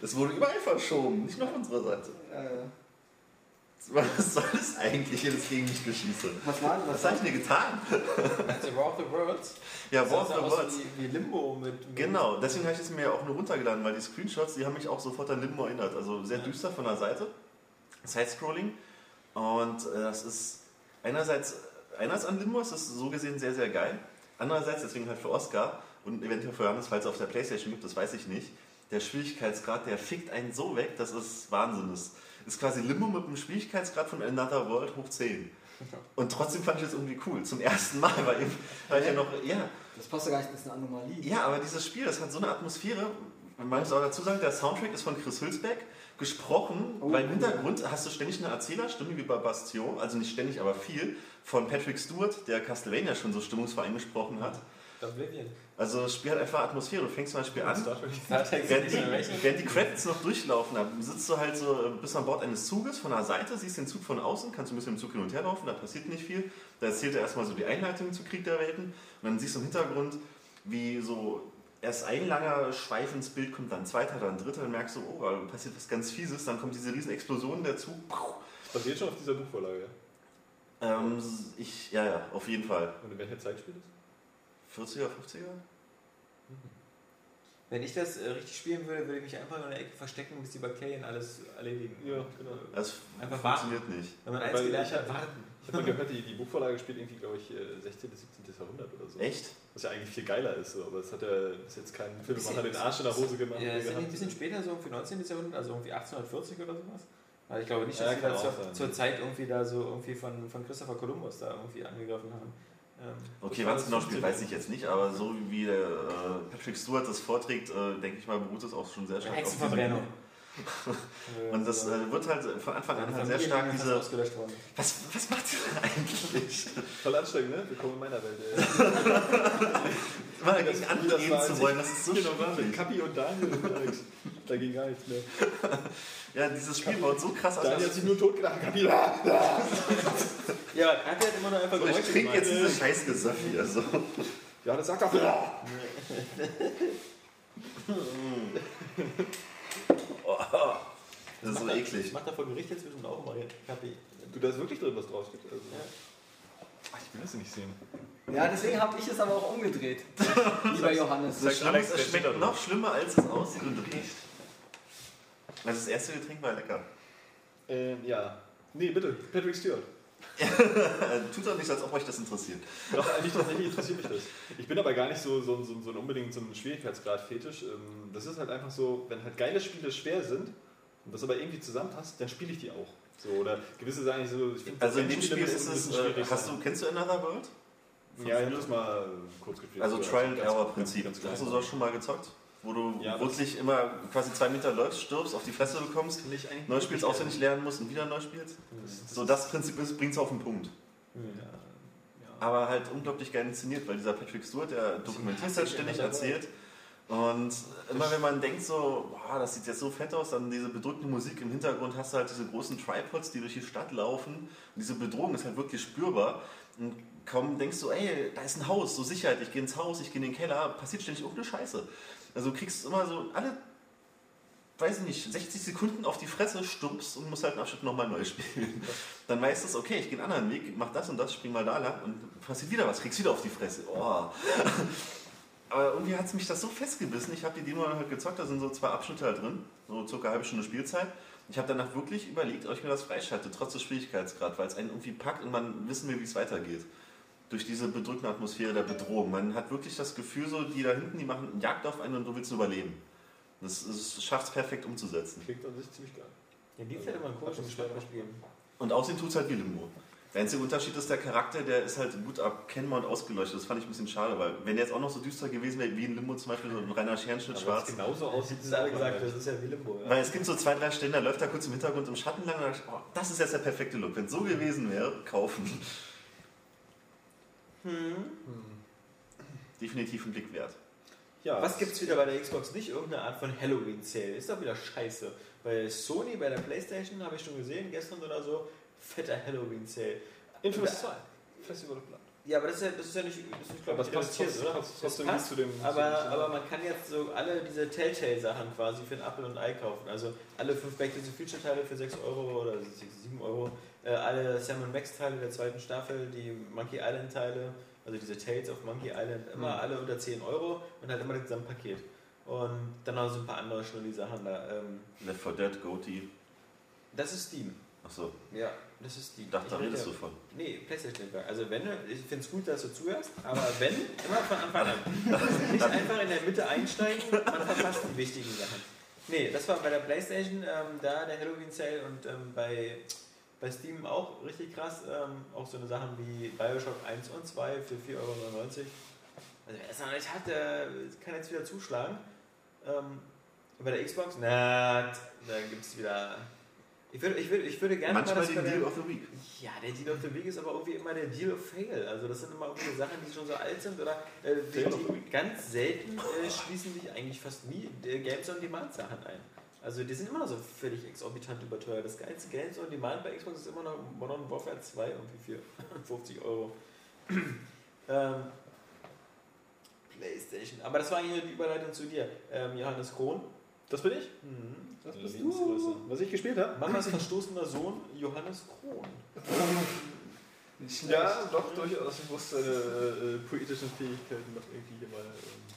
Es wurde überall verschoben, nicht nur auf unserer Seite. Äh, Was soll das eigentlich, wenn es gegen mich geschieße? was war denn Was was? habe ich denn getan? Also War of the Worlds. Ja, Das War of the Worlds. Wie, wie Limbo mit. mit Genau, deswegen habe ich es mir ja auch nur runtergeladen, weil die Screenshots, die haben mich auch sofort an Limbo erinnert. Also sehr düster von der Seite, Side-Scrolling. Und äh, das ist einerseits, einerseits an Limbo, es ist so gesehen sehr, sehr geil. Andererseits, deswegen halt für Oscar und eventuell für Johannes, falls es auf der Playstation gibt, das weiß ich nicht, der Schwierigkeitsgrad, der fickt einen so weg, dass es Wahnsinn ist. Ist quasi Limbo mit einem Schwierigkeitsgrad von Another World hoch 10. Und trotzdem fand ich es irgendwie cool. Zum ersten Mal, weil, eben, weil ich ja noch, ja, Das passt ja gar nicht, das ist eine Anomalie. ja, aber dieses Spiel, das hat so eine Atmosphäre. Man muss auch dazu sagen, der Soundtrack ist von Chris Hülsbeck, gesprochen, Oh, weil im. Hintergrund hast du ständig eine Erzählerstimme wie bei Bastion, also nicht ständig, aber viel, von Patrick Stewart, der Castlevania schon so stimmungsvoll eingesprochen hat. Oblivion. Also das Spiel hat einfach Atmosphäre. Du fängst zum Beispiel an, während die, während die Credits noch durchlaufen, dann sitzt du halt so, äh, bist an Bord eines Zuges von der Seite, siehst den Zug von außen, kannst du ein bisschen im Zug hin und her laufen, da passiert nicht viel. Da erzählt er erstmal so die Einleitung zu Krieg der Welten und dann siehst du im Hintergrund, wie so erst ein langer Schweif ins Bild kommt, dann ein zweiter, dann ein dritter, dann merkst du, oh, da passiert was ganz Fieses, dann kommt diese riesen Explosion, der Zug. Das basiert schon auf dieser Buchvorlage. Ähm, ich, ja, ja, auf jeden Fall. Und in welcher Zeit spielt es? 40er, 50er? Wenn ich das äh, richtig spielen würde, würde ich mich einfach in der Ecke verstecken, bis die Bakterien alles erledigen. Ja, genau. Das Einfach funktioniert nicht. Wenn man eins Weil gelernt ich hat, warten. Ich habe mal gehört, die, die Buchvorlage spielt irgendwie, glaube ich, äh, 16. bis 17. Jahrhundert oder so. Echt? Was ja eigentlich viel geiler ist, so. aber es hat ja bis jetzt kein Filmemacher den Arsch in der Hose gemacht. Ja, ist ja ein bisschen später, so irgendwie 19. Jahrhundert, also irgendwie 1840 oder sowas? Weil ich glaube nicht, Ja, dass sie kann da zur, zur Zeit irgendwie da so irgendwie von, von Christopher Columbus da irgendwie angegriffen haben. Ähm, Okay, wann es genau spielt, 15. weiß ich jetzt nicht, aber so wie der, äh, Patrick Stewart das vorträgt, äh, denke ich mal, beruht es auch schon sehr stark auf Hexenverbrennung. Und das äh, wird halt von Anfang an halt sehr stark diese. ausgelöscht worden. Was, was macht ihr denn eigentlich? Voll anstrengend, ne? Willkommen in meiner Welt, ey. Immer dagegen anreden zu wollen, das ist so genau, schwierig. Kapi und Daniel und Alex. Da ging gar nichts mehr. Ja, dieses Spiel baut so krass aus. Daniel hat sich nur totgelacht. Kapi, ah, ah. Ja, Kapi hat immer nur einfach So, ich Geräusche trinke gemacht. jetzt dieses scheiß Gesöff hier. So. Johannes sagt doch. Das ist so eklig. Ich mach da vor Gericht jetzt zwischen auch mal Kaffee. Du, da ist wirklich drin, was draufsteht. Also, Ach, ich will das nicht sehen. Ja, deswegen habe ich es aber auch umgedreht. Lieber Johannes. Das Schlimme, es wer steht da schmeckt drauf? noch schlimmer, als es aussieht und riecht. Also das erste Getränk war lecker. Ähm, ja. Nee, bitte. Patrick Stewart. Tut doch nicht, als ob euch das interessiert. Doch, eigentlich tatsächlich interessiert mich das. Ich bin aber gar nicht so, so, so, so unbedingt so ein Schwierigkeitsgrad-Fetisch. Ähm, Das ist halt einfach so, wenn halt geile Spiele schwer sind und das aber irgendwie zusammenpasst, dann spiele ich die auch. So, oder gewisse sagen so, ich finde Also in dem Spiel ist es, äh, schwierig hast du, kennst du Another World? Ja, ich habe das mal kurz gespielt. Also Ganz- Trial and ganz- Error ganz- Prinzip. ganz Hast du klein. sowas schon mal gezockt? Wo du Ja, wirklich immer quasi zwei Meter läufst, stirbst, auf die Fresse bekommst, neu spielst, auswendig lernen musst und wieder neu spielst? Das- So das Prinzip bringt es auf den Punkt. Ja, ja. Aber halt unglaublich geil inszeniert, weil dieser Patrick Stewart, der dokumentiert halt ständig erzählt. Und immer wenn man denkt so, boah, das sieht jetzt so fett aus, dann diese bedrückende Musik im Hintergrund hast du halt diese großen Tripods, die durch die Stadt laufen. Und diese Bedrohung ist halt wirklich spürbar. Und kaum denkst du, ey, da ist ein Haus, so Sicherheit, ich gehe ins Haus, ich gehe in den Keller, passiert ständig irgendeine Scheiße. Also du kriegst immer so alle, weiß ich nicht, 60 Sekunden auf die Fresse, stumpfst und musst halt einen Abschnitt nochmal neu spielen. Dann weißt du, okay, ich gehe einen anderen Weg, mach das und das, spring mal da lang und passiert wieder was, kriegst wieder auf die Fresse. Oh. Aber irgendwie hat es mich das so festgebissen. Ich habe die Demo dann halt gezockt, da sind so zwei Abschnitte halt drin, so circa eine halbe Stunde Spielzeit. Ich habe danach wirklich überlegt, ob ich mir das freischalte, trotz des Schwierigkeitsgrads, weil es einen irgendwie packt und man wissen will, wie es weitergeht. Durch diese bedrückende Atmosphäre der Bedrohung. Man hat wirklich das Gefühl, so die da hinten, die machen Jagd auf einen und du willst überleben. Das, das schafft es perfekt umzusetzen. Klingt an sich ziemlich geil. Ja, die ist halt immer ein komisches Spielen. Und aussehen tut es halt wie Limbo. Der einzige Unterschied ist, der Charakter, der ist halt gut erkennbar und ausgeleuchtet. Das fand ich ein bisschen schade, weil wenn der jetzt auch noch so düster gewesen wäre wie in Limbo zum Beispiel, so ein reiner Scherenschnitt Aber schwarz. genauso aussieht, Das alle gesagt, das ist ja wie Limbo. Ja. Weil es gibt so zwei, drei Stellen, da läuft er kurz im Hintergrund im Schatten lang und dann, oh, das ist jetzt der perfekte Look. Wenn es so gewesen wäre, kaufen. Hm. Definitiv ein Blick wert. Ja, Was gibt's wieder bei der Xbox? Nicht irgendeine Art von Halloween-Sale. Ist doch wieder scheiße. Bei Sony, bei der Playstation, habe ich schon gesehen, gestern oder so, fetter Halloween-Sale. Infamous 2. Festival of Blood. Ja, aber das ist ja, das ist ja nicht, das ist, glaub Aber ich, es passt trotzdem- oder? passt Das trotzdem passt, zu dem- aber, zu dem- aber man kann jetzt so alle diese Telltale-Sachen quasi für ein Apple und Ei kaufen. Also alle fünf Back to the Future-Teile für 6 Euro oder 7 Euro. Äh, alle Sam Max-Teile der zweiten Staffel, die Monkey Island-Teile, also diese Tales of Monkey Island, immer Mhm. alle unter 10 Euro und halt immer das Gesamtpaket. Und dann noch so ein paar andere Schnulli-Sachen da. Ähm, Left 4 Dead, Goatee. das ist Steam. Achso, Ja, das ist Steam. ich dachte, da redest möchte- du von. Nee, PlayStation Network. Also wenn, du- ich finde es gut, dass du zuhörst, aber wenn, immer von Anfang an. Nicht einfach in der Mitte einsteigen, man verpasst die wichtigen Sachen. Nee, das war bei der PlayStation ähm, da der Halloween Sale und ähm, bei, bei Steam auch richtig krass. Ähm, auch so eine Sachen wie Bioshock 1 und 2 für 4,99 Euro. Also wer es noch nicht hat, der kann jetzt wieder zuschlagen. Ähm, bei der Xbox, na, da gibt es wieder... Ich würde, ich, würde, ich würde gerne Manchmal das den der- Deal of the Week. ja, der Deal of the Week ist aber irgendwie immer der Deal of Fail. Also das sind immer irgendwie Sachen, die schon so alt sind oder äh, die, die ganz selten äh, schließen sich eigentlich fast nie äh, Games on Demand Sachen ein. Also die sind immer noch so völlig exorbitant überteuert. Das geilste Games on Demand bei Xbox ist immer noch Modern Warfare 2 irgendwie für 50 Euro. ähm, Playstation. Aber das war eigentlich nur die Überleitung zu dir. Ähm, Johannes Krohn. Das bin ich? Mhm. Das bist du. Was ich gespielt habe? Mamas verstoßener Sohn Johannes Krohn. Ja, doch, durchaus. Ich muss seine äh, poetischen Fähigkeiten noch irgendwie hier mal ähm,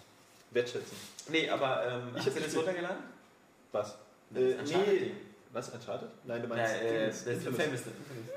wertschätzen. Nee, aber ähm, Ich hast hab du das runtergeladen? Was? Äh, Uncharted-Ding. Was? Uncharted? Nein, du meinst. äh, das ist Infamous. Famous.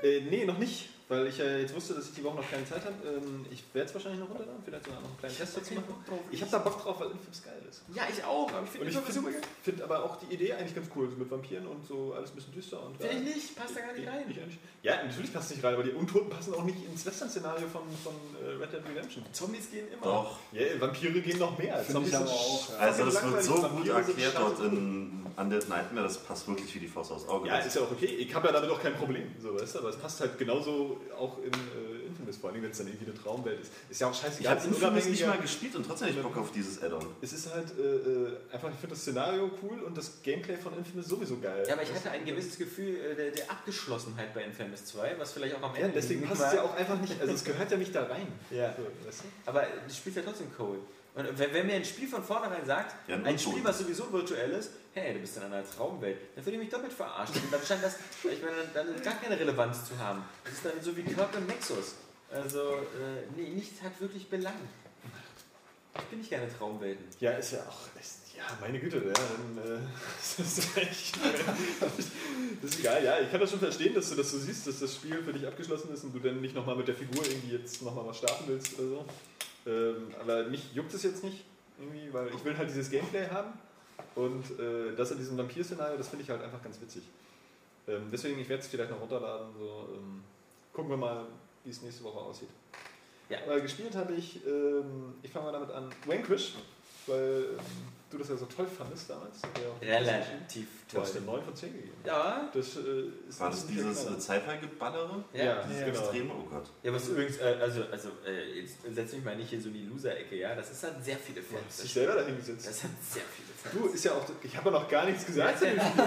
Äh, nee, noch nicht, weil ich äh, jetzt wusste, dass ich die Woche noch keine Zeit habe. Ähm, ich werde es wahrscheinlich noch runterladen, vielleicht sogar noch einen kleinen Test dazu machen. Ich habe da Bock drauf, weil Infamous geil ist. Ja, ich auch, aber ich Und finde ich Infamous super finde geil. find aber auch die Idee eigentlich ganz cool, so mit Vampiren und so alles ein bisschen düster. Und Finde ich nicht, passt da gar nicht rein. Ich eigentlich- Ja, natürlich passt es nicht rein, aber die Untoten passen auch nicht ins Western-Szenario von, von äh, Red Dead Redemption. Zombies gehen immer. Doch. Ja, Vampire gehen noch mehr. Finde ich Zombies aber auch, ja. Also das wird so gut erklärt dort in Undead Nightmare, das passt wirklich wie die Faust aufs Auge. Ja, ist ja auch okay. Ich habe ja damit auch kein Problem, so weißt du, aber es passt halt genauso auch in äh, Infamous, vor allem wenn es dann irgendwie eine Traumwelt ist. Ist ja auch Ich scheißegal. habe Infamous nicht mal gespielt und trotzdem hab ich Bock auf dieses Add-on. Es ist halt äh, äh, einfach, ich finde das Szenario cool und das Gameplay von Infamous sowieso geil. Ja, aber ich hatte ein gewisses Gefühl äh, der, der Abgeschlossenheit bei Infamous 2, was vielleicht auch am Ja, Ende. deswegen nicht passt es ja auch einfach nicht, also es gehört ja nicht da rein. Ja. So, weißt du? Aber du spielst ja trotzdem Cole. Und wenn, wenn mir ein Spiel von vornherein sagt, Ja, ein. Spiel, was sowieso virtuell ist, hey, du bist in einer Traumwelt, dann würde ich mich doppelt verarschen. Und dann scheint das, ich meine, dann gar keine Relevanz zu haben. Das ist dann so wie Kirk und Nexus. Also, äh, nee, nichts hat wirklich Belang. Ich bin nicht gerne Traumwelten. Ja, ist ja auch, ist, ja, meine Güte, ja, dann, äh, das ist echt, das ist egal, ja, ich kann das schon verstehen, dass du das so siehst, dass das Spiel für dich abgeschlossen ist und du dann nicht nochmal mit der Figur irgendwie jetzt nochmal was starten willst oder so. Ähm, aber mich juckt es jetzt nicht, irgendwie, weil ich will halt dieses Gameplay haben und äh, das in diesem Vampir-Szenario, das finde ich halt einfach ganz witzig. Ähm, deswegen, ich werde es vielleicht noch runterladen, so, ähm, gucken wir mal, wie es nächste Woche aussieht. Ja. Aber gespielt habe ich, ähm, ich fange mal damit an, Vanquish, weil ähm, du das ja so toll fandest damals. Ja Relativ Du hast eine toll. 9 von 10 gegeben. Ja, Das äh, ist War das dieses äh, Sci-Fi-Geballere? ja. Ja, Dieses genau. Extreme? Oh Gott. Ja, was übrigens, äh, also, also äh, jetzt setz mich mal nicht hier so in die Loser-Ecke, ja? Das ist halt sehr viele Du Fans. hast Das, dich selber dahin gesetzt. das hat sehr viele Fans. Du, ist ja auch, ich habe ja noch gar nichts gesagt zu dem Spiel.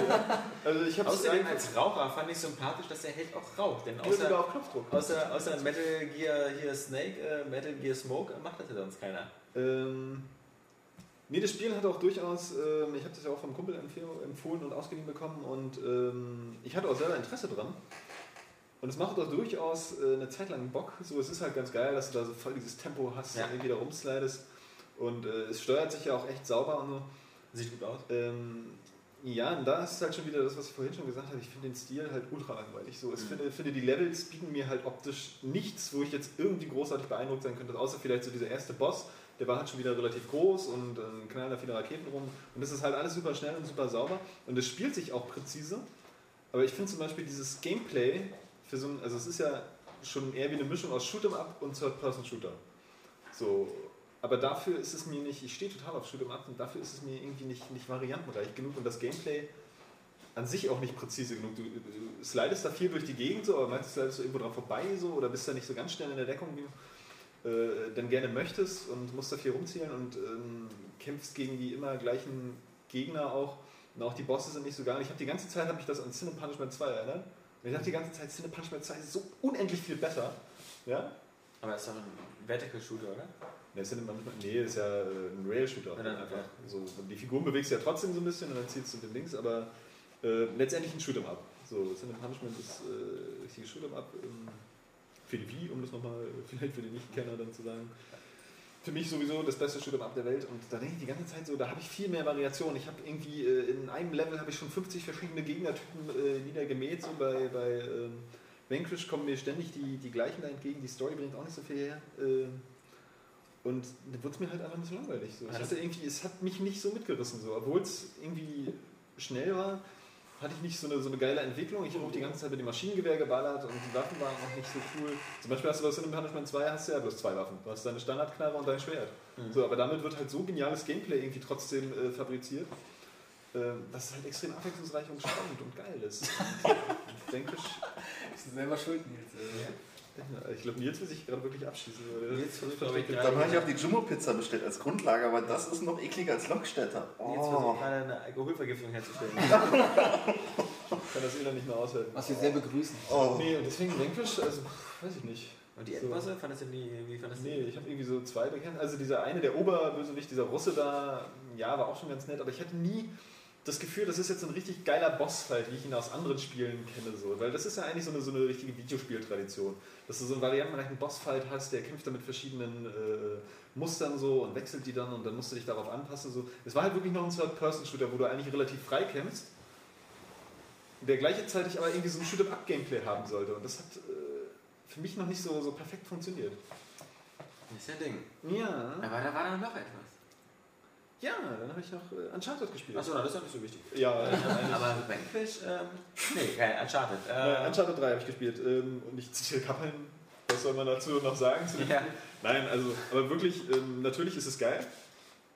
Also ich habe Außerdem als Raucher fand ich sympathisch, dass der Held auch raucht. Denn sogar außer, auf Knopfdruck. außer, außer Metal Gear hier Snake, äh, Metal Gear Smoke macht das ja sonst keiner. Ähm, nee, das Spiel hat auch durchaus, ähm, ich habe das ja auch vom Kumpel empfohlen und ausgeliehen bekommen und ähm, ich hatte auch selber Interesse dran. Und es macht auch durchaus äh, eine Zeit lang Bock. So, es ist halt ganz geil, dass du da so voll dieses Tempo hast Ja. und irgendwie da rumslidest. Und äh, es steuert sich ja auch echt sauber und so. Sieht gut aus. Ähm, ja, und da ist halt schon wieder das, was ich vorhin schon gesagt habe. Ich finde den Stil halt ultra langweilig. So, ich Mhm. finde, finde, die Levels bieten mir halt optisch nichts, wo ich jetzt irgendwie großartig beeindruckt sein könnte, außer vielleicht so dieser erste Boss. Der war halt schon wieder relativ groß und äh, knallen da viele Raketen rum. Und das ist halt alles super schnell und super sauber. Und es spielt sich auch präzise. Aber ich finde zum Beispiel dieses Gameplay für so ein, also es ist ja schon eher wie eine Mischung aus Shoot'em Up und Third-Person-Shooter. So, aber dafür ist es mir nicht, ich stehe total auf Shoot'em Up und dafür ist es mir irgendwie nicht, nicht variantenreich genug und das Gameplay an sich auch nicht präzise genug. Du, du slidest da viel durch die Gegend so, aber meistens slidest du irgendwo dran vorbei so oder bist da nicht so ganz schnell in der Deckung, wie äh, dann gerne möchtest und musst da viel rumzielen und ähm, kämpfst gegen die immer gleichen Gegner auch. Und auch die Bosse sind nicht so geil. Ich habe die ganze Zeit habe ich das an Sin Punishment 2 erinnert. Und ich dachte die ganze Zeit, Sin Punishment 2 ist so unendlich viel besser. Ja? Aber ist doch ein Vertical Shooter, oder? Nee, Sin Punishment, nee, ist ja ein Rail-Shooter. Ja. So, die Figuren bewegst du ja trotzdem so ein bisschen und dann ziehst du mit dem Links, aber äh, letztendlich ein Shoot'em Up. So, Sin Punishment ist äh, richtiges Shoot'em Up. Ähm, für die Wii, um das nochmal vielleicht für die Nicht-Kenner dann zu sagen. Für mich sowieso das beste Shoot'em Up der Welt und da denke ich die ganze Zeit so, da habe ich viel mehr Variation. Ich habe irgendwie äh, in einem Level habe ich schon 50 verschiedene Gegnertypen äh, niedergemäht. So bei, bei ähm, Vanquish kommen mir ständig die, die gleichen da entgegen. Die Story bringt auch nicht so viel her. Ähm, und da wurde es mir halt einfach ein bisschen langweilig. So. Ich hatte irgendwie, es hat mich nicht so mitgerissen, so. obwohl es irgendwie schnell war, hatte ich nicht so eine, so eine geile Entwicklung. Ich habe auch die ganze Zeit mit dem Maschinengewehr geballert und die Waffen waren auch nicht so cool. Zum Beispiel hast du bei Sin Punishment 2 hast du ja bloß zwei Waffen. Du hast deine Standardknarre und dein Schwert. Mhm. So, aber damit wird halt so geniales Gameplay irgendwie trotzdem äh, fabriziert, äh, dass es halt extrem abwechslungsreich und spannend und geil ist. Und Vanquish, Bist du selber schuld, Nils. Äh, ich glaube, Nils will sich gerade wirklich abschießen. Jetzt versucht, glaube ich, Dann habe ich auch die Jumbo-Pizza bestellt als Grundlage, aber das ist noch ekliger als Lockstädter. Jetzt Oh. versucht gerade eine Alkoholvergiftung herzustellen. kann das Elend nicht mehr aushalten. was wir sehr begrüßen. Oh. Nee, und deswegen Vanquish, also weiß ich nicht. Und die So. Endbosse, fandest du die, wie fandest du Nee, ich habe irgendwie so zwei bekannt. Also dieser eine, der Oberbösewicht, dieser Russe da, ja, war auch schon ganz nett, aber ich hatte nie das Gefühl, das ist jetzt ein richtig geiler Bossfight, wie ich ihn aus anderen Spielen kenne. So. Weil das ist ja eigentlich so eine, so eine richtige Videospieltradition. Dass du so einen variantenreichen Bossfight hast, der kämpft dann mit verschiedenen äh, Mustern so und wechselt die dann und dann musst du dich darauf anpassen. So. Es war halt wirklich noch ein Third-Person-Shooter, wo du eigentlich relativ frei kämpfst, der gleichzeitig aber irgendwie so ein Shoot-up-Gameplay haben sollte. Und das hat äh, für mich noch nicht so, so perfekt funktioniert. Das ist ja Ding. Ja. Aber da war dann noch etwas. Ja, dann habe ich noch äh, Uncharted gespielt. Achso, das ist ja nicht so wichtig. Ja. Aber Vanquish, ähm, nee, kein Uncharted. Äh, Äh, Uncharted 3 habe ich gespielt. Ähm, und ich zitiere Kappeln. Was soll man dazu noch sagen? Ja. Nein, also, aber wirklich, ähm, natürlich ist es geil.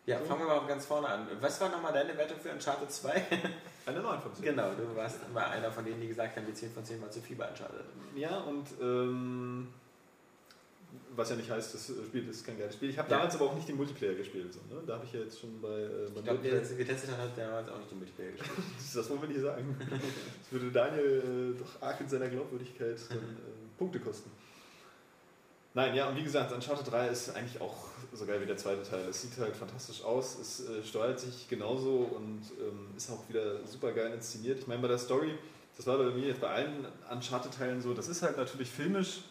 ja, fangen wir mal ganz vorne an. Was war nochmal deine Wertung für Uncharted 2? Eine 9 von 10. Genau, du warst immer einer von denen, die gesagt haben, die 10 von 10 war zu viel bei Uncharted. Ja, und ähm, was ja nicht heißt, das Spiel ist kein geiles Spiel. Ich habe Ja. damals aber auch nicht den Multiplayer gespielt. So, ne? Da habe ich ja jetzt schon bei, äh, Ich glaube, der, getestet hat, hat damals auch nicht den Multiplayer gespielt. Das wollen wir nicht sagen. Das würde Daniel äh, doch arg in seiner Glaubwürdigkeit dann, äh, Punkte kosten. Nein, ja, und wie gesagt, Uncharted 3 ist eigentlich auch so geil wie der zweite Teil. Es sieht halt fantastisch aus, es äh, steuert sich genauso und ähm, ist auch wieder super geil inszeniert. Ich meine, bei der Story, das war bei mir jetzt bei allen Uncharted-Teilen so, das ist halt natürlich filmisch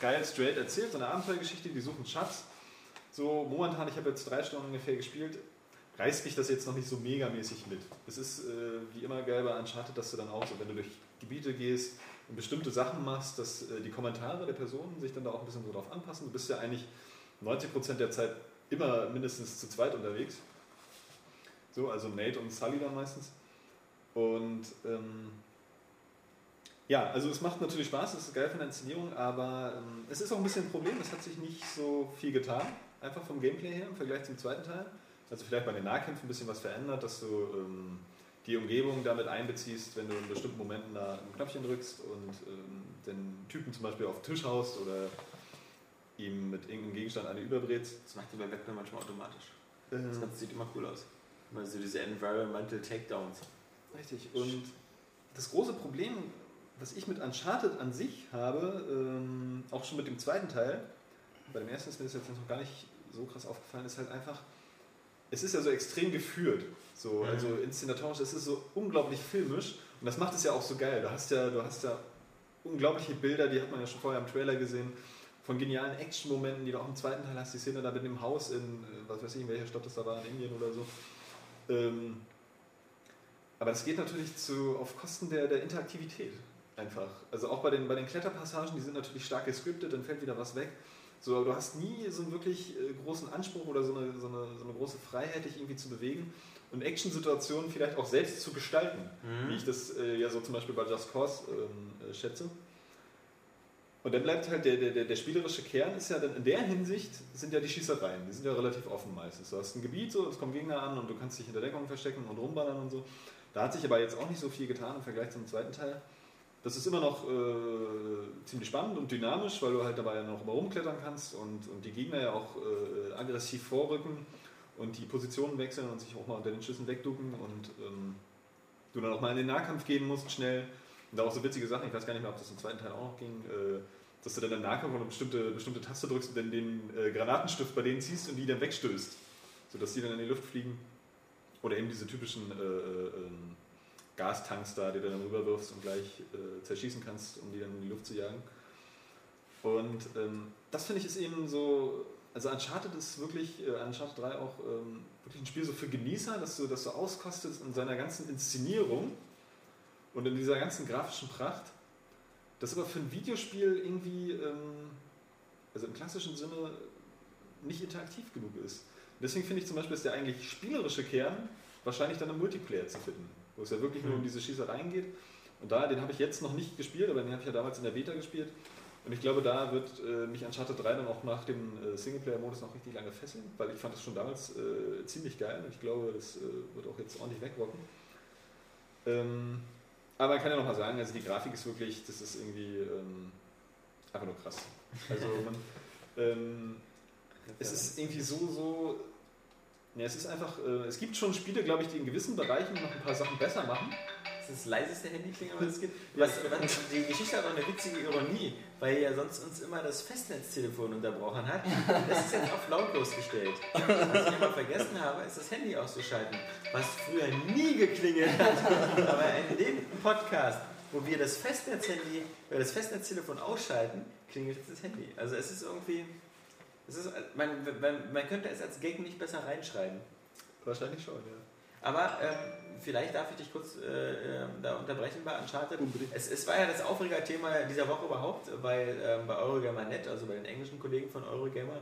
geil straight erzählt, so eine Abenteuergeschichte, die suchen Schatz. So momentan, ich habe jetzt drei Stunden ungefähr gespielt, reißt mich das jetzt noch nicht so megamäßig mit. Es ist äh, wie immer geil bei Uncharted, dass du dann auch so, wenn du durch Gebiete gehst und bestimmte Sachen machst, dass äh, die Kommentare der Personen sich dann da auch ein bisschen so drauf anpassen. Du bist ja eigentlich 90% der Zeit immer mindestens zu zweit unterwegs. So, also Nate und Sully dann meistens. Und ähm, ja, also es macht natürlich Spaß, es ist geil von der Inszenierung, aber ähm, es ist auch ein bisschen ein Problem, es hat sich nicht so viel getan, einfach vom Gameplay her im Vergleich zum zweiten Teil. Also vielleicht bei den Nahkämpfen ein bisschen was verändert, dass du ähm, die Umgebung damit einbeziehst, wenn du in bestimmten Momenten da ein Knöpfchen drückst und ähm, den Typen zum Beispiel auf den Tisch haust oder ihm mit irgendeinem Gegenstand eine überbrätst. Das macht die bei Batman manchmal automatisch. Das Ähm, Ganze sieht immer cool aus. Immer so diese Environmental Takedowns. Richtig. Und das große Problem, was ich mit Uncharted an sich habe, ähm, auch schon mit dem zweiten Teil, bei dem ersten ist mir das jetzt noch gar nicht so krass aufgefallen, ist halt einfach, es ist ja so extrem geführt. So, Mhm. Also inszenatorisch, es ist so unglaublich filmisch und das macht es ja auch so geil. Du hast ja, du hast ja unglaubliche Bilder, die hat man ja schon vorher im Trailer gesehen, von genialen Action-Momenten, die du auch im zweiten Teil hast, die Szene da mit dem Haus in, äh, was weiß ich, in welcher Stadt das da war, in Indien oder so. Ähm, aber das geht natürlich zu, auf Kosten der, der Interaktivität einfach. Also auch bei den, bei den Kletterpassagen, die sind natürlich stark gescriptet, dann fällt wieder was weg. So, aber du hast nie so einen wirklich äh, großen Anspruch oder so eine, so, eine, so eine große Freiheit, dich irgendwie zu bewegen und Action-Situationen vielleicht auch selbst zu gestalten, Mhm. wie ich das äh, ja so zum Beispiel bei Just Cause ähm, äh, schätze. Und dann bleibt halt der, der, der, der spielerische Kern ist ja dann in der Hinsicht sind ja die Schießereien, die sind ja relativ offen meistens. Du hast ein Gebiet, so, es kommen Gegner an und du kannst dich hinter Deckung verstecken und rumballern und so. Da hat sich aber jetzt auch nicht so viel getan im Vergleich zum zweiten Teil. Das ist immer noch äh, ziemlich spannend und dynamisch, weil du halt dabei ja noch immer rumklettern kannst und, und die Gegner ja auch äh, aggressiv vorrücken und die Positionen wechseln und sich auch mal unter den Schüssen wegducken und ähm, du dann auch mal in den Nahkampf gehen musst schnell. Und da auch so witzige Sachen, ich weiß gar nicht mehr, ob das im zweiten Teil auch noch ging, äh, dass du dann im Nahkampf eine bestimmte, bestimmte Taste drückst und dann den äh, Granatenstift bei denen ziehst und die dann wegstößt, sodass die dann in die Luft fliegen. Oder eben diese typischen äh, äh, ähm, Gastanks da, die du dann rüberwirfst und gleich äh, zerschießen kannst, um die dann in die Luft zu jagen. Und ähm, das finde ich ist eben so, also Uncharted ist wirklich, äh, Uncharted 3 auch ähm, wirklich ein Spiel so für Genießer, dass du das so auskostest in seiner ganzen Inszenierung und in dieser ganzen grafischen Pracht. Das aber für ein Videospiel irgendwie, ähm, also im klassischen Sinne, nicht interaktiv genug ist. Deswegen finde ich zum Beispiel, ist der eigentlich spielerische Kern wahrscheinlich dann im Multiplayer zu finden, wo es ja wirklich nur um diese Schießereien geht. Und da, den habe ich jetzt noch nicht gespielt, aber den habe ich ja damals in der Beta gespielt. Und ich glaube, da wird äh, mich Uncharted 3 dann auch nach dem äh, Singleplayer-Modus noch richtig lange fesseln, weil ich fand das schon damals äh, ziemlich geil und ich glaube, das äh, wird auch jetzt ordentlich wegrocken. Ähm, aber man kann ja noch mal sagen, also die Grafik ist wirklich, das ist irgendwie ähm, einfach nur krass. Also man, ähm, es ist irgendwie so, so. Ja, es ist einfach, äh, es gibt schon Spiele, glaube ich, die in gewissen Bereichen noch ein paar Sachen besser machen. Das ist das leiseste Handyklingeln, was es gibt. Was, was, die Geschichte hat auch eine witzige Ironie, weil ja sonst uns immer das Festnetztelefon unterbrochen hat. Das ist jetzt auf lautlos gestellt. Was ich immer vergessen habe, ist das Handy auszuschalten, was früher nie geklingelt hat. Aber in dem Podcast, wo wir das Festnetzhandy, weil das Festnetztelefon ausschalten, klingelt jetzt das Handy. Also es ist irgendwie, es ist, man, man, man könnte es als Gag nicht besser reinschreiben. Wahrscheinlich schon, ja. Aber ähm, vielleicht darf ich dich kurz äh, äh, da unterbrechen bei Uncharted. Es, es war ja das Aufregerthema dieser Woche überhaupt, weil ähm, bei Eurogamer.net, also bei den englischen Kollegen von Eurogamer,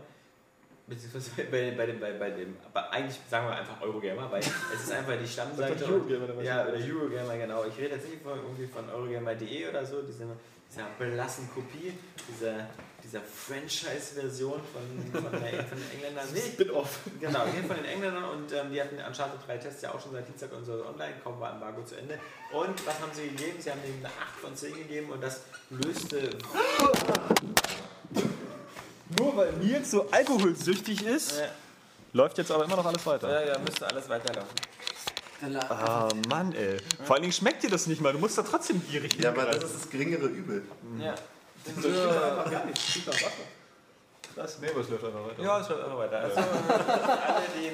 beziehungsweise bei, bei, dem, bei, bei dem, aber eigentlich sagen wir einfach Eurogamer, weil es ist einfach die Stammseite. Eurogamer, ja, oder Eurogamer, genau. Ich rede jetzt nicht von, irgendwie von Eurogamer.de oder so, diese, dieser blassen Kopie, dieser, dieser Franchise-Version von, von, der, von den Engländern. Nee, Spin-off. Genau, hier von den Engländern und ähm, die hatten Uncharted 3 Tests ja auch schon seit Dienstag und so online, kaum war Embargo zu Ende. Und was haben sie gegeben? Sie haben ihm eine 8 von 10 gegeben und das löste. Nur weil Nils so alkoholsüchtig ist, Äh, läuft jetzt aber immer noch alles weiter. ja, ja, müsste alles weiterlaufen. Ah, Mann, ey. Vor allen Dingen schmeckt dir das nicht mal. Du musst da trotzdem gierig Ja, aber das ist das geringere Übel. Ja. Das stimmt einfach gar nicht. Das nach Wasser. Nee, aber es läuft einfach weiter. Ja, es wird immer weiter. Also, alle, die,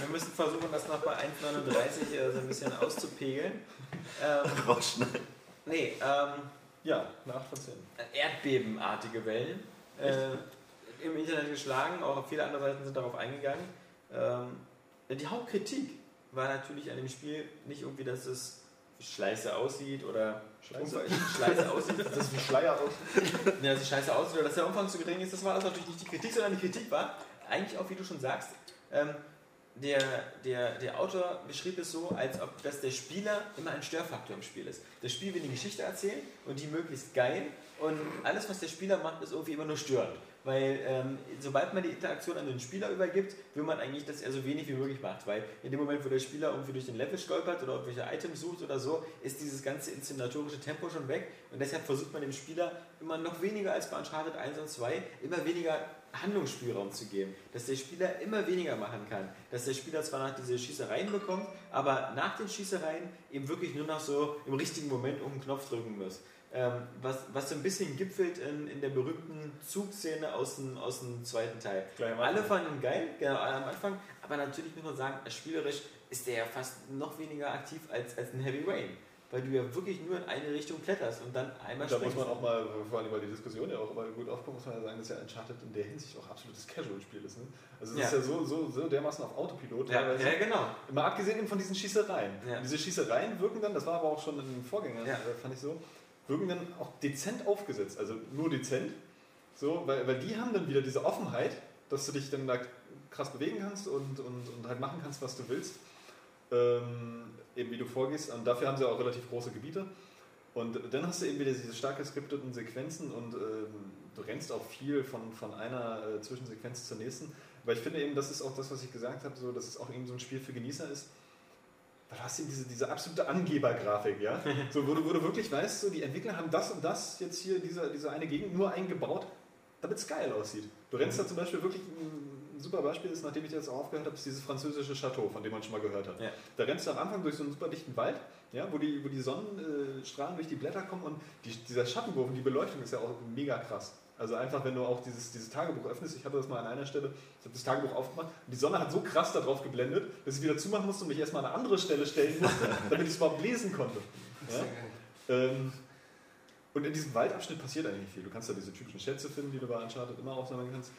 wir müssen versuchen, das noch bei 1,39 äh, so ein bisschen auszupegeln. Ähm, Rausschneiden. nee, ähm, Ja, eine 8 von 10. erdbebenartige Wellen äh, im Internet geschlagen, auch viele andere Seiten sind darauf eingegangen. Ähm, die Hauptkritik war natürlich an dem Spiel nicht irgendwie, dass es scheiße aussieht oder Scheiße. scheiße aussieht, Das ist ein Schleier aus. ja, dass es scheiße aussieht oder dass der Umfang zu gering ist, das war das natürlich nicht die Kritik, sondern die Kritik war eigentlich auch, wie du schon sagst, ähm, der, der, der Autor beschrieb es so, als ob dass der Spieler immer ein Störfaktor im Spiel ist. Das Spiel will eine Geschichte erzählen und die möglichst geil und alles, was der Spieler macht, ist irgendwie immer nur störend. Weil ähm, sobald man die Interaktion an den Spieler übergibt, will man eigentlich, dass er so wenig wie möglich macht. Weil in dem Moment, wo der Spieler irgendwie durch den Level stolpert oder irgendwelche Items sucht oder so, ist dieses ganze inszenatorische Tempo schon weg. Und deshalb versucht man dem Spieler immer noch weniger als bei Uncharted 1 und 2, immer weniger Handlungsspielraum zu geben. Dass der Spieler immer weniger machen kann. Dass der Spieler zwar nach diese Schießereien bekommt, aber nach den Schießereien eben wirklich nur noch so im richtigen Moment um den Knopf drücken muss. Ähm, was, was so ein bisschen gipfelt in, in der berühmten Zugszene aus dem, aus dem zweiten Teil. Alle fanden ihn geil, genau, am Anfang, aber natürlich muss man sagen, spielerisch ist der ja fast noch weniger aktiv als, als ein Heavy Rain. Weil du ja wirklich nur in eine Richtung kletterst und dann einmal Da muss springst. man auch mal, vor allem weil die Diskussion ja auch immer gut aufkommt, muss man ja sagen, dass ja Uncharted in der Hinsicht auch absolutes Casual-Spiel ist. Ne? Also es Ja. ist ja so, so, so dermaßen auf Autopilot. ja, ja, genau. Mal abgesehen eben von diesen Schießereien. Ja. Diese Schießereien wirken dann, das war aber auch schon in den Vorgängern, Ja. äh, fand ich so, wirken dann auch dezent aufgesetzt. Also nur dezent. So, weil, weil die haben dann wieder diese Offenheit, dass du dich dann da krass bewegen kannst und, und, und halt machen kannst, was du willst. Ähm, eben wie du vorgehst. Und dafür haben sie auch relativ große Gebiete. Und dann hast du eben wieder diese stark geskripteten Sequenzen und ähm, du rennst auch viel von, von einer äh, Zwischensequenz zur nächsten. Weil ich finde eben, das ist auch das, was ich gesagt habe, so, dass es auch eben so ein Spiel für Genießer ist. Du hast eben diese, diese absolute Angebergrafik, ja? So, wo, du, wo du wirklich weißt, so, die Entwickler haben das und das jetzt hier, diese, diese eine Gegend nur eingebaut, damit es geil aussieht. Du rennst da zum Beispiel wirklich, ein super Beispiel ist, nachdem ich jetzt auch aufgehört habe, ist dieses französische Chateau, von dem man schon mal gehört hat. Ja. Da rennst du am Anfang durch so einen super dichten Wald, ja, wo, die, wo die Sonnenstrahlen durch die Blätter kommen und die, dieser Schattenwurf und die Beleuchtung ist ja auch mega krass. Also einfach, wenn du auch dieses, dieses Tagebuch öffnest, ich hatte das mal an einer Stelle, ich habe das Tagebuch aufgemacht und die Sonne hat so krass da drauf geblendet, dass ich wieder zumachen musste und mich erstmal an eine andere Stelle stellen musste, damit ich es überhaupt lesen konnte. Ja? Ähm, und in diesem Waldabschnitt passiert eigentlich viel. Du kannst da diese typischen Schätze finden, die du bei Uncharted immer aufsammeln kannst.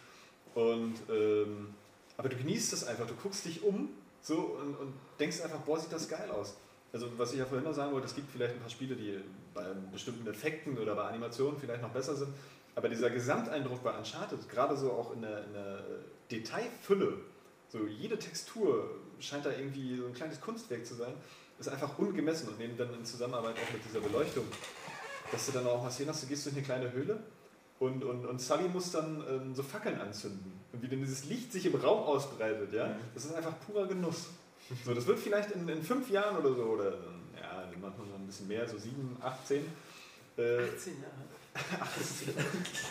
Und, ähm, aber du genießt das einfach, du guckst dich um so, und, und denkst einfach, boah, sieht das geil aus. Also was ich ja vorhin noch sagen wollte, es gibt vielleicht ein paar Spiele, die bei bestimmten Effekten oder bei Animationen vielleicht noch besser sind. Aber dieser Gesamteindruck bei Uncharted, gerade so auch in der, in der Detailfülle, so jede Textur scheint da irgendwie so ein kleines Kunstwerk zu sein, ist einfach ungemessen. Und eben dann in Zusammenarbeit auch mit dieser Beleuchtung, dass du dann auch mal sehen hast, du gehst durch eine kleine Höhle und, und, und Sully muss dann ähm, so Fackeln anzünden. Und wie dann dieses Licht sich im Raum ausbreitet, ja, das ist einfach purer Genuss. So, das wird vielleicht in, in fünf Jahren oder so, oder ja, manchmal noch ein bisschen mehr, so sieben, acht, zehn, äh, 18 Jahre.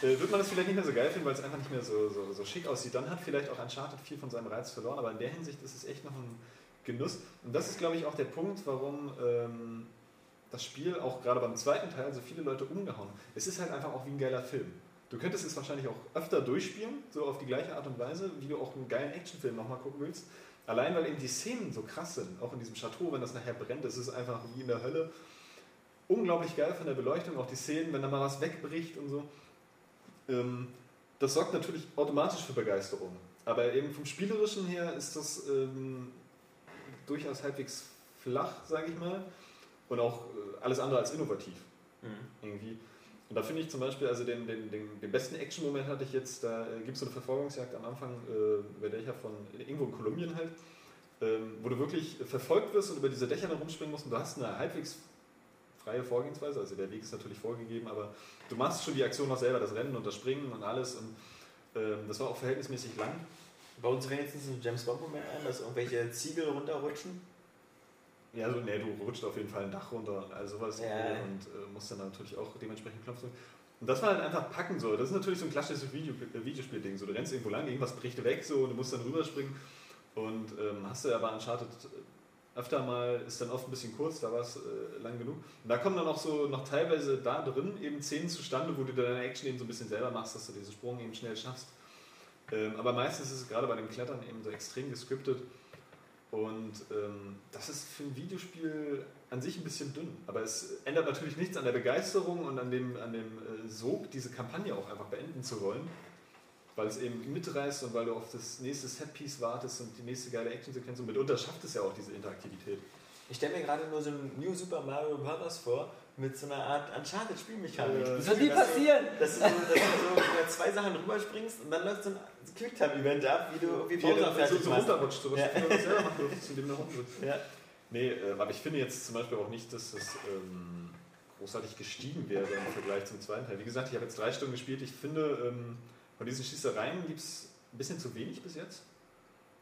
äh, wird man das vielleicht nicht mehr so geil finden, weil es einfach nicht mehr so, so, so schick aussieht. Dann hat vielleicht auch Uncharted viel von seinem Reiz verloren, aber in der Hinsicht ist es echt noch ein Genuss. Und das ist, glaube ich, auch der Punkt, warum ähm, das Spiel auch gerade beim zweiten Teil so viele Leute umgehauen. Es ist halt einfach auch wie ein geiler Film. Du könntest es wahrscheinlich auch öfter durchspielen, so auf die gleiche Art und Weise, wie du auch einen geilen Actionfilm nochmal gucken willst. Allein weil eben die Szenen so krass sind, auch in diesem Chateau, wenn das nachher brennt, ist einfach wie in der Hölle. Unglaublich geil von der Beleuchtung, auch die Szenen, wenn da mal was wegbricht und so. Ähm, das sorgt natürlich automatisch für Begeisterung. Aber eben vom Spielerischen her ist das ähm, durchaus halbwegs flach, sage ich mal. Und auch äh, alles andere als innovativ Mhm. irgendwie. Und da finde ich zum Beispiel, also den, den, den, den besten Action-Moment hatte ich jetzt, da äh, gibt es so eine Verfolgungsjagd am Anfang, äh, bei der ich ja von irgendwo in Kolumbien halt, ähm, wo du wirklich verfolgt wirst und über diese Dächer dann rumspringen musst und du hast eine halbwegs freie Vorgehensweise, also der Weg ist natürlich vorgegeben, aber du machst schon die Aktion noch selber, das Rennen und das Springen und alles und ähm, das war auch verhältnismäßig lang. Bei uns wenigstens ein James Bond-Moment ein, dass irgendwelche Ziegel runterrutschen. Ja, so, nee, du rutscht auf jeden Fall ein Dach runter und all sowas Ja. und äh, musst dann natürlich auch dementsprechend Knopf drücken. Und das war halt einfach packen so. Das ist natürlich so ein klassisches Video, äh, Videospiel-Ding. So, du rennst irgendwo lang, irgendwas bricht weg so und du musst dann rüberspringen. Und ähm, hast du ja bei Uncharted öfter mal, ist dann oft ein bisschen kurz, da war es äh, lang genug. Und da kommen dann auch so noch teilweise da drin eben Szenen zustande, wo du deine Action eben so ein bisschen selber machst, dass du diesen Sprung eben schnell schaffst. Ähm, aber meistens ist es gerade bei dem Klettern eben so extrem gescriptet. Und ähm, das ist für ein Videospiel an sich ein bisschen dünn. Aber es ändert natürlich nichts an der Begeisterung und an dem, an dem äh, Sog, diese Kampagne auch einfach beenden zu wollen. Weil es eben mitreißt und weil du auf das nächste Setpiece wartest und die nächste geile Actionsequenz. Und mitunter schafft es ja auch diese Interaktivität. Ich stelle mir gerade nur so ein New Super Mario Bros. vor mit so einer Art Uncharted-Spielmechanik. Äh, Das wird nie passieren. Dass du, so, dass du so über zwei Sachen rüberspringst und dann läuft so ein Quicktime-Event ab, wie du wie Wie er Bowser dann so, fertig so machst. runterrutscht, so was Ja. du selber machen durftest, indem du rumrutscht. Ja. Nee, äh, aber ich finde jetzt zum Beispiel auch nicht, dass das ähm, großartig gestiegen wäre im Vergleich zum zweiten Teil. Wie gesagt, ich habe jetzt drei Stunden gespielt. Ich finde, ähm, von diesen Schießereien gibt es ein bisschen zu wenig bis jetzt.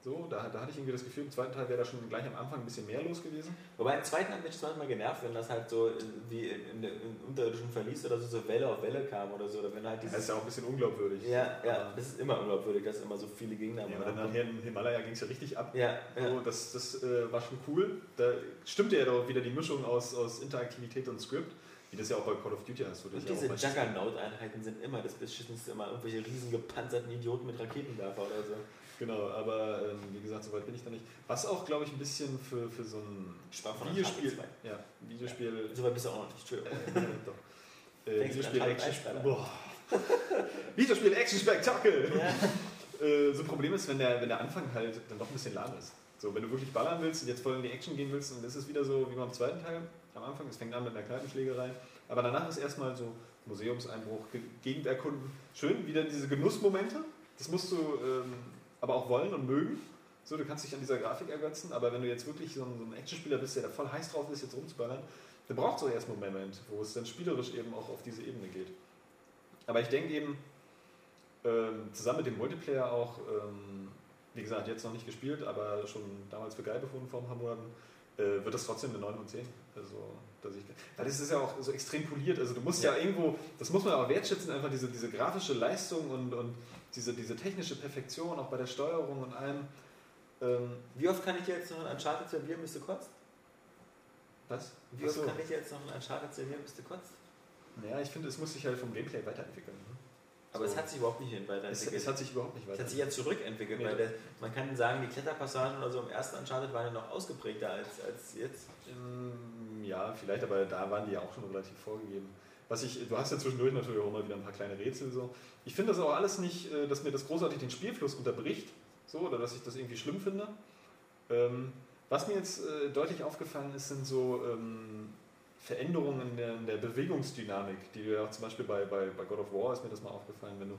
So, da, da hatte ich irgendwie das Gefühl, im zweiten Teil wäre da schon gleich am Anfang ein bisschen mehr los gewesen. Wobei im zweiten hat mich das manchmal genervt, wenn das halt so wie in, unterirdischen Verlies oder so, so Welle auf Welle kam oder so. Oder wenn halt Das dieses ist ja auch ein bisschen unglaubwürdig. ja, ja, Aber- das ist immer unglaubwürdig, dass immer so viele Gegner Ja, aber dann nachher im Himalaya ging es ja richtig ab. Ja, ja. So, das das äh, war schon cool. Da stimmte ja doch wieder die Mischung aus, aus Interaktivität und Script, wie das ja auch bei Call of Duty hast. wo du Und ja diese Juggernaut-Einheiten sind immer das Beschissenste, immer irgendwelche riesen gepanzerten Idioten mit Raketenwerfer oder so. Genau, aber ähm, wie gesagt, soweit bin ich da nicht. Was auch, glaube ich, ein bisschen für, für so ein Videospiel. Ja, Videospiel. So weit bist du auch noch nicht, Entschuldigung. Äh. Äh, Videospiel Action. Boah. Videospiel Action Spektakel! Ja. Äh, so ein Problem ist, wenn der, wenn der Anfang halt dann doch ein bisschen lahm ist. So, wenn du wirklich ballern willst und jetzt voll in die Action gehen willst, dann ist es wieder so wie beim zweiten Teil am Anfang. Es fängt an mit einer Kneipenschlägerei. Aber danach ist erstmal so Museumseinbruch, Ge- Gegend erkunden. Schön, wieder diese Genussmomente. Das musst du ähm, aber auch wollen und mögen. So, du kannst dich an dieser Grafik ergötzen, aber wenn du jetzt wirklich so ein, so ein Actionspieler bist, der da voll heiß drauf ist, jetzt rumzuballern, dann braucht es auch erstmal einen Moment, wo es dann spielerisch eben auch auf diese Ebene geht. Aber ich denke eben, ähm, zusammen mit dem Multiplayer auch, ähm, wie gesagt, jetzt noch nicht gespielt, aber schon damals für geil befunden vor ein paar Monaten, äh, wird das trotzdem eine 9 von 10. Also, dass ich, weil es ist ja auch so extrem poliert. Also du musst ja, irgendwo, das muss man aber wertschätzen, einfach diese, diese grafische Leistung und, und diese, diese technische Perfektion, auch bei der Steuerung und allem. Ähm, Wie oft kann ich dir jetzt noch ein Uncharted servieren, bis du kotzt? was? Wie oft Achso. kann ich dir jetzt noch ein Uncharted servieren, bis du kotzt? Naja, ich finde, es muss sich halt vom Gameplay weiterentwickeln. Aber So. es hat sich überhaupt nicht hin Es, weiterentwickelt. es hat sich überhaupt nicht Es hat sich weiterentwickelt. ja zurückentwickelt, Nee, weil der, man kann sagen, die Kletterpassagen oder so im ersten Uncharted waren ja noch ausgeprägter als, als jetzt. Ähm, Ja, vielleicht, aber da waren die ja auch schon relativ vorgegeben. Was ich, du hast ja zwischendurch natürlich auch immer wieder ein paar kleine Rätsel so. Ich finde das auch alles nicht, äh, dass mir das großartig den Spielfluss unterbricht, so, oder dass ich das irgendwie schlimm finde. Ähm, was mir jetzt äh, deutlich aufgefallen ist, sind so ähm, Veränderungen in der, Bewegungsdynamik, die du ja auch zum Beispiel bei, bei, bei God of War ist mir das mal aufgefallen, wenn du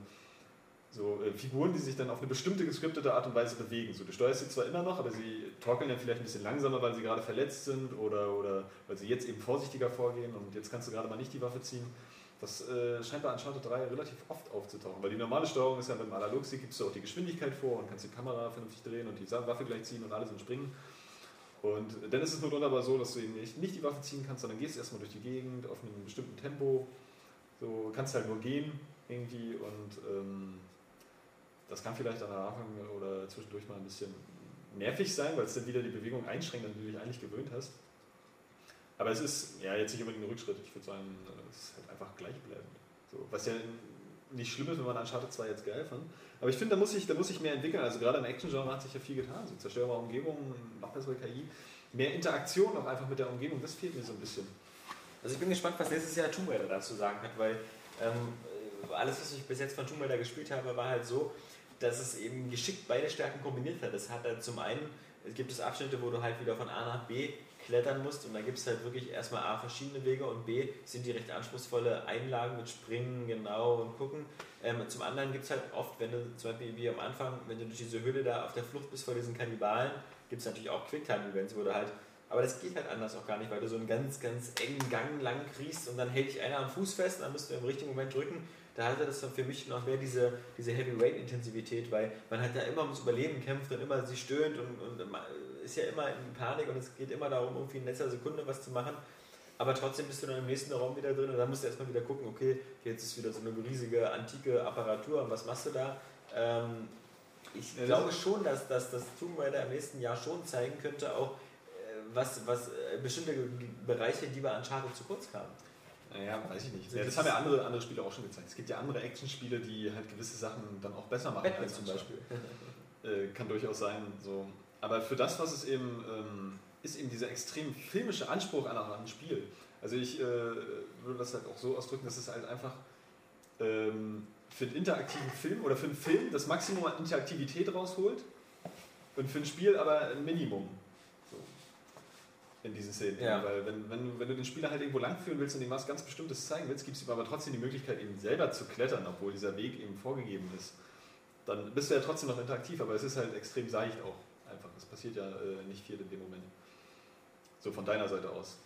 so äh, Figuren, die sich dann auf eine bestimmte geskriptete Art und Weise bewegen. So, du steuerst sie zwar immer noch, aber sie torkeln ja vielleicht ein bisschen langsamer, weil sie gerade verletzt sind oder, oder weil sie jetzt eben vorsichtiger vorgehen und jetzt kannst du gerade mal nicht die Waffe ziehen. Das äh, scheint bei Uncharted 3 relativ oft aufzutauchen, weil die normale Steuerung ist ja beim Analogstick gibst du auch die Geschwindigkeit vor und kannst die Kamera vernünftig drehen und die Waffe gleich ziehen und alles und springen. Und dann ist es nur aber so, dass du eben nicht, nicht die Waffe ziehen kannst, sondern gehst erstmal durch die Gegend auf einem bestimmten Tempo. So kannst halt nur gehen irgendwie und ähm, das kann vielleicht am Anfang oder zwischendurch mal ein bisschen nervig sein, weil es dann wieder die Bewegung einschränkt, an die du dich eigentlich gewöhnt hast. Aber es ist ja jetzt nicht unbedingt ein Rückschritt. Ich würde sagen, es ist halt einfach gleichbleibend. So, was ja nicht schlimm ist, wenn man Uncharted 2 jetzt geil fand. Aber ich finde, da muss ich, da muss ich mehr entwickeln. Also gerade im Action-Genre hat sich ja viel getan. So zerstörbare Umgebungen, noch bessere KI, mehr Interaktion auch einfach mit der Umgebung, das fehlt mir so ein bisschen. Also ich bin gespannt, was nächstes Jahr Tomb Raider dazu sagen hat, weil ähm, alles, was ich bis jetzt von Tomb Raider gespielt habe, war halt so, dass es eben geschickt beide Stärken kombiniert hat. Es hat halt zum einen, es gibt es Abschnitte, wo du halt wieder von A nach B klettern musst. Und da gibt es halt wirklich erstmal A, verschiedene Wege und B, sind die recht anspruchsvolle Einlagen mit Springen genau und gucken. Ähm, zum anderen gibt es halt oft, wenn du zum Beispiel wie am Anfang, wenn du durch diese Höhle da auf der Flucht bist vor diesen Kannibalen, gibt es natürlich auch Quicktime-Events, wo du halt aber das geht halt anders auch gar nicht, weil du so einen ganz, ganz engen Gang lang kriegst und dann hält dich einer am Fuß fest und dann musst du im richtigen Moment drücken. Da hatte das dann für mich noch mehr diese, diese Heavyweight-Intensivität, weil man halt da immer ums Überleben kämpft und immer sie stöhnt und, und man ist ja immer in Panik und es geht immer darum, irgendwie in letzter Sekunde was zu machen. Aber trotzdem bist du dann im nächsten Raum wieder drin und dann musst du erstmal wieder gucken, okay, jetzt ist wieder so eine riesige antike Apparatur und was machst du da? Ähm, ich Ja, glaube schon, dass, dass das Tomb Raider im nächsten Jahr schon zeigen könnte, auch äh, was, was äh, bestimmte Bereiche, die bei Uncharted zu kurz kamen. Naja, weiß ich nicht. Ja, das haben ja andere, andere Spiele auch schon gezeigt. Es gibt ja andere Actionspiele, die halt gewisse Sachen dann auch besser machen. Batman als zum. Beispiel. Äh, kann durchaus sein. So. Aber für das, was es eben ähm, ist, eben dieser extrem filmische Anspruch an ein Spiel. Also ich äh, würde das halt auch so ausdrücken, dass es halt einfach ähm, für einen interaktiven Film oder für einen Film das Maximum an Interaktivität rausholt und für ein Spiel aber ein Minimum. So. In diesen Szenen. Ja. Weil wenn, wenn, du- wenn du den Spieler halt irgendwo langführen willst und ihm was ganz Bestimmtes zeigen willst, gibt es ihm aber trotzdem die Möglichkeit, eben selber zu klettern, obwohl dieser Weg eben vorgegeben ist. Dann bist du ja trotzdem noch interaktiv, aber es ist halt extrem seicht auch. Es passiert ja äh, nicht viel in dem Moment. So von deiner Seite aus.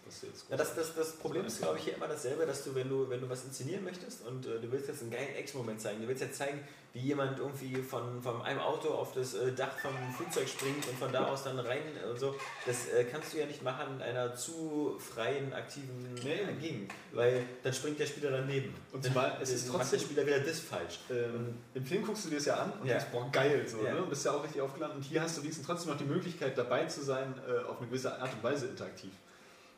Ja, das, das, das Problem ist, glaube ich, hier immer dasselbe, dass du, wenn du, wenn du was inszenieren möchtest und äh, du willst jetzt einen geilen Action-Moment zeigen, du willst jetzt zeigen, wie jemand irgendwie von, von einem Auto auf das äh, Dach vom Flugzeug springt und von da aus dann rein und so, das äh, kannst du ja nicht machen in einer zu freien, aktiven Nee. äh, Gegend, weil dann springt der Spieler daneben. Und zumal es ist trotzdem- der Spieler wieder das falsch. Ähm, Im Film guckst du dir das ja an und Ja. denkst, boah, geil, so, Ja. ne? und bist ja auch richtig aufgeladen. Und hier hast du wenigstens trotzdem noch die Möglichkeit, dabei zu sein, äh, auf eine gewisse Art und Weise interaktiv.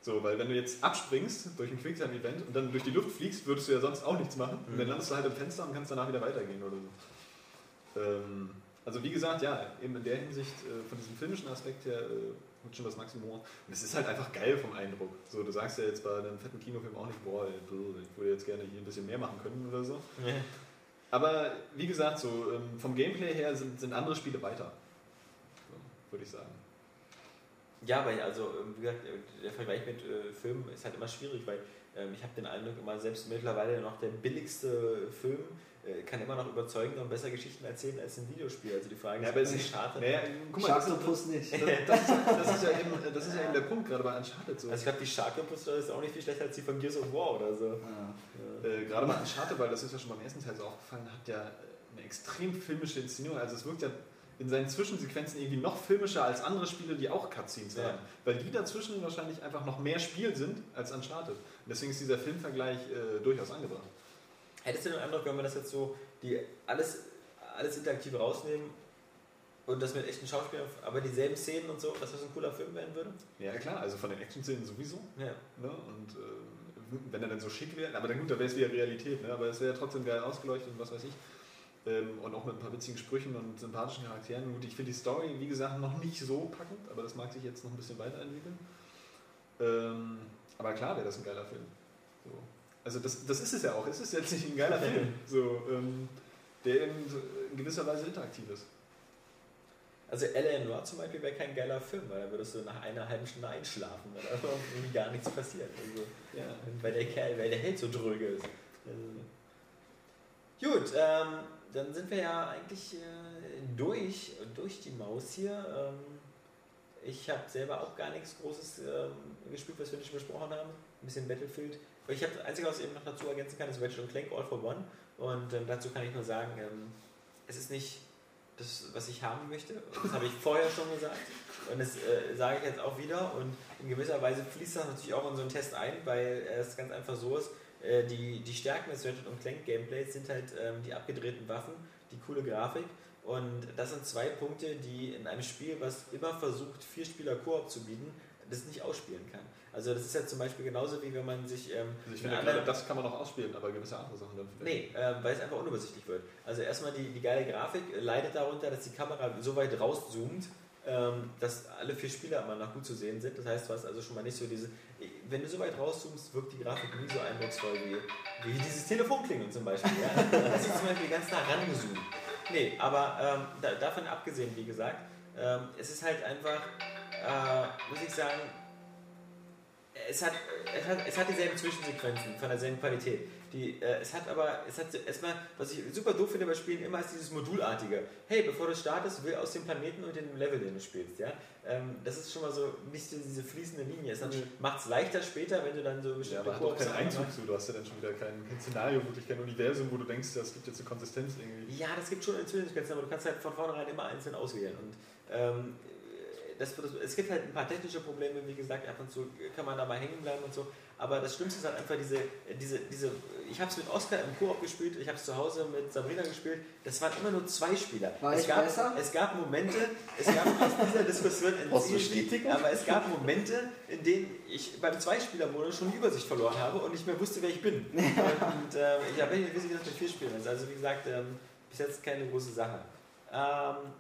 So, weil wenn du jetzt abspringst durch ein Quicktime-Event und dann durch die Luft fliegst, würdest du ja sonst auch nichts machen. Und dann Mhm. landest du halt im Fenster und kannst danach wieder weitergehen oder so. Ähm, also wie gesagt, ja, eben in der Hinsicht, äh, von diesem filmischen Aspekt her, äh, schon das Maximum. Und es ist halt einfach geil vom Eindruck. So, du sagst ja jetzt bei einem fetten Kinofilm auch nicht, boah, ey, ich würde jetzt gerne hier ein bisschen mehr machen können oder so. Ja. Aber wie gesagt, so ähm, vom Gameplay her sind, sind andere Spiele weiter. So, würde ich sagen. Ja, weil also, ähm, wie gesagt, äh, der Vergleich mit äh, Filmen ist halt immer schwierig, weil ähm, ich habe den Eindruck, immer selbst mittlerweile noch der billigste Film äh, kann immer noch überzeugender und besser Geschichten erzählen als ein Videospiel. Also die Frage Ja, ist, aber ist- schade. Naja, guck mal, Sharktopus nicht. das, das, ist, das, ist ja eben, das ist ja eben der Punkt, gerade bei Uncharted so. Also ich glaube, die Shark-Story ist auch nicht viel schlechter als die von Gears of War oder so. Ah. äh, gerade bei Uncharted, weil das ist ja schon beim ersten Teil so aufgefallen, hat ja eine extrem filmische Inszenierung. Also es wirkt ja in seinen Zwischensequenzen irgendwie noch filmischer als andere Spiele, die auch Cutscenes Ja. haben. Weil die dazwischen wahrscheinlich einfach noch mehr Spiel sind als Uncharted. Und deswegen ist dieser Filmvergleich äh, durchaus angebracht. Hättest du den Eindruck, wenn wir das jetzt so, die alles, alles Interaktive rausnehmen und das mit echten Schauspielern, aber dieselben Szenen und so, dass das ein cooler Film werden würde? Ja klar, also von den Action-Szenen sowieso. Ja. Ne? Und äh, wenn er dann so schick wäre, aber dann gut, da wäre es wieder Realität, ne? aber es wäre ja trotzdem geil ausgeleuchtet und was weiß ich. Ähm, und auch mit ein paar witzigen Sprüchen und sympathischen Charakteren. Gut, ich finde die Story, wie gesagt, noch nicht so packend, aber das mag sich jetzt noch ein bisschen weiterentwickeln. Ähm, aber klar wäre das ein geiler Film. So. Also das, das ist es ja auch. Es ist jetzt nicht ein geiler Film, so, ähm, der in, in gewisser Weise interaktiv ist. Also L.A. Noir zum Beispiel wäre kein geiler Film, weil da würdest du nach einer halben Stunde einschlafen, weil da irgendwie gar nichts passiert. Also, Ja. weil der Kerl, weil der Held so dröge ist. Also. Gut, ähm, dann sind wir ja eigentlich äh, durch, durch die Maus hier. Ähm, ich habe selber auch gar nichts Großes ähm, gespielt, was wir nicht besprochen haben. Ein bisschen Battlefield. Ich habe das Einzige, was ich eben noch dazu ergänzen kann, ist Ratchet Clank All for One. Und ähm, dazu kann ich nur sagen, ähm, es ist nicht das, was ich haben möchte. Das habe ich vorher schon gesagt. Und das äh, sage ich jetzt auch wieder. Und in gewisser Weise fließt das natürlich auch in so einen Test ein, weil es ganz einfach so ist. Äh, die, die Stärken des Ratchet und Clank Gameplays sind halt ähm, die abgedrehten Waffen, die coole Grafik. Und das sind zwei Punkte, die in einem Spiel, was immer versucht, vier Spieler Koop zu bieten, das nicht ausspielen kann. Also das ist ja zum Beispiel genauso wie wenn man sich ähm, Also ich in finde, gerade das kann man noch ausspielen, aber gewisse andere Sachen dann vielleicht. Nee, ähm, weil es einfach unübersichtlich wird. Also erstmal die, die geile Grafik leidet darunter, dass die Kamera so weit rauszoomt, dass alle vier Spieler immer noch gut zu sehen sind. Das heißt, du hast also schon mal nicht so diese. Wenn du so weit rauszoomst, wirkt die Grafik nie so eindrucksvoll wie, wie dieses Telefonklingeln zum Beispiel. Ja? Das ist zum Beispiel ganz nah rangezoomt. Nee, aber ähm, da, davon abgesehen, wie gesagt, ähm, es ist halt einfach, äh, muss ich sagen, es hat, es hat, es hat dieselben Zwischensequenzen von derselben Qualität. Die, äh, es hat aber, es hat erstmal, was ich super doof finde bei Spielen, immer ist dieses Modulartige. Hey, bevor du startest, will aus dem Planeten und dem Level, den du spielst. Ja? Ähm, das ist schon mal so nicht so diese fließende Linie. Es macht es leichter später, wenn du dann so Ja, bestimmte aber hat auch keinen Einzug zu. Du hast ja dann schon wieder kein, kein Szenario, wirklich kein Universum, wo du denkst, das gibt jetzt eine Konsistenz irgendwie. Ja, das gibt schon Zwischensequenzen, aber du kannst halt von vornherein immer einzeln auswählen. Und ähm, das, das, es gibt halt ein paar technische Probleme, wie gesagt, ab und zu kann man da mal hängen bleiben und so. Aber das Schlimmste ist halt einfach diese, diese, diese ich habe es mit Oscar im Koop gespielt, ich habe es zu Hause mit Sabrina gespielt. Das waren immer nur zwei Spieler. War es ich gab, besser? Es gab Momente, es gab aus dieser Diskussion Bestätigung? aber es gab Momente, in denen ich beim Zweispieler-Modus schon die Übersicht verloren habe und nicht mehr wusste, wer ich bin. Und ähm, ich habe nicht gewusst, wie das mit vier Spielern ist. Also wie gesagt, ähm, bis jetzt keine große Sache. Ähm,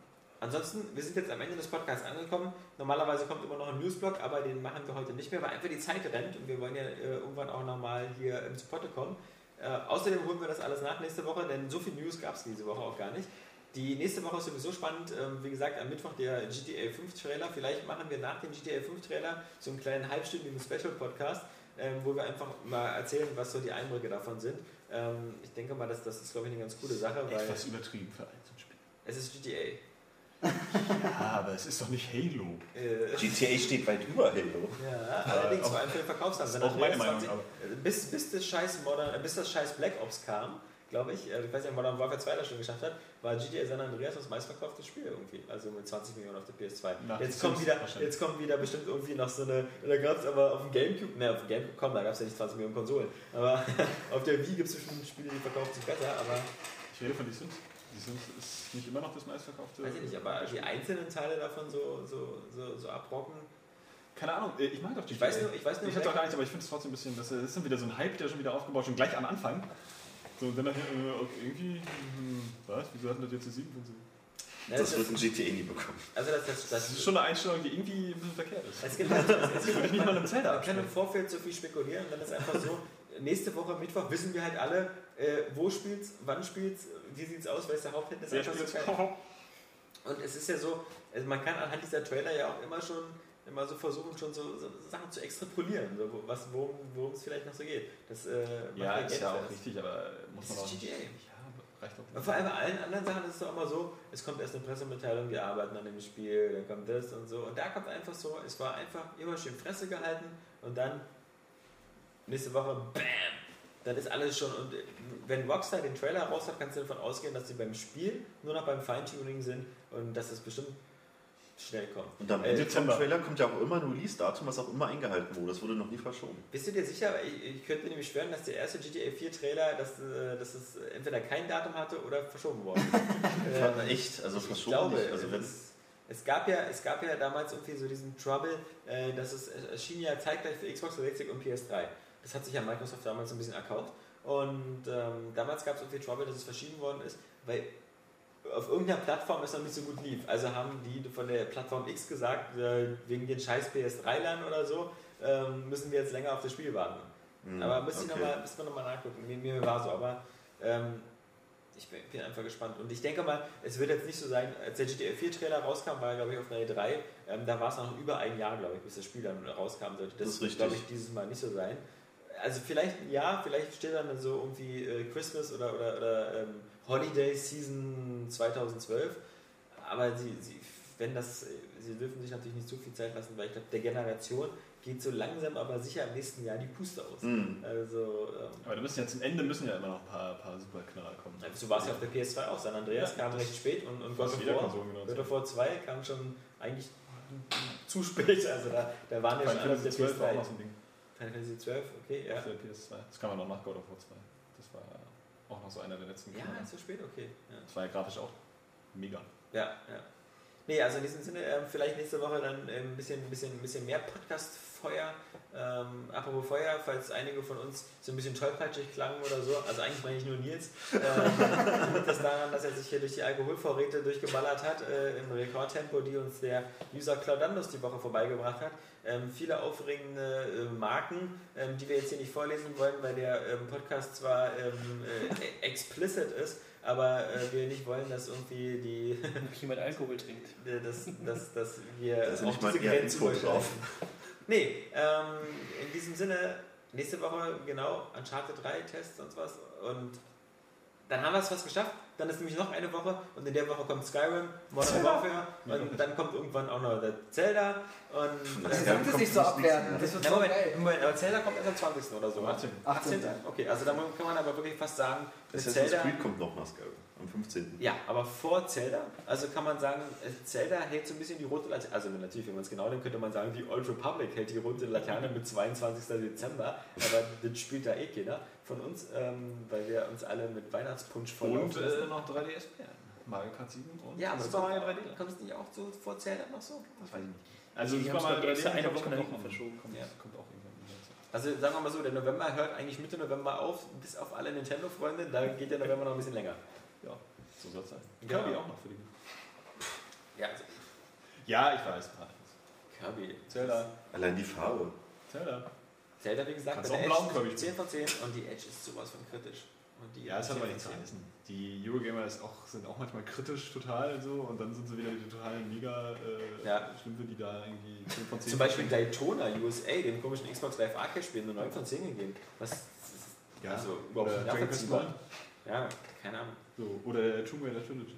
ansonsten, wir sind jetzt am Ende des Podcasts angekommen. Normalerweise kommt immer noch ein Newsblog, aber den machen wir heute nicht mehr, weil einfach die Zeit rennt und wir wollen ja äh, irgendwann auch nochmal hier ins Potte kommen. Äh, außerdem holen wir das alles nach nächste Woche, denn so viel News gab es diese Woche auch gar nicht. Die nächste Woche ist sowieso spannend. Ähm, wie gesagt, am Mittwoch der GTA 5 Trailer. Vielleicht machen wir nach dem GTA 5 Trailer so einen kleinen halbstündigen Special-Podcast, ähm, wo wir einfach mal erzählen, was so die Eindrücke davon sind. Ähm, ich denke mal, das, das ist, glaube ich, eine ganz coole Sache, weil Etwas übertrieben für Einzelspiel. es ist GTA. Ja, aber es ist doch nicht Halo. Äh, GTA steht weit über Halo. ja, allerdings vor allem für den Verkaufszahlen. Das ist auch meine Meinung. 20 Aber bis, bis, das scheiß Modern, äh, bis das scheiß Black Ops kam, glaube ich, äh, ich weiß nicht, ob Modern Warfare 2 das schon geschafft hat, war GTA San Andreas das meistverkaufte Spiel irgendwie. Also mit 20 Millionen auf der PS2. Nach Jetzt kommt, wieder, jetzt kommt wieder bestimmt irgendwie noch so eine. Da gab es aber auf dem Gamecube, ne, auf dem Gamecube, komm, da gab es ja nicht 20 Millionen Konsolen. Aber auf der Wii gibt es bestimmt Spiele, die verkaufen sich besser, aber ich rede von die Sims. Die Sims ist nicht immer noch das meistverkaufte. weiß ich nicht, aber die einzelnen Teile davon so, so, so, so abrocken. Keine Ahnung, äh, ich mag doch die Ich weiß nur, ich weiß nur, Ich hatte auch gar nichts, aber ich finde es trotzdem ein bisschen, das ist dann wieder so ein Hype, der schon wieder aufgebaut, schon gleich am Anfang. So, und dann nachher, äh, okay, irgendwie, hm, was, wieso hatten das jetzt eine 7 von so? Ne, Das das wird ist, ein GTA nie bekommen. also das, das, Das das, ist schon eine Einstellung, die irgendwie ein bisschen verkehrt ist. es gibt halt, es Das gibt würde ich nicht mal im Zelda Man kann im. Vorfeld so viel spekulieren und dann ist einfach so, nächste Woche Mittwoch wissen wir halt alle, äh, wo spielt's, wann spielt's, wie sieht's aus, wer ist der Haupthit, das ist einfach so geil. Und es ist ja so, also man kann anhand dieser Trailer ja auch immer schon immer so versuchen, schon so, so Sachen zu extrapolieren, so, was, worum es vielleicht noch so geht. Das äh, Ja, ist ja auch richtig, aber muss Es man ist auch nicht. GTA. Ja, reicht doch Und vor allem bei allen anderen Sachen ist es doch immer so, es kommt erst eine Pressemitteilung, wir arbeiten an dem Spiel, dann kommt das und so. Und da kommt einfach so, es war einfach immer schön Fresse gehalten und dann nächste Woche, BAM! Dann ist alles schon. Und wenn Rockstar den Trailer raus hat, kannst du davon ausgehen, dass sie beim Spiel nur noch beim Feintuning sind und dass es bestimmt schnell kommt. Und am Äh, Ende vom Dezember. Trailer kommt ja auch immer ein Release-Datum, was auch immer eingehalten wurde. Das wurde noch nie verschoben. Bist du dir sicher? Ich, ich könnte mir nämlich schwören, dass der erste GTA 4 Trailer, dass, äh, dass es entweder kein Datum hatte oder verschoben worden. Ähm, Echt? Also ich verschoben glaube, nicht. Also wenn, es, es, gab ja, es gab ja damals irgendwie so diesen Trouble, äh, dass es, es erschien ja zeitgleich für Xbox 360 und PS3. Das hat sich ja Microsoft damals so ein bisschen erkauft. Und ähm, damals gab es irgendwie Trouble, dass es verschieben worden ist, weil auf irgendeiner Plattform es noch nicht so gut lief. Also haben die von der Plattform X gesagt, äh, wegen den scheiß PS3-Lern oder so, ähm, müssen wir jetzt länger auf das Spiel warten. Hm, Aber müssen okay. wir nochmal noch mal nachgucken. Mir, mir war so, aber ähm, ich bin, bin einfach gespannt. Und ich denke mal, es wird jetzt nicht so sein, als der GTA 4 Trailer rauskam, war er glaube ich auf einer E3, ähm, da war es noch über ein Jahr, glaube ich, bis das Spiel dann rauskam sollte. Das, Das ist richtig. glaube ich, dieses Mal nicht so sein. Also vielleicht ein Jahr, vielleicht steht dann so irgendwie äh, Christmas oder, oder, oder ähm, Holiday Season 2012. Aber sie, sie, wenn das, äh, sie dürfen sich natürlich nicht zu viel Zeit lassen, weil ich glaube, der Generation geht so langsam, aber sicher im nächsten Jahr die Puste aus. Hm. Also, ähm, Aber da müssen ja zum Ende müssen ja immer noch ein paar, paar super Knaller kommen. so war es ja auf der PS2 auch. San Andreas Ja, kam recht spät und, und God of War. God of War 2 kam schon eigentlich zu spät. Also da, da waren ja schon auf der Fantasy 12 war auch noch PS3. so ein Ding. Final Fantasy 12, okay, ja. Auf der PS2. Das kam ja noch nach God of War 2. Das war auch noch so einer der letzten Ja, Knaller. so spät, okay. Ja. Das war ja grafisch auch mega. Ja, ja. Nee, also in diesem Sinne, ähm, vielleicht nächste Woche dann ähm, ein bisschen, bisschen, bisschen mehr Podcast-Feuer. Ähm, apropos Feuer, falls einige von uns so ein bisschen tollpatschig klangen oder so, also eigentlich meine ich nur Nils, ähm, liegt das daran, dass er sich hier durch die Alkoholvorräte durchgeballert hat, äh, im Rekordtempo, die uns der User Claudandos die Woche vorbeigebracht hat. Ähm, viele aufregende äh, Marken, ähm, die wir jetzt hier nicht vorlesen wollen, weil der ähm, Podcast zwar ähm, äh, explicit ist, aber äh, wir nicht wollen, dass irgendwie die Ob jemand Alkohol trinkt. dass, dass, dass wir Da ist nicht mal diese eher Info drauf. Nee, ähm, in diesem Sinne, nächste Woche genau Uncharted 3 Tests und was. Und dann haben wir es fast geschafft. Dann ist nämlich noch eine Woche und in der Woche kommt Skyrim, Modern Warfare und dann kommt irgendwann auch noch der Zelda. Und Das sagt es nicht so abwerten. Das wird Na, Moment. Moment, aber Zelda kommt erst am 20. oder so. 18. 18. Okay, also da kann man aber wirklich fast sagen, mit Assassin's Zelda. Creed kommt noch nach Skyrim am 15. Ja, aber vor Zelda, also kann man sagen, äh, Zelda hält so ein bisschen die rote Laterne, also natürlich, wenn man es genau nimmt, könnte man sagen, die Old Republic hält die rote Laterne mit 22. Dezember, aber das spielt da eh keiner von uns, ähm, weil wir uns alle mit Weihnachtspunsch voll Und äh, noch 3DS werden. Mario Kart 7 und Ja, aber Super Mario 3D. kommt, kommt es nicht auch so vor Zelda noch so? Das weiß ich nicht. Also Die Super Mario glaub ich, 3D extra eine Woche nach hinten noch. verschoben. Kommt, Ja. kommt auch irgendwann. Also sagen wir mal so, der November hört eigentlich Mitte November auf, bis auf alle Nintendo-Freunde, da geht der November noch ein bisschen länger. Ja, so soll es sein. Genau. Kirby auch noch für die. Ja, also Ja, ich weiß. Kirby. Zelda. Allein die Farbe. Zelda. Zelda, wie gesagt, Kannst bei der Edge ist 10 von 10 und die Edge ist sowas von kritisch. Und Ja, es hat aber 10 nichts von zu 10. heißen. Die Eurogamer auch, sind auch manchmal kritisch total so und dann sind sie wieder die totalen mega äh, Ja. Schlümpfe, die da irgendwie 10 von 10 Zum Beispiel Daytona USA, dem komischen Xbox Live Arcade Spiel, eine 9 von 10 gegeben. Was ja, also überhaupt nicht Dragon Quest nachvollziehbar. 9. Ja, keine Ahnung. So, oder Tomb Raider Trilogy.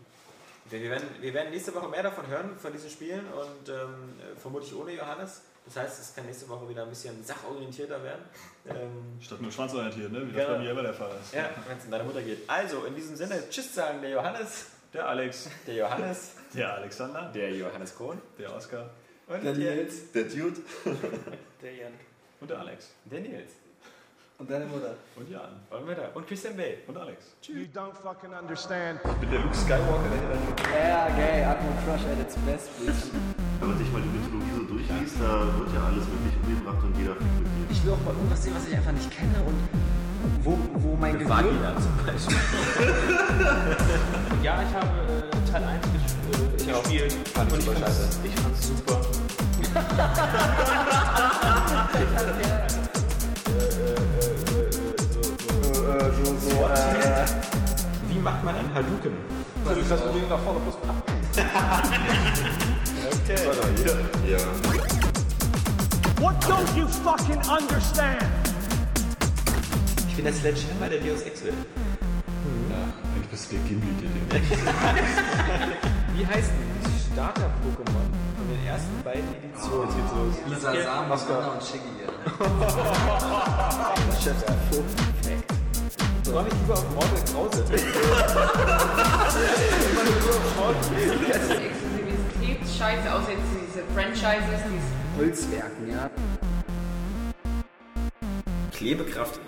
Wir wir werden, wir werden nächste Woche mehr davon hören, von diesen Spielen und ähm, vermutlich ohne Johannes. Das heißt, es kann nächste Woche wieder ein bisschen sachorientierter werden. Ähm, Statt nur schwanzorientiert, ne? wie das Genau. bei mir immer der Fall ist. ja, wenn es in deine Mutter geht. Also, in diesem Sinne, Tschüss sagen der Johannes, Der Alex, der Johannes, der Alexander, der Johannes Kohn der Oskar und Der der, Nils Der Dude. Der Jan. und der Alex. der Nils. und deine Mutter. Und Jan. Wollen wir da? Und Christian Bale. Und Alex. You don't fucking understand. Ich bin der Luke Skywalker, Ja, geil. Atmo Crush at its best, bitch. Wenn man sich mal die Mythologie so durchliest, da wird ja alles wirklich umgebracht und jeder fliegt mit dir. Ich will auch mal irgendwas sehen, was ich einfach nicht kenne und wo, wo mein Gehirn... Vagina zum Beispiel. Und ja, ich habe äh, Teil 1 ges äh, gespielt. Fand ich und super fand's- scheiße. Ich fand's super. Wie macht man einen Hadouken? Das ist das Problem nach vorne plus Okay. Ja. What don't you fucking understand? Ich bin der Sledgehammer der Deus Ex Welt. Eigentlich bist du der Gimli, der den Wie heißen die Starter-Pokémon von den ersten beiden Editionen? Jetzt geht's los. Lisa Sam, Anna und Shiggy. So habe ich lieber auf Mortal Krause. Das ist Exklusivitätsscheiße, außer jetzt diese Franchises, diese Holzwerken, ja. Klebekraft